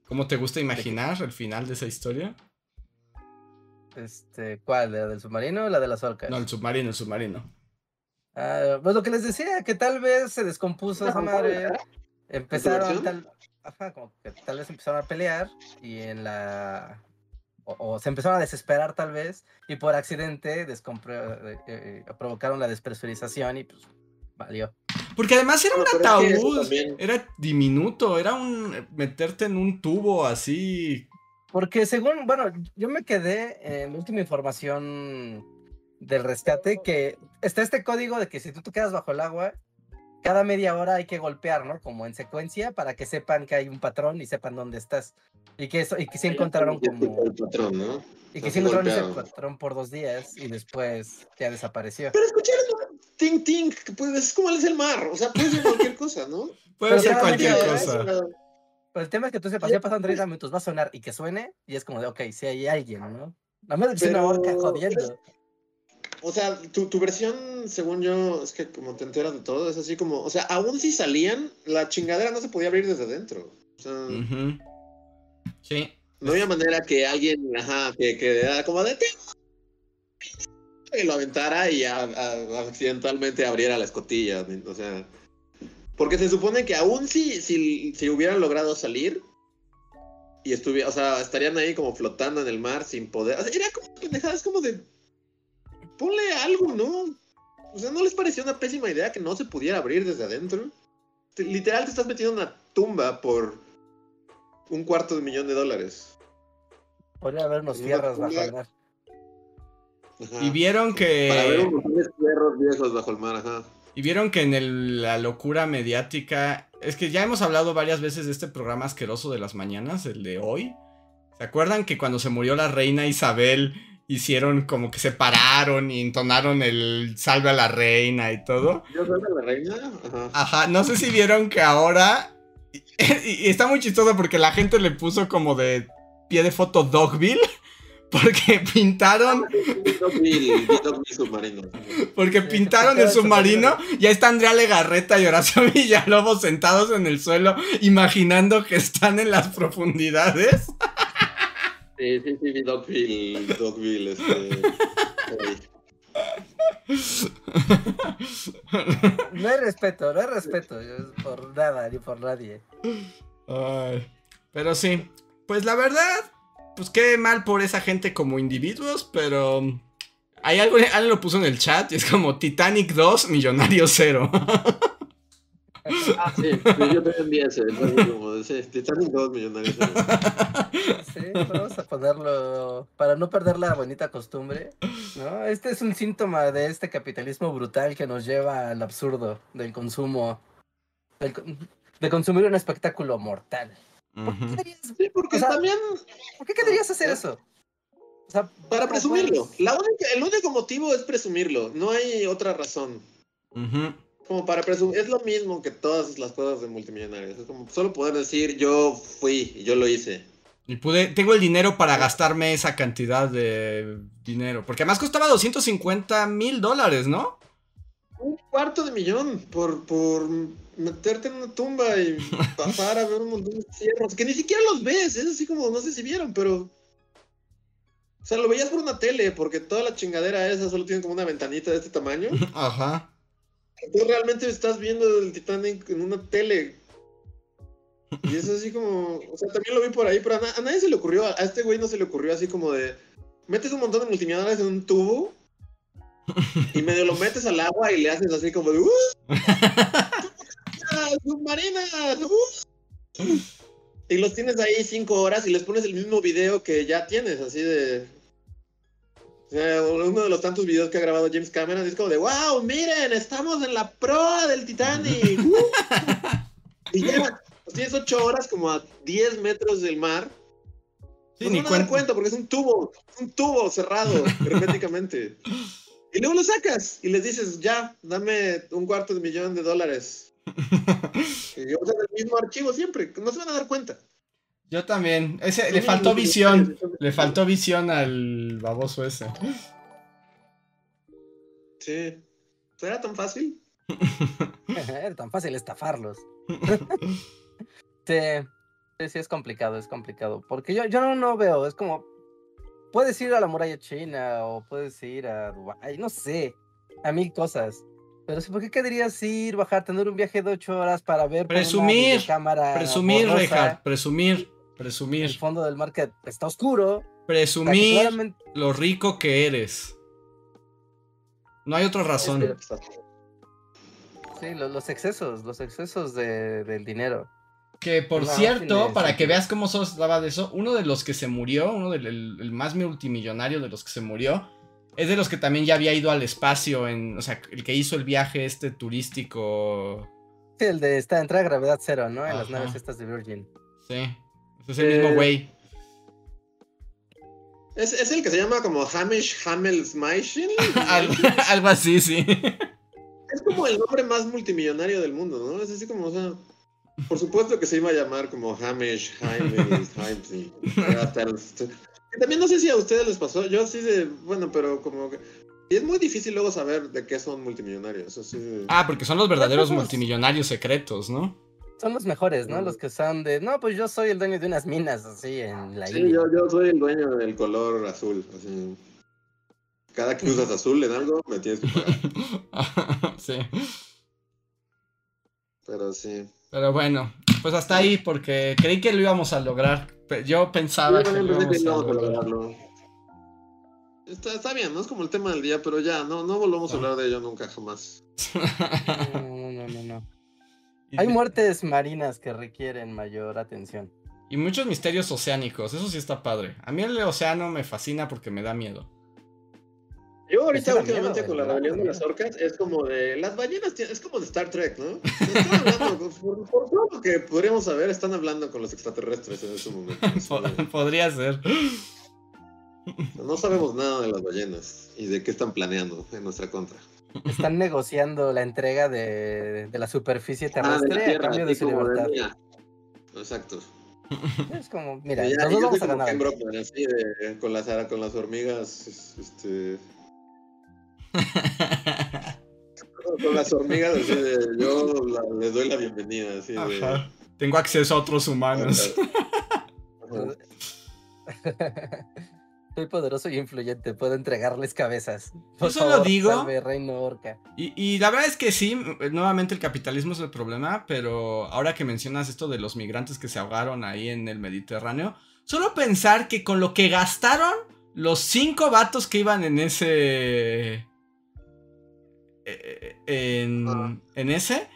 ¿Cómo te gusta imaginar el final de esa historia?
Este, ¿cuál? ¿La del submarino o la de las orcas?
No, el submarino, el submarino.
Ah, pues lo que les decía, que tal vez se descompuso esa madre. Empezaron tal, ajá, como que tal vez empezaron a pelear y en la o, se empezaron a desesperar tal vez y por accidente eh, eh, provocaron la despresurización y pues valió.
Porque además era un ataúd, era diminuto, era un meterte en un tubo así.
Porque según, bueno, yo me quedé en la última información del rescate que está este código de que si tú te quedas bajo el agua, cada media hora hay que golpear, ¿no? Como en secuencia para que sepan que hay un patrón y sepan dónde estás. Y que eso, y que se encontraron como. Y que se encontraron ese patrón por dos días y después ya desapareció.
Pero escucharon ting ting, pues es como es el mar, o sea, puede ser cualquier cosa, ¿no?
Puede ser cualquier cosa.
Pero el tema es que tú sepas, ya pasan 30 minutos, va a sonar y que suene, y es como de, ok, si hay alguien, ¿no? La madre es una horca jodiendo.
O sea, tu, tu, versión, según yo, es que como te enteras de todo, es así como, o sea, aún si salían, la chingadera no se podía abrir desde dentro. O sea,
sí.
No había manera que alguien, ajá, que, que como de y lo aventara y accidentalmente abriera la escotilla. O sea, porque se supone que aún si, si, si hubieran logrado salir y estuviera, o sea, estarían ahí como flotando en el mar sin poder. O sea, era como pendejadas como de. Ponle algo, ¿no? O sea, ¿no les pareció una pésima idea que no se pudiera abrir desde adentro? literal te estás metiendo en una tumba por un cuarto de millón de dólares.
Podría habernos tierras bajo el mar.
Y vieron que.
Para ver un montón de fierros viejos bajo el mar, ajá.
Y vieron que en el, la locura mediática. Es que ya hemos hablado varias veces de este programa asqueroso de las mañanas, el de hoy. ¿Se acuerdan que cuando se murió la reina Isabel hicieron como que se pararon y entonaron el salve a la reina y todo?
¿Yo salve a la reina? Ajá.
Ajá, no sé si vieron que ahora. Y, está muy chistoso porque la gente le puso como de pie de foto Dogville. Porque pintaron. Porque pintaron el submarino. Y ahí está Andrea Legarreta y Horacio Villalobos sentados en el suelo, imaginando que están en las profundidades.
Sí, sí, sí, Dogville, Dogville, este.
No hay respeto, no hay respeto por nada ni por nadie.
Ay, pero sí, pues la verdad, pues qué mal por esa gente como individuos, pero hay algo, alguien lo puso en el chat y es como Titanic 2, Millonario 0.
Ah, sí, yo también ese, como Titanic 2, Millonario 0.
Sí, vamos a ponerlo para no perder la bonita costumbre. ¿no? Este es un síntoma de este capitalismo brutal que nos lleva al absurdo del consumo, de consumir un espectáculo mortal.
¿Por qué querías, sí, porque también...
¿Por qué querías hacer eso?
O sea, para presumirlo. La única, el único motivo es presumirlo. No hay otra razón. Como para presumir. Es lo mismo que todas las cosas de multimillonarios. Es como solo poder decir yo fui yo lo hice.
Y pude, tengo el dinero para gastarme esa cantidad de dinero. Porque además costaba 250 mil dólares, ¿no?
Un cuarto de millón por, por meterte en una tumba y pasar a ver un montón de cierros, que ni siquiera los ves, es así como, no sé si vieron, pero... O sea, lo veías por una tele, porque toda la chingadera esa solo tiene como una ventanita de este tamaño.
Ajá.
Tú realmente estás viendo el Titanic en una tele. Y es así como, o sea, también lo vi por ahí, pero a, nadie se le ocurrió, a este güey no se le ocurrió así como de, metes un montón de multimillonarios en un tubo y medio lo metes al agua y le haces así como de, ¡Uh! submarina. Y los tienes ahí cinco horas y les pones el mismo video que ya tienes, así de. Uno de los tantos videos que ha grabado James Cameron es como de, wow, miren, estamos en la proa del Titanic. y ya, pues tienes ocho horas como a 10 metros del mar. no ni van cuenta porque es un tubo, un tubo cerrado herméticamente. y luego lo sacas y les dices, ya, dame un cuarto de millón de dólares yo usan el mismo archivo siempre, no se van a dar cuenta.
Yo también. Ese, le faltó visión. Le faltó visión al baboso ese.
Sí. ¿Era tan fácil?
Era tan fácil estafarlos. sí. sí, es complicado, es complicado. Porque yo, yo no, veo, es como. Puedes ir a la muralla china o puedes ir a Dubái, no sé, a mil cosas. Pero ¿por qué querrías ir, bajar, tener un viaje de ocho horas para ver
presumir, cámara presumir, Rejar, presumir, presumir. El
fondo del mar que está oscuro.
Presumir lo rico que eres. No hay otra razón.
Sí, los, excesos, los excesos de, del dinero.
Que por cierto, para que veas cómo sos daba de eso, uno de los que se murió, uno del el más multimillonario de los que se murió, es de los que también ya había ido al espacio, en, o sea, el que hizo el viaje este turístico.
Sí, el de esta entrada a gravedad cero, ¿no? En las naves estas de Virgin.
Sí, es el mismo güey.
¿Es, ¿Es, el que se llama como Hamish Hamelsmeishin?
algo, algo así, sí.
Es como el nombre más multimillonario del mundo, ¿no? Es así como, o sea, por supuesto que se iba a llamar como Hamish Hamels, también no sé si a ustedes les pasó, yo sí de, bueno, pero como que... Y es muy difícil luego saber de qué son multimillonarios.
Ah, porque son los verdaderos multimillonarios secretos, ¿no?
Son los mejores, ¿no? Los que son de, no, pues yo soy el dueño de unas minas así en la
Sí, yo, yo, soy el dueño del color azul, así. Cada que usas azul en algo, me tienes que pagar.
sí.
Pero sí.
Pero bueno, pues hasta ahí, porque creí que lo íbamos a lograr. Yo pensaba que lo íbamos a lograrlo.
Está, está, bien, no es como el tema del día, pero ya, no, no volvamos a hablar de ello nunca, jamás.
No, no, no, no. Hay muertes marinas que requieren mayor atención.
Y muchos misterios oceánicos, eso sí está padre. A mí el océano me fascina porque me da miedo.
Yo ahorita últimamente con la rebelión de las orcas es como de las ballenas, es como de Star Trek, ¿no? por, todo lo que podríamos saber, están hablando con los extraterrestres en ese momento.
Podría ser.
No sabemos nada de las ballenas y de qué están planeando en nuestra contra.
Están negociando la entrega de, de la superficie terrestre
ah, de a cambio de su libertad. Exacto.
Es como, mira, nosotros vamos a ganar.
así de, con, las, con las hormigas, este... con las hormigas, así de, yo les doy la bienvenida, así de...
Tengo acceso a otros humanos.
Soy poderoso y influyente, puedo entregarles cabezas.
Por Yo solo digo.
reino orca.
Y, y, la verdad es que sí, nuevamente el capitalismo es el problema, pero ahora que mencionas esto de los migrantes que se ahogaron ahí en el Mediterráneo, solo pensar que con lo que gastaron los cinco vatos que iban en ese. Eh, en, ah. en ese,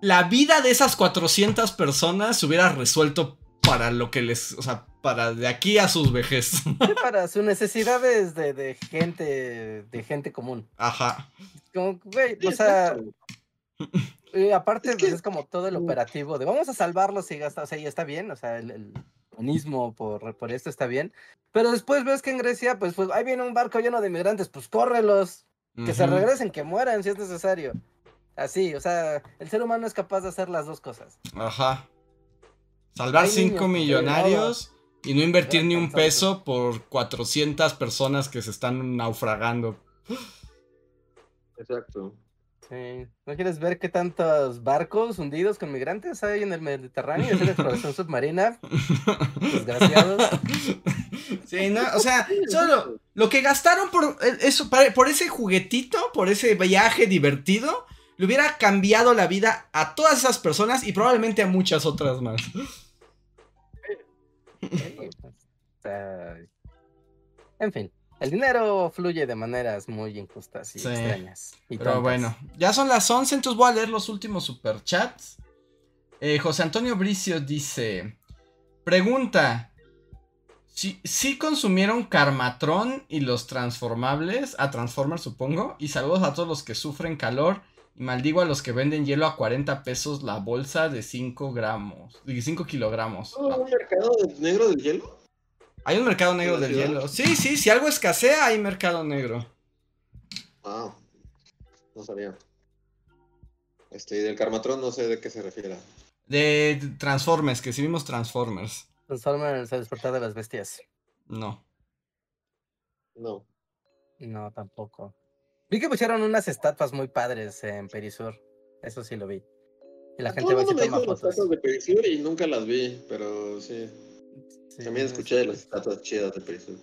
la vida de esas 400 personas se hubiera resuelto para lo que les, o sea, para de aquí a sus vejez.
para sus necesidades de, de, gente, de gente común.
Ajá.
Como, güey, o sea, y aparte pues, es, como todo el operativo de vamos a salvarlos y gasta, o sea, y está bien, o sea, el, el por, por esto está bien, pero después ves que en Grecia, pues, pues ahí viene un barco lleno de inmigrantes, pues córrelos, que se regresen, que mueran si es necesario. Así, o sea, el ser humano es capaz de hacer las dos cosas.
Ajá. Salvar 5 millonarios y no invertir ni un peso por 400 personas que se están naufragando.
Exacto.
Sí. ¿No quieres ver qué tantos barcos hundidos con migrantes hay en el Mediterráneo? Es una exploración submarina. Desgraciados.
Sí, no, o sea, solo lo que gastaron por eh, eso, por ese juguetito, por ese viaje divertido, le hubiera cambiado la vida a todas esas personas y probablemente a muchas otras más.
en fin, el dinero fluye de maneras muy injustas y extrañas.
Pero bueno, ya son las 11, entonces voy a leer los últimos superchats. Eh, José Antonio Bricio dice: Pregunta. Si, si consumieron Carmatron y los transformables, a Transformers supongo, y saludos a todos los que sufren calor y maldigo a los que venden hielo a 40 pesos la bolsa de 5 gramos. De 5 kilogramos.
¿Hay un mercado negro del hielo?
Hay un mercado negro del hielo. Sí, sí, si algo escasea, hay mercado negro.
Ah, no sabía. Este, y del Carmatrón no sé de qué se refiere.
De Transformers, que sí vimos Transformers.
Transformers, el despertar de las bestias.
No.
No.
No, tampoco. Vi que pusieron unas estatuas muy padres en Perisur. Eso sí lo vi.
Y la gente va a toma fotos. estatuas de Perisur y nunca las vi, pero sí. También escuché de las estatuas chidas de Perisur.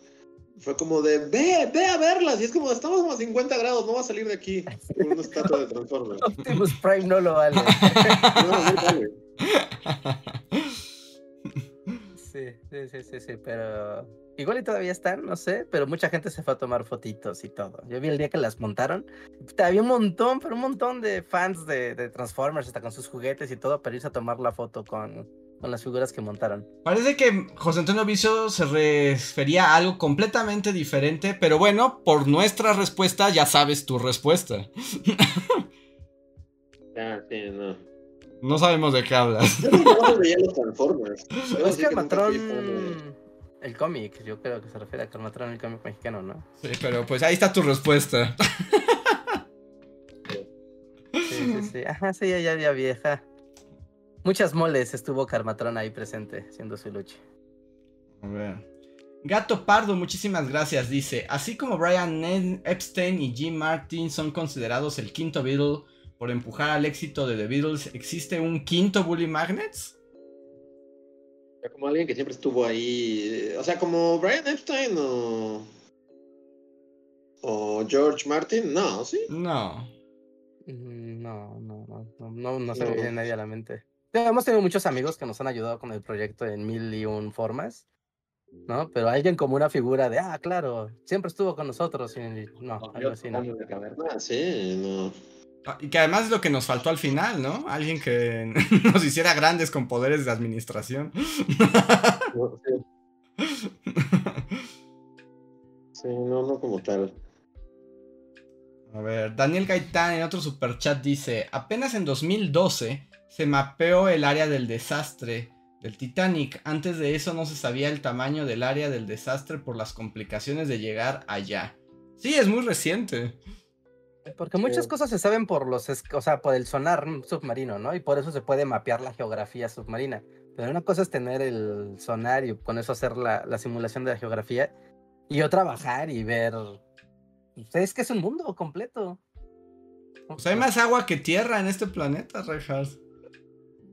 Fue como de, ve, ve a verlas. Y es como, estamos como a 50 grados, no va a salir de aquí. Con una estatua de Transformers.
Optimus Prime no lo vale. no, no vale. Sí, sí, sí, sí, pero Igual y todavía están, no sé, pero mucha gente se fue a tomar fotitos y todo. Yo vi el día que las montaron. Había un montón, pero un montón de fans de, Transformers, hasta con sus juguetes y todo, para irse a tomar la foto con, con las figuras que montaron.
Parece que José Antonio Vicio se refería a algo completamente diferente, pero bueno, por nuestra respuesta ya sabes tu respuesta.
Ah, sí, no.
No sabemos de qué hablas.
Yo no veía los Transformers.
es que Matrón el cómic, yo creo que se refiere a Carmatron, el cómic mexicano, ¿no?
Sí, pero pues ahí está tu respuesta.
sí, sí, sí. Ajá, sí, ya, ya vieja. Muchas moles estuvo Carmatron ahí presente, siendo su lucha.
A ver. Gato Pardo, muchísimas gracias. Dice: Así como Brian Epstein y Jim Martin son considerados el quinto Beatle por empujar al éxito de The Beatles, ¿existe un quinto Bully Magnets?
como alguien que siempre estuvo ahí. O sea, como Brian Epstein o. O George Martin, no, ¿sí?
No.
Mm, no, no, no, no, no, se me viene nadie a la mente. Hemos tenido muchos amigos que nos han ayudado con el proyecto en mil y un formas, ¿no? Pero alguien como una figura de, ah, claro, siempre estuvo con nosotros. Y, no, algo así, no.
Sí, no.
Ah, Y que además es lo que nos faltó al final, ¿no? Alguien que nos hiciera grandes con poderes de administración.
Sí, no, no como tal.
A ver, Daniel Gaitán en otro superchat dice, apenas en 2012 se mapeó el área del desastre del Titanic. Antes de eso no se sabía el tamaño del área del desastre por las complicaciones de llegar allá. Sí, es muy reciente.
Porque muchas
Sí.
cosas se saben por los, o sea, por el sonar submarino, ¿no? Y por eso se puede mapear la geografía submarina. Pero una cosa es tener el sonar y con eso hacer la, la simulación de la geografía. Y otra bajar y ver. pues, Es que es un mundo completo.
Pues hay más agua que tierra en este planeta, Rejas.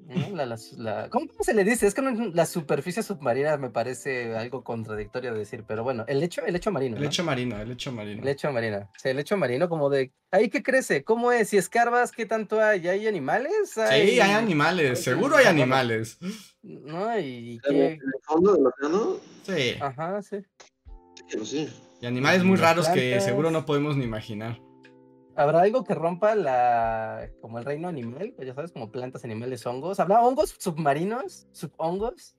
¿No? La- la- la- ¿Cómo se le dice? Es que no- la superficie submarina me parece algo contradictorio decir, pero bueno, el lecho, el lecho marino.
El
¿no?
lecho marino, el lecho marino.
El lecho marino. Sí, el lecho marino, como de. ¿Ahí qué crece? ¿Cómo es? Si escarbas, ¿qué tanto hay? ¿Hay animales?
Sí, hay animales, seguro hay animales.
¿No? ¿Y
En
qué?
el fondo del océano,
Sí,
Ajá, sí.
sí, pues sí.
y animales muy raros que seguro no podemos ni imaginar.
¿Habrá algo que rompa la. como el reino animal? Pues ya sabes, como plantas, animales, hongos. ¿Habrá hongos submarinos? ¿Subhongos?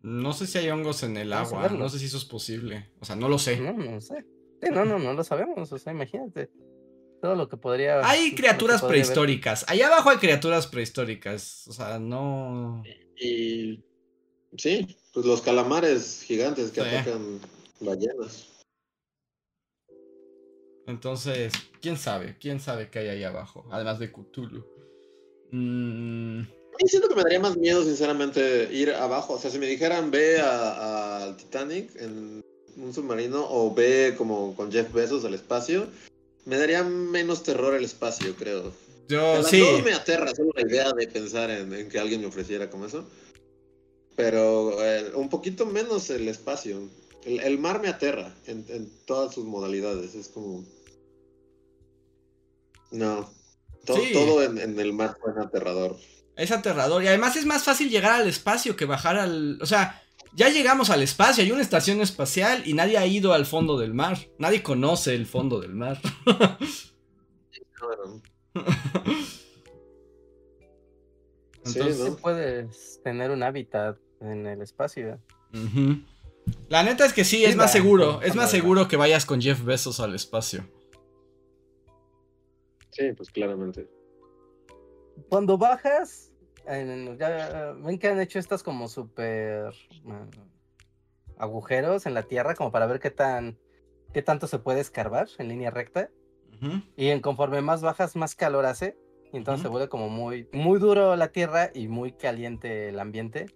No sé si hay hongos en el
Vamos
agua, no sé si eso es posible. O sea, no lo sé.
No, no sé. Sí, no, no, no lo sabemos. O sea, imagínate. Todo lo que podría.
Hay criaturas
podría
prehistóricas. Allá abajo hay criaturas prehistóricas. O sea, no.
Y sí, pues los calamares gigantes que
Sí.
atacan ballenas.
Entonces, quién sabe, quién sabe qué hay ahí abajo. Además de Cthulhu. Mm,
A mí siento que me daría más miedo, sinceramente, ir abajo. O sea, si me dijeran ve al Titanic en un submarino o ve como con Jeff Bezos al espacio, me daría menos terror el espacio, creo.
yo sí.
dos me aterra solo la idea de pensar en, en que alguien me ofreciera como eso. Pero eh, un poquito menos el espacio. El, el mar me aterra en, en todas sus modalidades. Es como. No. To-
Sí.
Todo en, en el mar suena aterrador.
Es aterrador. Y además es más fácil llegar al espacio que bajar al. O sea, ya llegamos al espacio. Hay una estación espacial y nadie ha ido al fondo del mar. Nadie conoce el fondo del mar.
Bueno, Sí,
Entonces,
¿no?
Sí puedes tener un hábitat en el espacio.
ujú. La neta es que sí,
Sí,
es más seguro. Es más seguro que vayas con Jeff Bezos al espacio.
Sí, pues claramente.
Cuando bajas, en- ya, ven que han hecho estas como súper ah, agujeros en la tierra como para ver qué tan qué tanto se puede escarbar en línea recta y en conforme más bajas más calor hace y entonces se vuelve como muy muy duro la tierra y muy caliente el ambiente.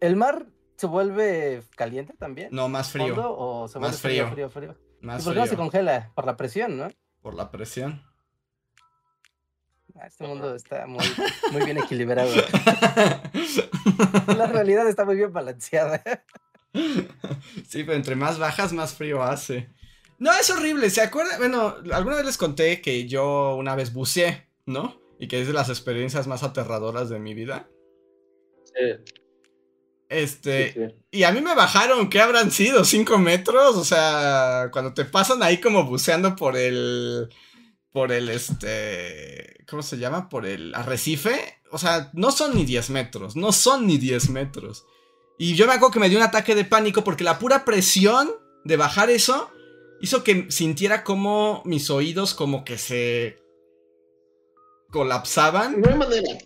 El mar se vuelve caliente también.
No, más frío.
¿Hondo o se
Más
vuelve frío,
frío.
frío, frío? ¿Y
Más
por qué no se
frío.
congela? Por la presión, ¿no?
Por la presión.
Ah, Este mundo está muy, muy bien equilibrado. La realidad está muy bien balanceada.
Sí, pero entre más bajas, más frío hace. No, es horrible. ¿Se acuerdan? Bueno, alguna vez les conté que yo una vez buceé, ¿no? Y que es de las experiencias más aterradoras de mi vida.
Sí,
Este,
sí, sí.
y a mí me bajaron, ¿qué habrán sido? ¿Cinco metros? O sea, cuando te pasan ahí como buceando por el. Por el este. ¿Cómo se llama? Por el arrecife. O sea, no son ni 10 metros. No son ni 10 metros. Y yo me acuerdo que me dio un ataque de pánico porque la pura presión de bajar eso hizo que sintiera como mis oídos como que se colapsaban.
Hay manera.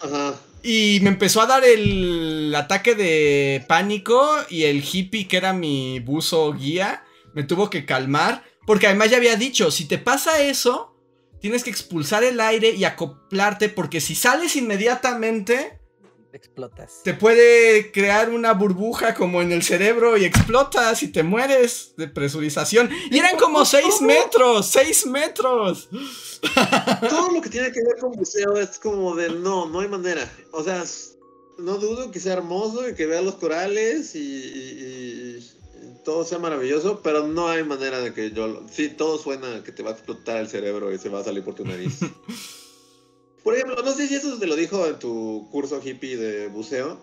Ajá.
Y me empezó a dar el ataque de pánico y el hippie que era mi buzo guía me tuvo que calmar porque además ya había dicho, si te pasa eso, tienes que expulsar el aire y acoplarte porque si sales inmediatamente
Explotas.
te puede crear una burbuja como en el cerebro y explotas y te mueres de presurización. Y eran como 6 metros, 6 metros.
Todo lo que tiene que ver con buceo es como de no, no hay manera. O sea, no dudo que sea hermoso y que vea los corales y, y- y todo sea maravilloso, pero no hay manera de que yo... lo- Sí, todo suena que te va a explotar el cerebro y se va a salir por tu nariz. Por ejemplo, no sé si eso te lo dijo en tu curso hippie de buceo,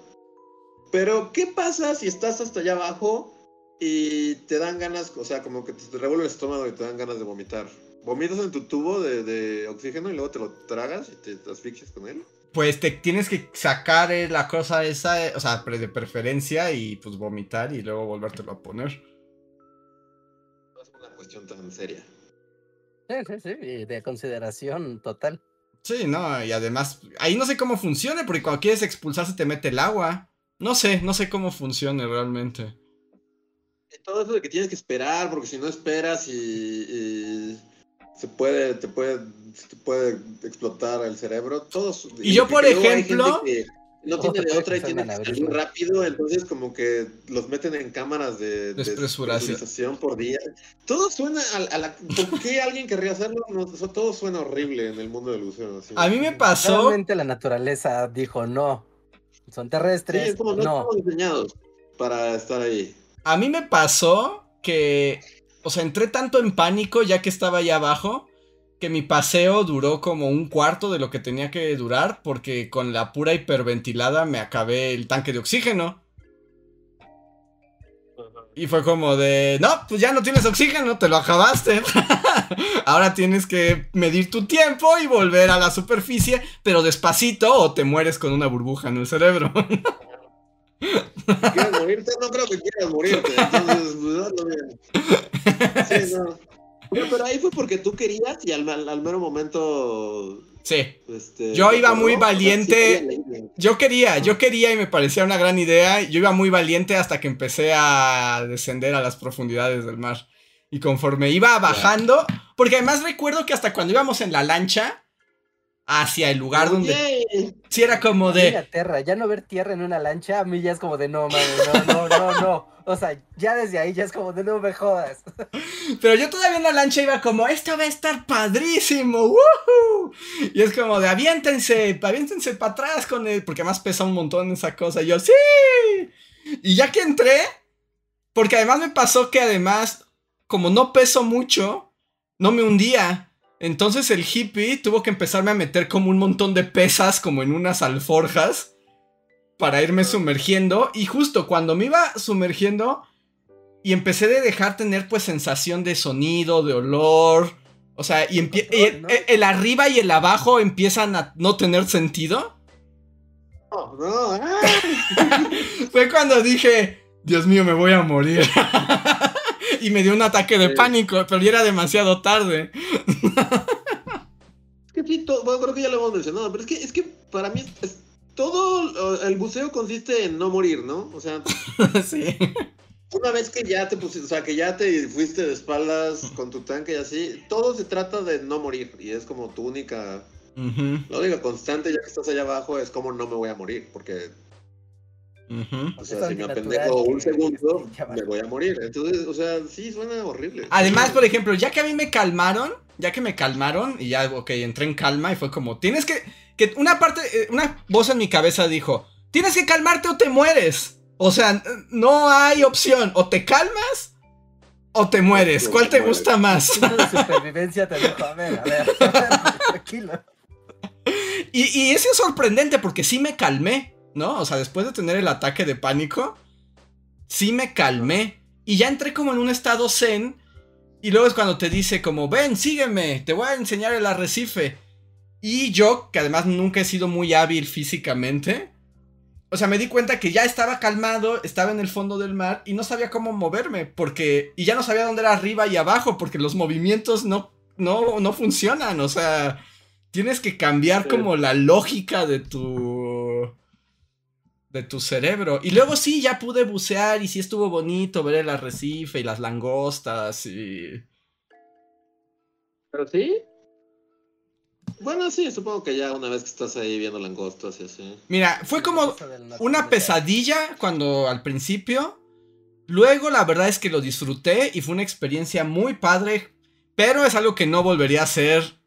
pero ¿qué pasa si estás hasta allá abajo y te dan ganas, o sea, como que te revuelve el estómago y te dan ganas de vomitar. ¿Vomitas en tu tubo de, de oxígeno y luego te lo tragas y te asfixias con él?
Pues te tienes que sacar eh, la cosa esa, eh, o sea, de preferencia y pues vomitar y luego volvértelo a poner.
No es una cuestión tan seria.
Sí, sí, sí, de consideración total.
Sí, no, y además, ahí no sé cómo funcione, porque cuando quieres expulsar se te mete el agua. No sé, no sé cómo funcione realmente.
todo eso de que tienes que esperar, porque si no esperas y, se puede, te puede, te puede explotar el cerebro. Todos.
Y, yo, por ejemplo,
no tiene de otra y tiene que salir rápido, entonces como que los meten en cámaras de despresurización por día. Todo suena a, la... ¿Por qué alguien querría hacerlo? todo suena horrible en el mundo del buceo.
A mí me pasó...
Realmente la naturaleza dijo no, son terrestres,
sí, como no, no. estamos diseñados para estar ahí.
A mí me pasó que, o sea, entré tanto en pánico ya que estaba ahí abajo que mi paseo duró como un cuarto de lo que tenía que durar porque con la pura hiperventilada me acabé el tanque de oxígeno. Y fue como de, no, pues ya no tienes oxígeno, te lo acabaste. Ahora tienes que medir tu tiempo y volver a la superficie, pero despacito o te mueres con una burbuja en el cerebro.
¿Quieres morirte? No creo que quieras morirte. Entonces, pues, bien. Sí, no pero ahí fue porque tú querías y al, mero momento.
Sí. Este, yo iba muy valiente. Yo quería, yo quería y me parecía una gran idea. Yo iba muy valiente hasta que empecé a descender a las profundidades del mar. Y conforme iba bajando, porque además recuerdo que hasta cuando íbamos en la lancha hacia el lugar donde. Sí, era como de.
Tierra, ya no ver tierra en una lancha, a mí ya es como de no, mames, no, no, no, no. O sea, ya desde ahí ya es como de no me jodas.
Pero yo todavía en la lancha iba como, esto va a estar padrísimo, Y es como de aviéntense, aviéntense para atrás con él, porque además pesa un montón esa cosa. Y yo, sí. Y ya que entré, porque además me pasó que además, como no peso mucho, no me hundía. Entonces el hippie tuvo que empezarme a meter como un montón de pesas, como en unas alforjas para irme sumergiendo. Y justo cuando me iba sumergiendo y empecé de dejar tener pues sensación de sonido, de olor. O sea, y, el, arriba y el abajo empiezan a no tener sentido.
Oh, no.
Fue cuando dije, Dios mío, me voy a morir. y me dio un ataque de pánico, pero ya era demasiado tarde.
es que sí, bueno, creo que ya lo hemos mencionado, pero es que, es que para mí es, todo el buceo consiste en no morir, ¿no? O sea,
sí.
Una vez que ya te pusiste, o sea, que ya te fuiste de espaldas con tu tanque y así, todo se trata de no morir y es como tu única, la única constante ya que estás allá abajo es como no me voy a morir, porque, o sea, si me apendejo un segundo, me voy a morir. Entonces, o sea, sí, suena horrible.
Además, por ejemplo, ya que a mí me calmaron, ya que me calmaron y ya, ok, entré en calma y fue como, tienes que que una parte, eh, una voz en mi cabeza dijo, tienes que calmarte o te mueres. O sea, no hay opción, o te calmas o te mueres. ¿Cuál te gusta más?
supervivencia te dijo, a ver, a ver, tranquilo.
Y, y eso es sorprendente porque sí me calmé, ¿no? O sea, después de tener el ataque de pánico, sí me calmé. Y ya entré como en un estado zen. Y luego es cuando te dice como, ven, sígueme, te voy a enseñar el arrecife. Y yo, que además nunca he sido muy hábil físicamente, o sea, me di cuenta que ya estaba calmado, estaba en el fondo del mar y no sabía cómo moverme, porque, y ya no sabía dónde era arriba y abajo, porque los movimientos no, no, no funcionan, o sea, tienes que cambiar como la lógica de tu, de tu cerebro. Y luego sí, ya pude bucear y sí estuvo bonito ver el arrecife y las langostas y...
¿Pero sí? Bueno, sí, supongo que ya una vez que estás ahí viendo langostas y así.
Mira, fue como una pesadilla cuando al principio. Luego la verdad es que lo disfruté y fue una experiencia muy padre, pero es algo que no volvería a hacer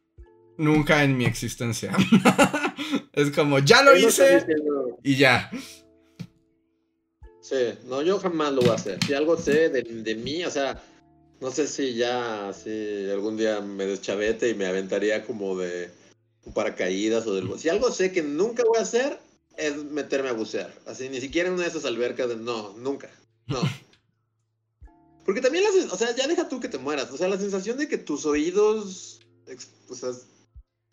nunca en mi existencia. es como, ya lo hice y ya.
Sí, no, yo jamás lo voy a hacer. Si algo sé de, de mí, o sea, no sé si ya, si algún día me deschavete y me aventaría como de un paracaídas o del... Si algo sé que nunca voy a hacer es meterme a bucear. Así, ni siquiera en una de esas albercas de... No, nunca. No. Porque también, las, o sea, ya deja tú que te mueras. O sea, la sensación de que tus oídos, o sea,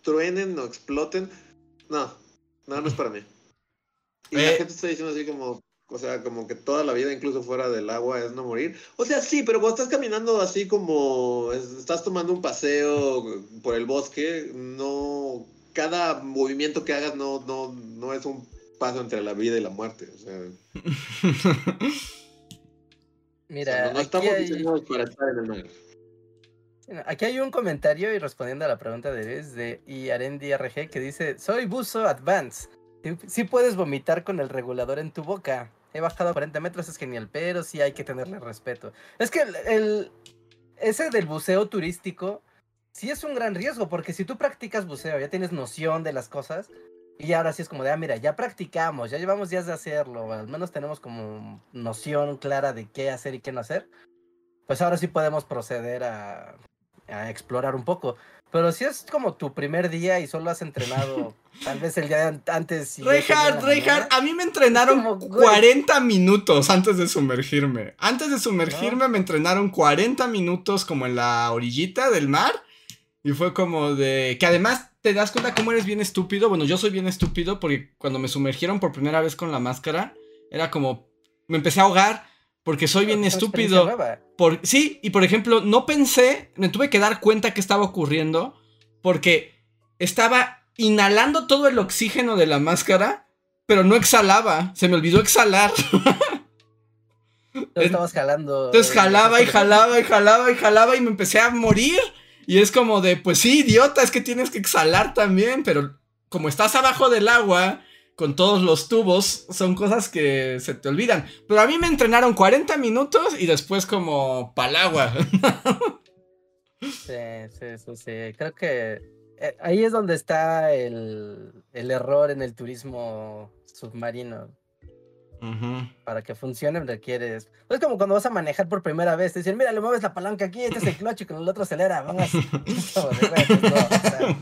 truenen o exploten. No, no, no es para mí. Y la
Eh.
gente está diciendo así como, o sea, como que toda la vida, incluso fuera del agua, es no morir. O sea, sí, pero cuando estás caminando así como, es- estás tomando un paseo por el bosque, no, cada movimiento que hagas no, no, no es un paso entre la vida y la muerte. O sea, o
Mira,
sea, no, estamos
hay...
diseñados para estar en el mar.
Aquí hay un comentario y respondiendo a la pregunta de Eres de Iarendi RG que dice, soy buzo advance. Sí- Sí puedes vomitar con el regulador en tu boca. He bajado a 40 metros, es genial, pero sí hay que tenerle respeto. Es que el- ese del buceo turístico sí es un gran riesgo, porque si tú practicas buceo, ya tienes noción de las cosas, y ahora sí es como de, ah, mira, ya practicamos, ya llevamos días de hacerlo, al menos tenemos como noción clara de qué hacer y qué no hacer, pues ahora sí podemos proceder a, a explorar un poco. Pero si es como tu primer día y solo has entrenado tal vez el día antes.
Reinhardt, Reinhardt, a mí me entrenaron
como, güey.
40 minutos antes de sumergirme. Antes de sumergirme me entrenaron 40 minutos como en la orillita del mar. Y fue como de... Que además te das cuenta cómo eres bien estúpido. Bueno, yo soy bien estúpido porque cuando me sumergieron por primera vez con la máscara, era como... Me empecé a ahogar porque soy bien estúpido. Por, sí, y por ejemplo, no pensé, me tuve que dar cuenta que estaba ocurriendo porque estaba inhalando todo el oxígeno de la máscara, pero no exhalaba, se me olvidó exhalar.
Tú estabas jalando.
Entonces jalaba y jalaba y jalaba y jalaba y me empecé a morir. Y es como de, pues sí, idiota, es que tienes que exhalar también, pero como estás abajo del agua, con todos los tubos, son cosas que se te olvidan. Pero a mí me entrenaron 40 minutos y después como pa'l agua.
Sí, sí, sí, sí. Creo que eh, ahí es donde está el, el error en el turismo submarino. Para que funcione requieres. Es como cuando vas a manejar por primera vez. Te dicen, mira, le mueves la palanca aquí, este es el clutch y con el otro acelera. De, no, o sea,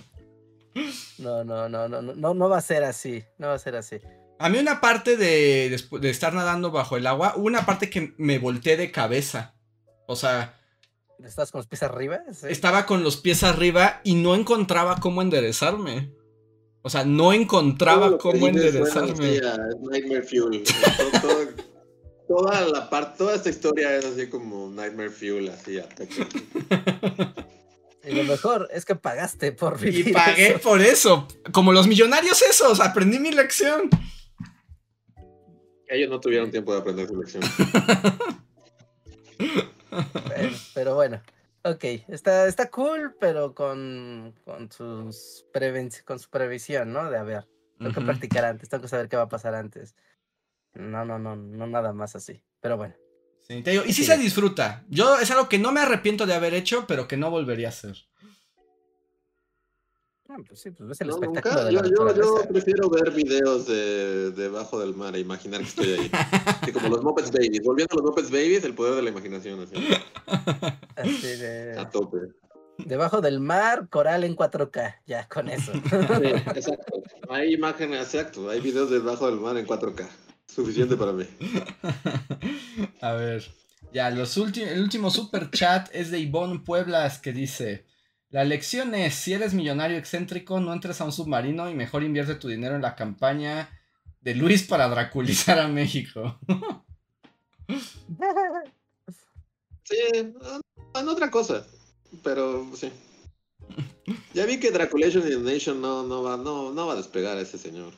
no, no, no, no, no, no, va a ser así. No va a ser así.
A mí una parte de, estar nadando bajo el agua, hubo una parte que me volteé de cabeza. O sea,
¿Estás con los pies arriba? Sí.
estaba con los pies arriba y no encontraba cómo enderezarme. O sea, no encontraba cómo enderezarme.
Nightmare Fuel. Todo- todo- toda la parte, toda esta historia es así como Nightmare Fuel, así.
Y lo mejor es que pagaste por
Y
vivir.
pagué
eso.
por eso. Como los millonarios esos, aprendí mi lección.
Ellos no tuvieron tiempo de aprender su lección.
Pero, pero bueno. Ok, está, está cool, pero con, con, sus preven- con su previsión, ¿no? De a ver, tengo que practicar antes, tengo que saber qué va a pasar antes. No, no, no, no nada más así. Pero bueno.
Sí, te digo, y sí
Sí.
se disfruta. Yo es algo que no me arrepiento de haber hecho, pero que no volvería a hacer.
Ah, pues sí, pues ves el
No,
espectáculo
nunca.
de
Yo,
la
yo, yo
naturaleza.
prefiero ver videos de debajo del mar e imaginar que estoy ahí. Como los Muppets Babies. Volviendo a los Muppets Babies, el poder de la imaginación. Así,
Así de-
a tope.
debajo del mar, coral en 4K, ya con eso.
Sí, exacto. Hay imágenes, exacto. Hay videos debajo del mar en 4K. Suficiente para mí.
A ver. Ya, los el último super chat es de Ivonne Pueblas que dice: La lección es: si eres millonario excéntrico, no entres a un submarino y mejor invierte tu dinero en la campaña de Luis para draculizar a México.
Sí, en otra cosa. Pero sí. Ya vi que Draculation in the Nation no, no, va, no, no va a despegar a ese señor.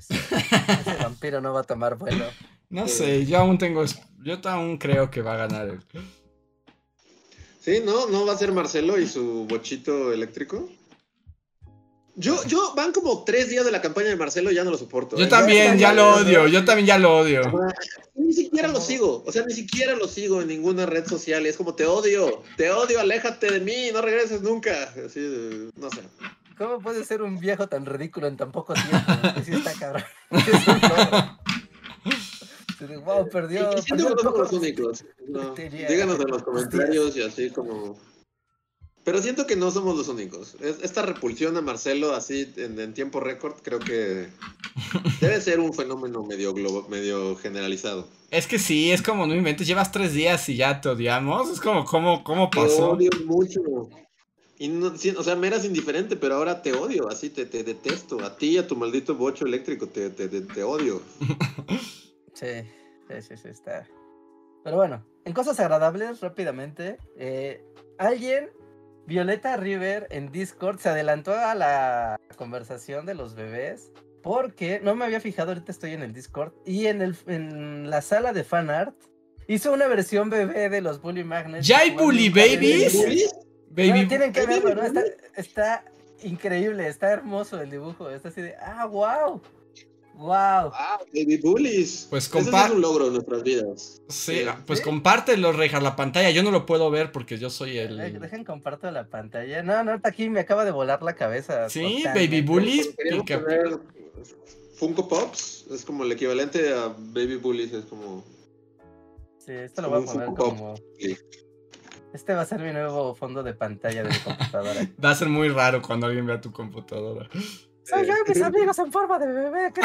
Ese, ese vampiro no va a tomar vuelo.
No
Sí.
sé, yo aún tengo. Yo aún creo que va a ganar él.
Sí, ¿no? ¿No va a ser Marcelo y su bochito eléctrico? Yo, yo, van como tres días de la campaña de Marcelo y ya no lo soporto.
Yo
¿eh?
también, ya lo odio. Yo también ya lo odio.
Ni siquiera lo sigo, o sea, ni siquiera lo sigo en ninguna red social. Es como, te odio, te odio, aléjate de mí, no regreses nunca. Así, de- no sé.
¿Cómo puede ser un viejo tan ridículo en tan poco tiempo? Que sí está cabrón. Wow, perdió.
Siento
perdió
que no somos
poco-
los únicos. no. Díganos en los comentarios y así como. Pero siento que no somos los únicos. Es- Esta repulsión a Marcelo así en, en tiempo récord creo que debe ser un fenómeno medio globo, medio generalizado.
Es que sí, es como no inventes, llevas tres días y ya te odiamos. Es como, ¿cómo, cómo
Te
pasó?
odio mucho. Y no, sí, o sea, me eras indiferente, pero ahora te odio, así te, te detesto. A ti y a tu maldito bocho eléctrico te, te, te, te odio.
Sí, sí, sí, sí, está. Pero bueno, en cosas agradables, rápidamente, eh, alguien, Violeta River en Discord, se adelantó a la conversación de los bebés porque no me había fijado, ahorita estoy en el Discord, y en, el, en la sala de fanart hizo una versión bebé de los Bully Magnets.
¿Ya hay Bully Babies?
Dibujos.
Baby.
No, tienen que
¿Hay
verlo, ¿no? Está, está increíble, está hermoso el dibujo, está así de, ah, wow, wow.
Ah, baby bullies.
Pues
Ese sí
compa-
es un logro en nuestras vidas.
Sí,
Sí.
pues
¿Sí?
compártelo, Rejar, la pantalla. Yo no lo puedo ver porque yo soy el.
Dejen comparto la pantalla. No, no, ahorita aquí me acaba de volar la cabeza.
Sí,
totalmente.
Baby Bullies. Pica-
Funko Pops, es como el equivalente a Baby Bullies, es como...
Sí, esto lo voy a poner como.
Sí.
Este va a ser mi nuevo fondo de pantalla de mi computadora.
Va a ser muy raro cuando alguien vea tu computadora.
Soy yo y mis amigos en forma de bebé. ¿qué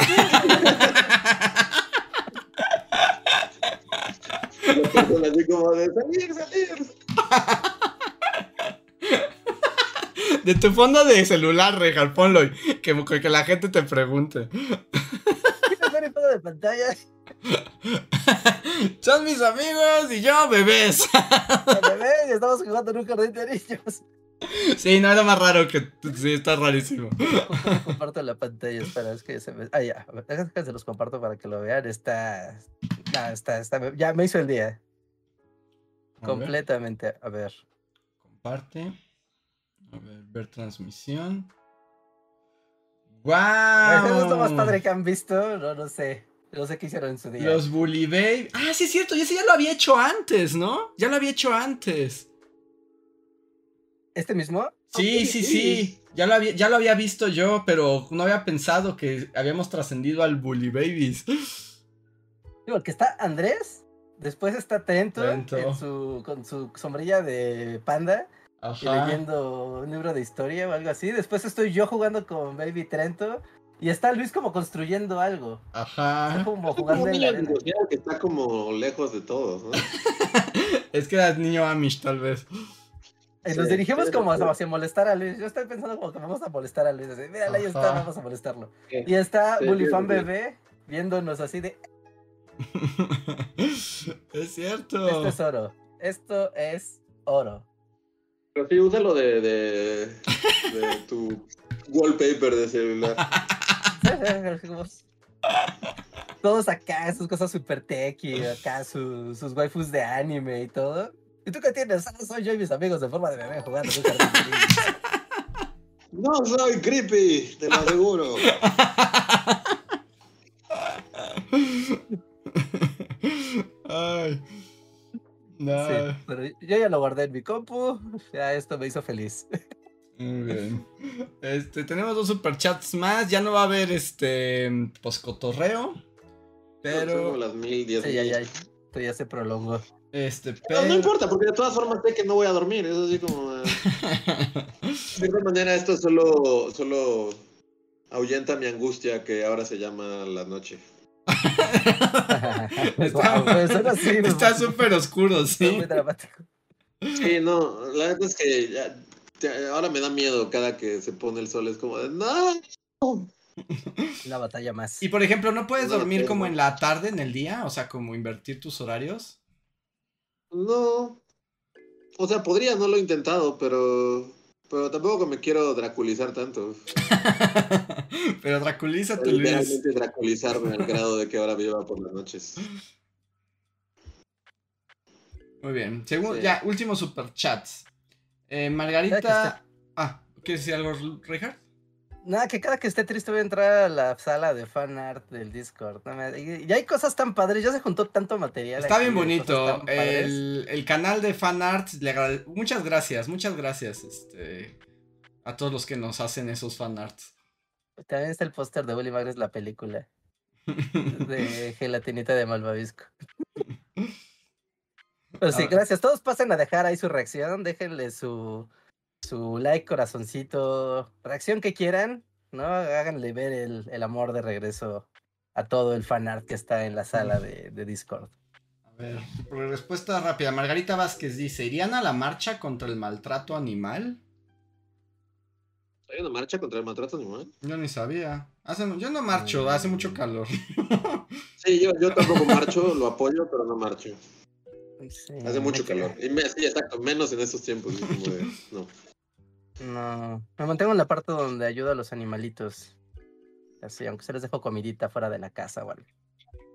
así como de salir, salir.
De tu fondo de celular, Rejar, ponlo. y Que, que la gente te pregunte.
¿Quieres ver mi fondo de pantalla?
Son mis amigos y yo, bebés.
Y estamos jugando en un jardín de niños.
Sí, no era más raro que. Sí, está rarísimo.
Comparto la pantalla, espera, es que se me... Ah, ya, se los comparto para que lo vean. Está... No, está, está... Ya me hizo el día,
A ver,
completamente. A ver.
comparte. A ver, ver transmisión. ¡Guau!
¿Es lo más padre que han visto? No, no sé. No sé qué hicieron en su día.
Los Bully Baby. Ah, sí, es cierto. Y ese ya lo había hecho antes, ¿no? Ya lo había hecho antes.
¿Este mismo?
Sí, sí, sí. Ya lo había, ya lo había visto yo, pero no había pensado que habíamos trascendido al Bully Babies.
Digo, que está Andrés, después está Trento,
Trento.
en su- con su sombrilla de panda y
Ajá.
leyendo un libro de historia o algo así. Después estoy yo jugando con Baby Trento y está Luis como construyendo algo. Está
Ajá.
como
Es como
jugando en la
que está como lejos de todos, ¿no?
Es que era niño Amish, tal vez.
Y nos
Sí,
dirigimos como hacia, molestar a Luis. Yo estoy pensando como que vamos a molestar a Luis. Así, Mira, ahí está, vamos a molestarlo.
Sí.
Y está
Sí,
Bullyfan
sí, sí.
Bebé viéndonos así de,
es cierto.
esto es oro. Esto es oro.
Pero sí, úsalo de, de, de tu wallpaper de celular.
Todos acá, sus cosas super techy, acá su- sus waifus de anime y todo. ¿Y tú qué tienes? Ah, soy yo y mis amigos de forma de bebé jugando.
No soy creepy, te lo aseguro.
Ay. No.
Sí, pero yo ya lo guardé en mi compu. Ya esto me hizo feliz.
Muy bien. Este, tenemos dos superchats más. Ya no va a haber este poscotorreo. Pero.
las mil, diez
Sí, ya,
mil.
ya. Esto ya se prolongó.
Este,
No,
pero.
no importa, porque de todas formas sé que no voy a dormir. Es así como. eh, De alguna manera, esto solo, solo ahuyenta mi angustia que ahora se llama la noche.
Está-
pues,
Está súper oscuro, sí.
muy dramático.
Sí, no, la verdad es que ya- ahora me da miedo cada que se pone el sol. Es como de, no.
Una batalla más.
Y por ejemplo, ¿no puedes
No,
dormir como en la tarde, en el día? O sea, como invertir tus horarios.
No. O sea, podría, no lo he intentado, pero. Pero tampoco me quiero draculizar tanto.
Pero Draculízate, Luis.
Literalmente draculizarme al grado de que ahora viva por las noches.
Muy bien. Según,
Sí.
ya, últimos superchats. Eh, Margarita. Ah, ¿quieres decir algo, Richard?
Nada, que cada que esté triste voy a entrar a la sala de fan art del Discord. No me- Y hay cosas tan padres, ya se juntó tanto material.
Está bien bonito. El, el canal de fanart, le agrade- muchas gracias, muchas gracias este, a todos los que nos hacen esos fanarts.
También está el póster de Willy Magres, la película. De gelatinita de Malvavisco. Pero sí, gracias. Todos pasen a dejar ahí su reacción. Déjenle su, su like, corazoncito, reacción que quieran, ¿no? Háganle ver el, el amor de regreso a todo el fanart que está en la sala de, de Discord.
A ver, respuesta rápida. Margarita Vázquez dice, ¿irían a la marcha contra el maltrato animal?
¿Hay una marcha contra el maltrato animal?
Yo ni sabía. yo no marcho, hace mucho calor.
sí, yo, yo tampoco marcho, lo apoyo, pero no marcho. Hace mucho calor. Y sí, exacto, menos en estos tiempos. no.
No, me mantengo en la parte donde ayuda a los animalitos. Así, aunque se les dejo comidita fuera de la casa o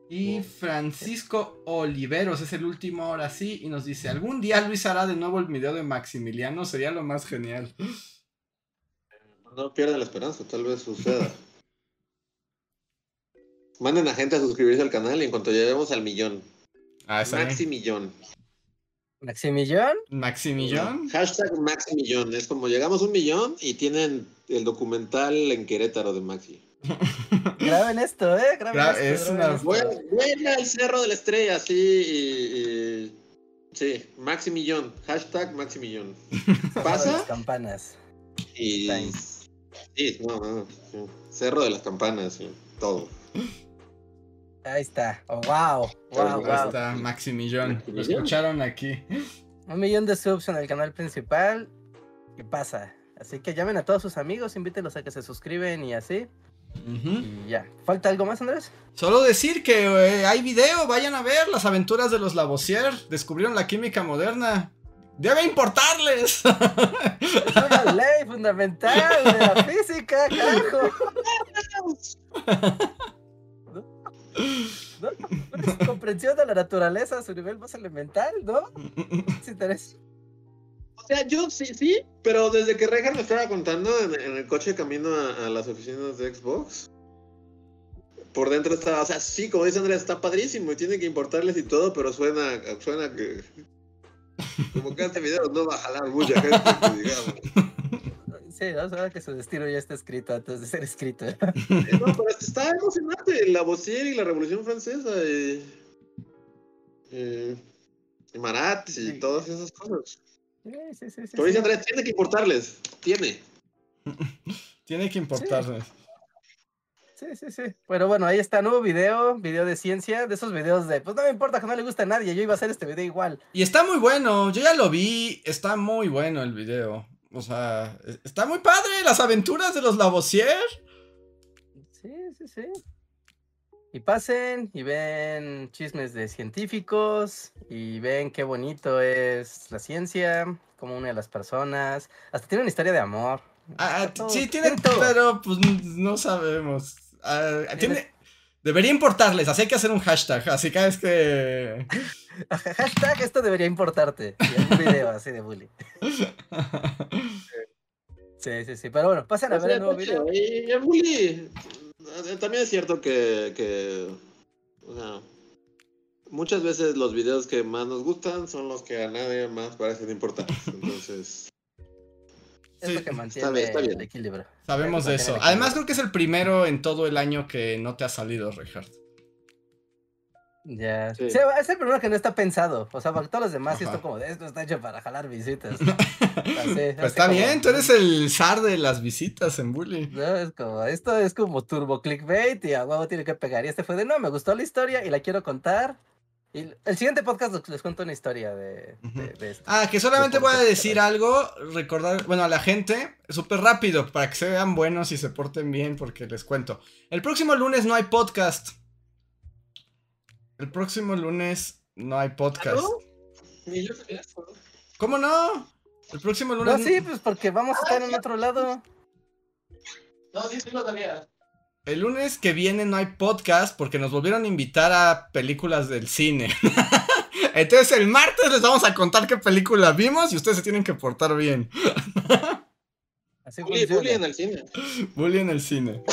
Y Francisco Oliveros es el último ahora sí y nos dice, algún día Luis hará de nuevo el video de Maximiliano, sería lo más genial.
No pierdan la esperanza, tal vez suceda. Manden a gente a suscribirse al canal y en cuanto lleguemos al millón. Ah, Maximillón.
¿Maximillón?
¿Maximillón?
Hashtag Maximillón. Es como llegamos a un millón y tienen el documental en Querétaro de Maxi.
Graben esto, ¿eh? Graben esto,
es una... al Cerro de la Estrella, sí. Y, Sí, Maximillón. Hashtag Maximillón. Pasa.
Las campanas.
Y... Sí, no, no, Cerro de las Campanas, sí, todo.
Ahí está. Oh, wow. Wow,
Ahí está, Maximillón. Lo escucharon aquí.
Un millón de subs en el canal principal. ¿Qué pasa? Así que llamen a todos sus amigos, invítenlos a que se suscriben y así. Y ya. ¿Falta algo más, Andrés?
Solo decir que eh, hay video, vayan a ver las aventuras de los Lavoisier. Descubrieron la química moderna. Debe importarles.
Es una ley fundamental de la física, carajo. ¿No? comprensión de la naturaleza a su nivel más elemental, ¿no? Es
O sea, yo sí, sí, pero desde que Regan me estaba contando en, el coche camino a, las oficinas de Xbox, por dentro estaba, o sea, sí, como dice Andrés, está padrísimo y tiene que importarles y todo, pero suena, suena que como que este video no va a jalar mucha gente, digamos.
Sí, ¿no? Sabe que su destino ya está escrito antes de ser escrito.
no, pero está emocionante. La Bossier y la Revolución Francesa. Y, y, Marat y todas esas cosas. Sí, sí, sí. Como dice Andrés, tiene que importarles. Tiene.
tiene que importarles.
Sí, sí, sí. Pero bueno, ahí está, nuevo video, video de ciencia, de esos videos de, pues no me importa que no le guste a nadie, yo iba a hacer este video igual.
Y está muy bueno, yo ya lo vi, está muy bueno el video. O sea, e, está muy padre, las aventuras de los Lavoisier.
Sí, sí, sí. Y pasen y ven chismes de científicos y ven qué bonito es la ciencia, cómo une a las personas. Hasta tiene una historia de amor.
Ah, sí, tiene, todo. pero pues no sabemos. Ah, tiene, debería importarles, así hay que hacer un hashtag, así cada vez que...
hashtag esto debería importarte. Y un video así de bully. Sí, sí, sí, pero bueno, pasen a ver el nuevo video.
Y en bully, eh, también es cierto que, que o sea, muchas veces los videos que más nos gustan son los que a nadie más parecen importantes. Entonces...
Es lo que mantiene el equilibrio.
Sabemos de eso. Además, creo que es el primero en todo el año que no te ha salido, Richard.
Ya. es el primero que no está pensado. O sea, para todos los demás, sí esto como esto está hecho para jalar visitas.
pues está bien, tú eres el zar de las visitas en Bully.
No, es como, esto es como turbo clickbait y a huevo tiene que pegar. Y este fue de no, me gustó la historia y la quiero contar. Y el siguiente podcast les cuento una historia de, esto.
Ah, que solamente voy a decir algo, recordar, bueno, a la gente, súper rápido, para que se vean buenos y se porten bien, porque les cuento. El próximo lunes no hay podcast. El próximo lunes no hay podcast. ¿Cómo no? El próximo lunes.
No, sí, pues porque vamos a estar en otro lado.
No, sí, sí lo sabía.
El lunes que viene no hay podcast porque nos volvieron a invitar a películas del cine. Entonces el martes les vamos a contar qué película vimos y ustedes se tienen que portar bien.
Así bully, bully en el cine.
Bully en el cine.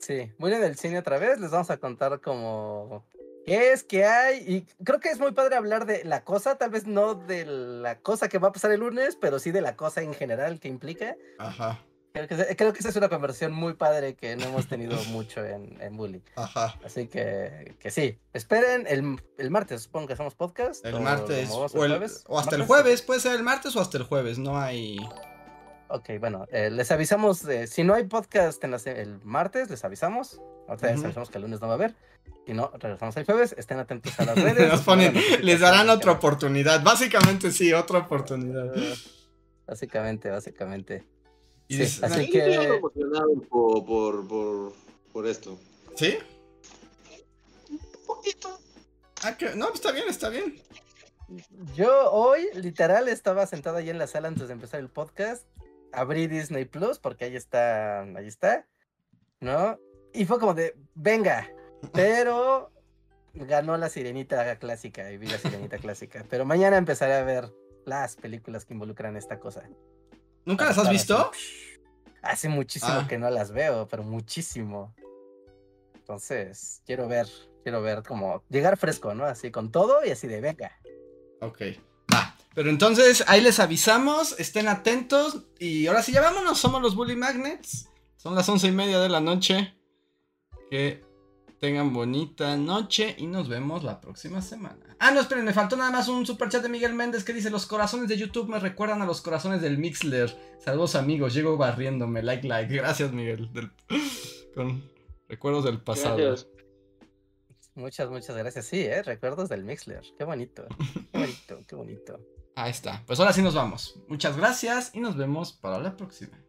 Sí, bully en el cine otra vez. Les vamos a contar como es, qué hay. Y creo que es muy padre hablar de la cosa, tal vez no de la cosa que va a pasar el lunes, pero sí de la cosa en general que implica.
Ajá.
Creo que, esa es una conversión muy padre que no hemos tenido mucho en, en Bully. Ajá. Así que, que sí, esperen el, el, martes, supongo que hacemos podcast.
El martes. O, el, o, hasta el jueves, puede ser el martes o hasta el jueves, no hay...
Ok, bueno, eh, les avisamos, de, si no hay podcast en el martes, les avisamos. Ahorita les avisamos que el lunes no va a haber. Si no, regresamos el jueves, estén atentos a las
redes. les darán otra oportunidad. Básicamente sí, otra oportunidad.
Básicamente, básicamente.
Sí, así que... Estoy emocionado por, por, por, por esto.
¿Sí? Un poquito. Ah, que... No, está bien, está bien.
Yo hoy, literal, estaba sentado ahí en la sala antes de empezar el podcast. Abrí Disney Plus porque ahí está, ahí está, ¿no? Y fue como de, venga, pero ganó la sirenita clásica y vi la sirenita clásica. Pero mañana empezaré a ver las películas que involucran esta cosa.
¿Nunca las has visto?
hace muchísimo ah. que no las veo, pero muchísimo. Entonces, quiero ver, quiero ver como llegar fresco, ¿no? Así con todo y así de venga.
Ok. Pero entonces ahí les avisamos, estén atentos y ahora sí ya vámonos, somos los Bully Magnets. Son las once y media de la noche. Que tengan bonita noche y nos vemos la próxima semana. Ah, no, esperen, me faltó nada más un super chat de Miguel Méndez que dice: Los corazones de YouTube me recuerdan a los corazones del Mixler. Saludos amigos, llego barriéndome, like, like. Gracias, Miguel. Con recuerdos del pasado.
Muchas, muchas gracias. Sí, ¿eh? recuerdos del Mixler. Qué bonito. Qué bonito, qué bonito.
Ahí está. Pues ahora sí nos vamos. Muchas gracias y nos vemos para la próxima.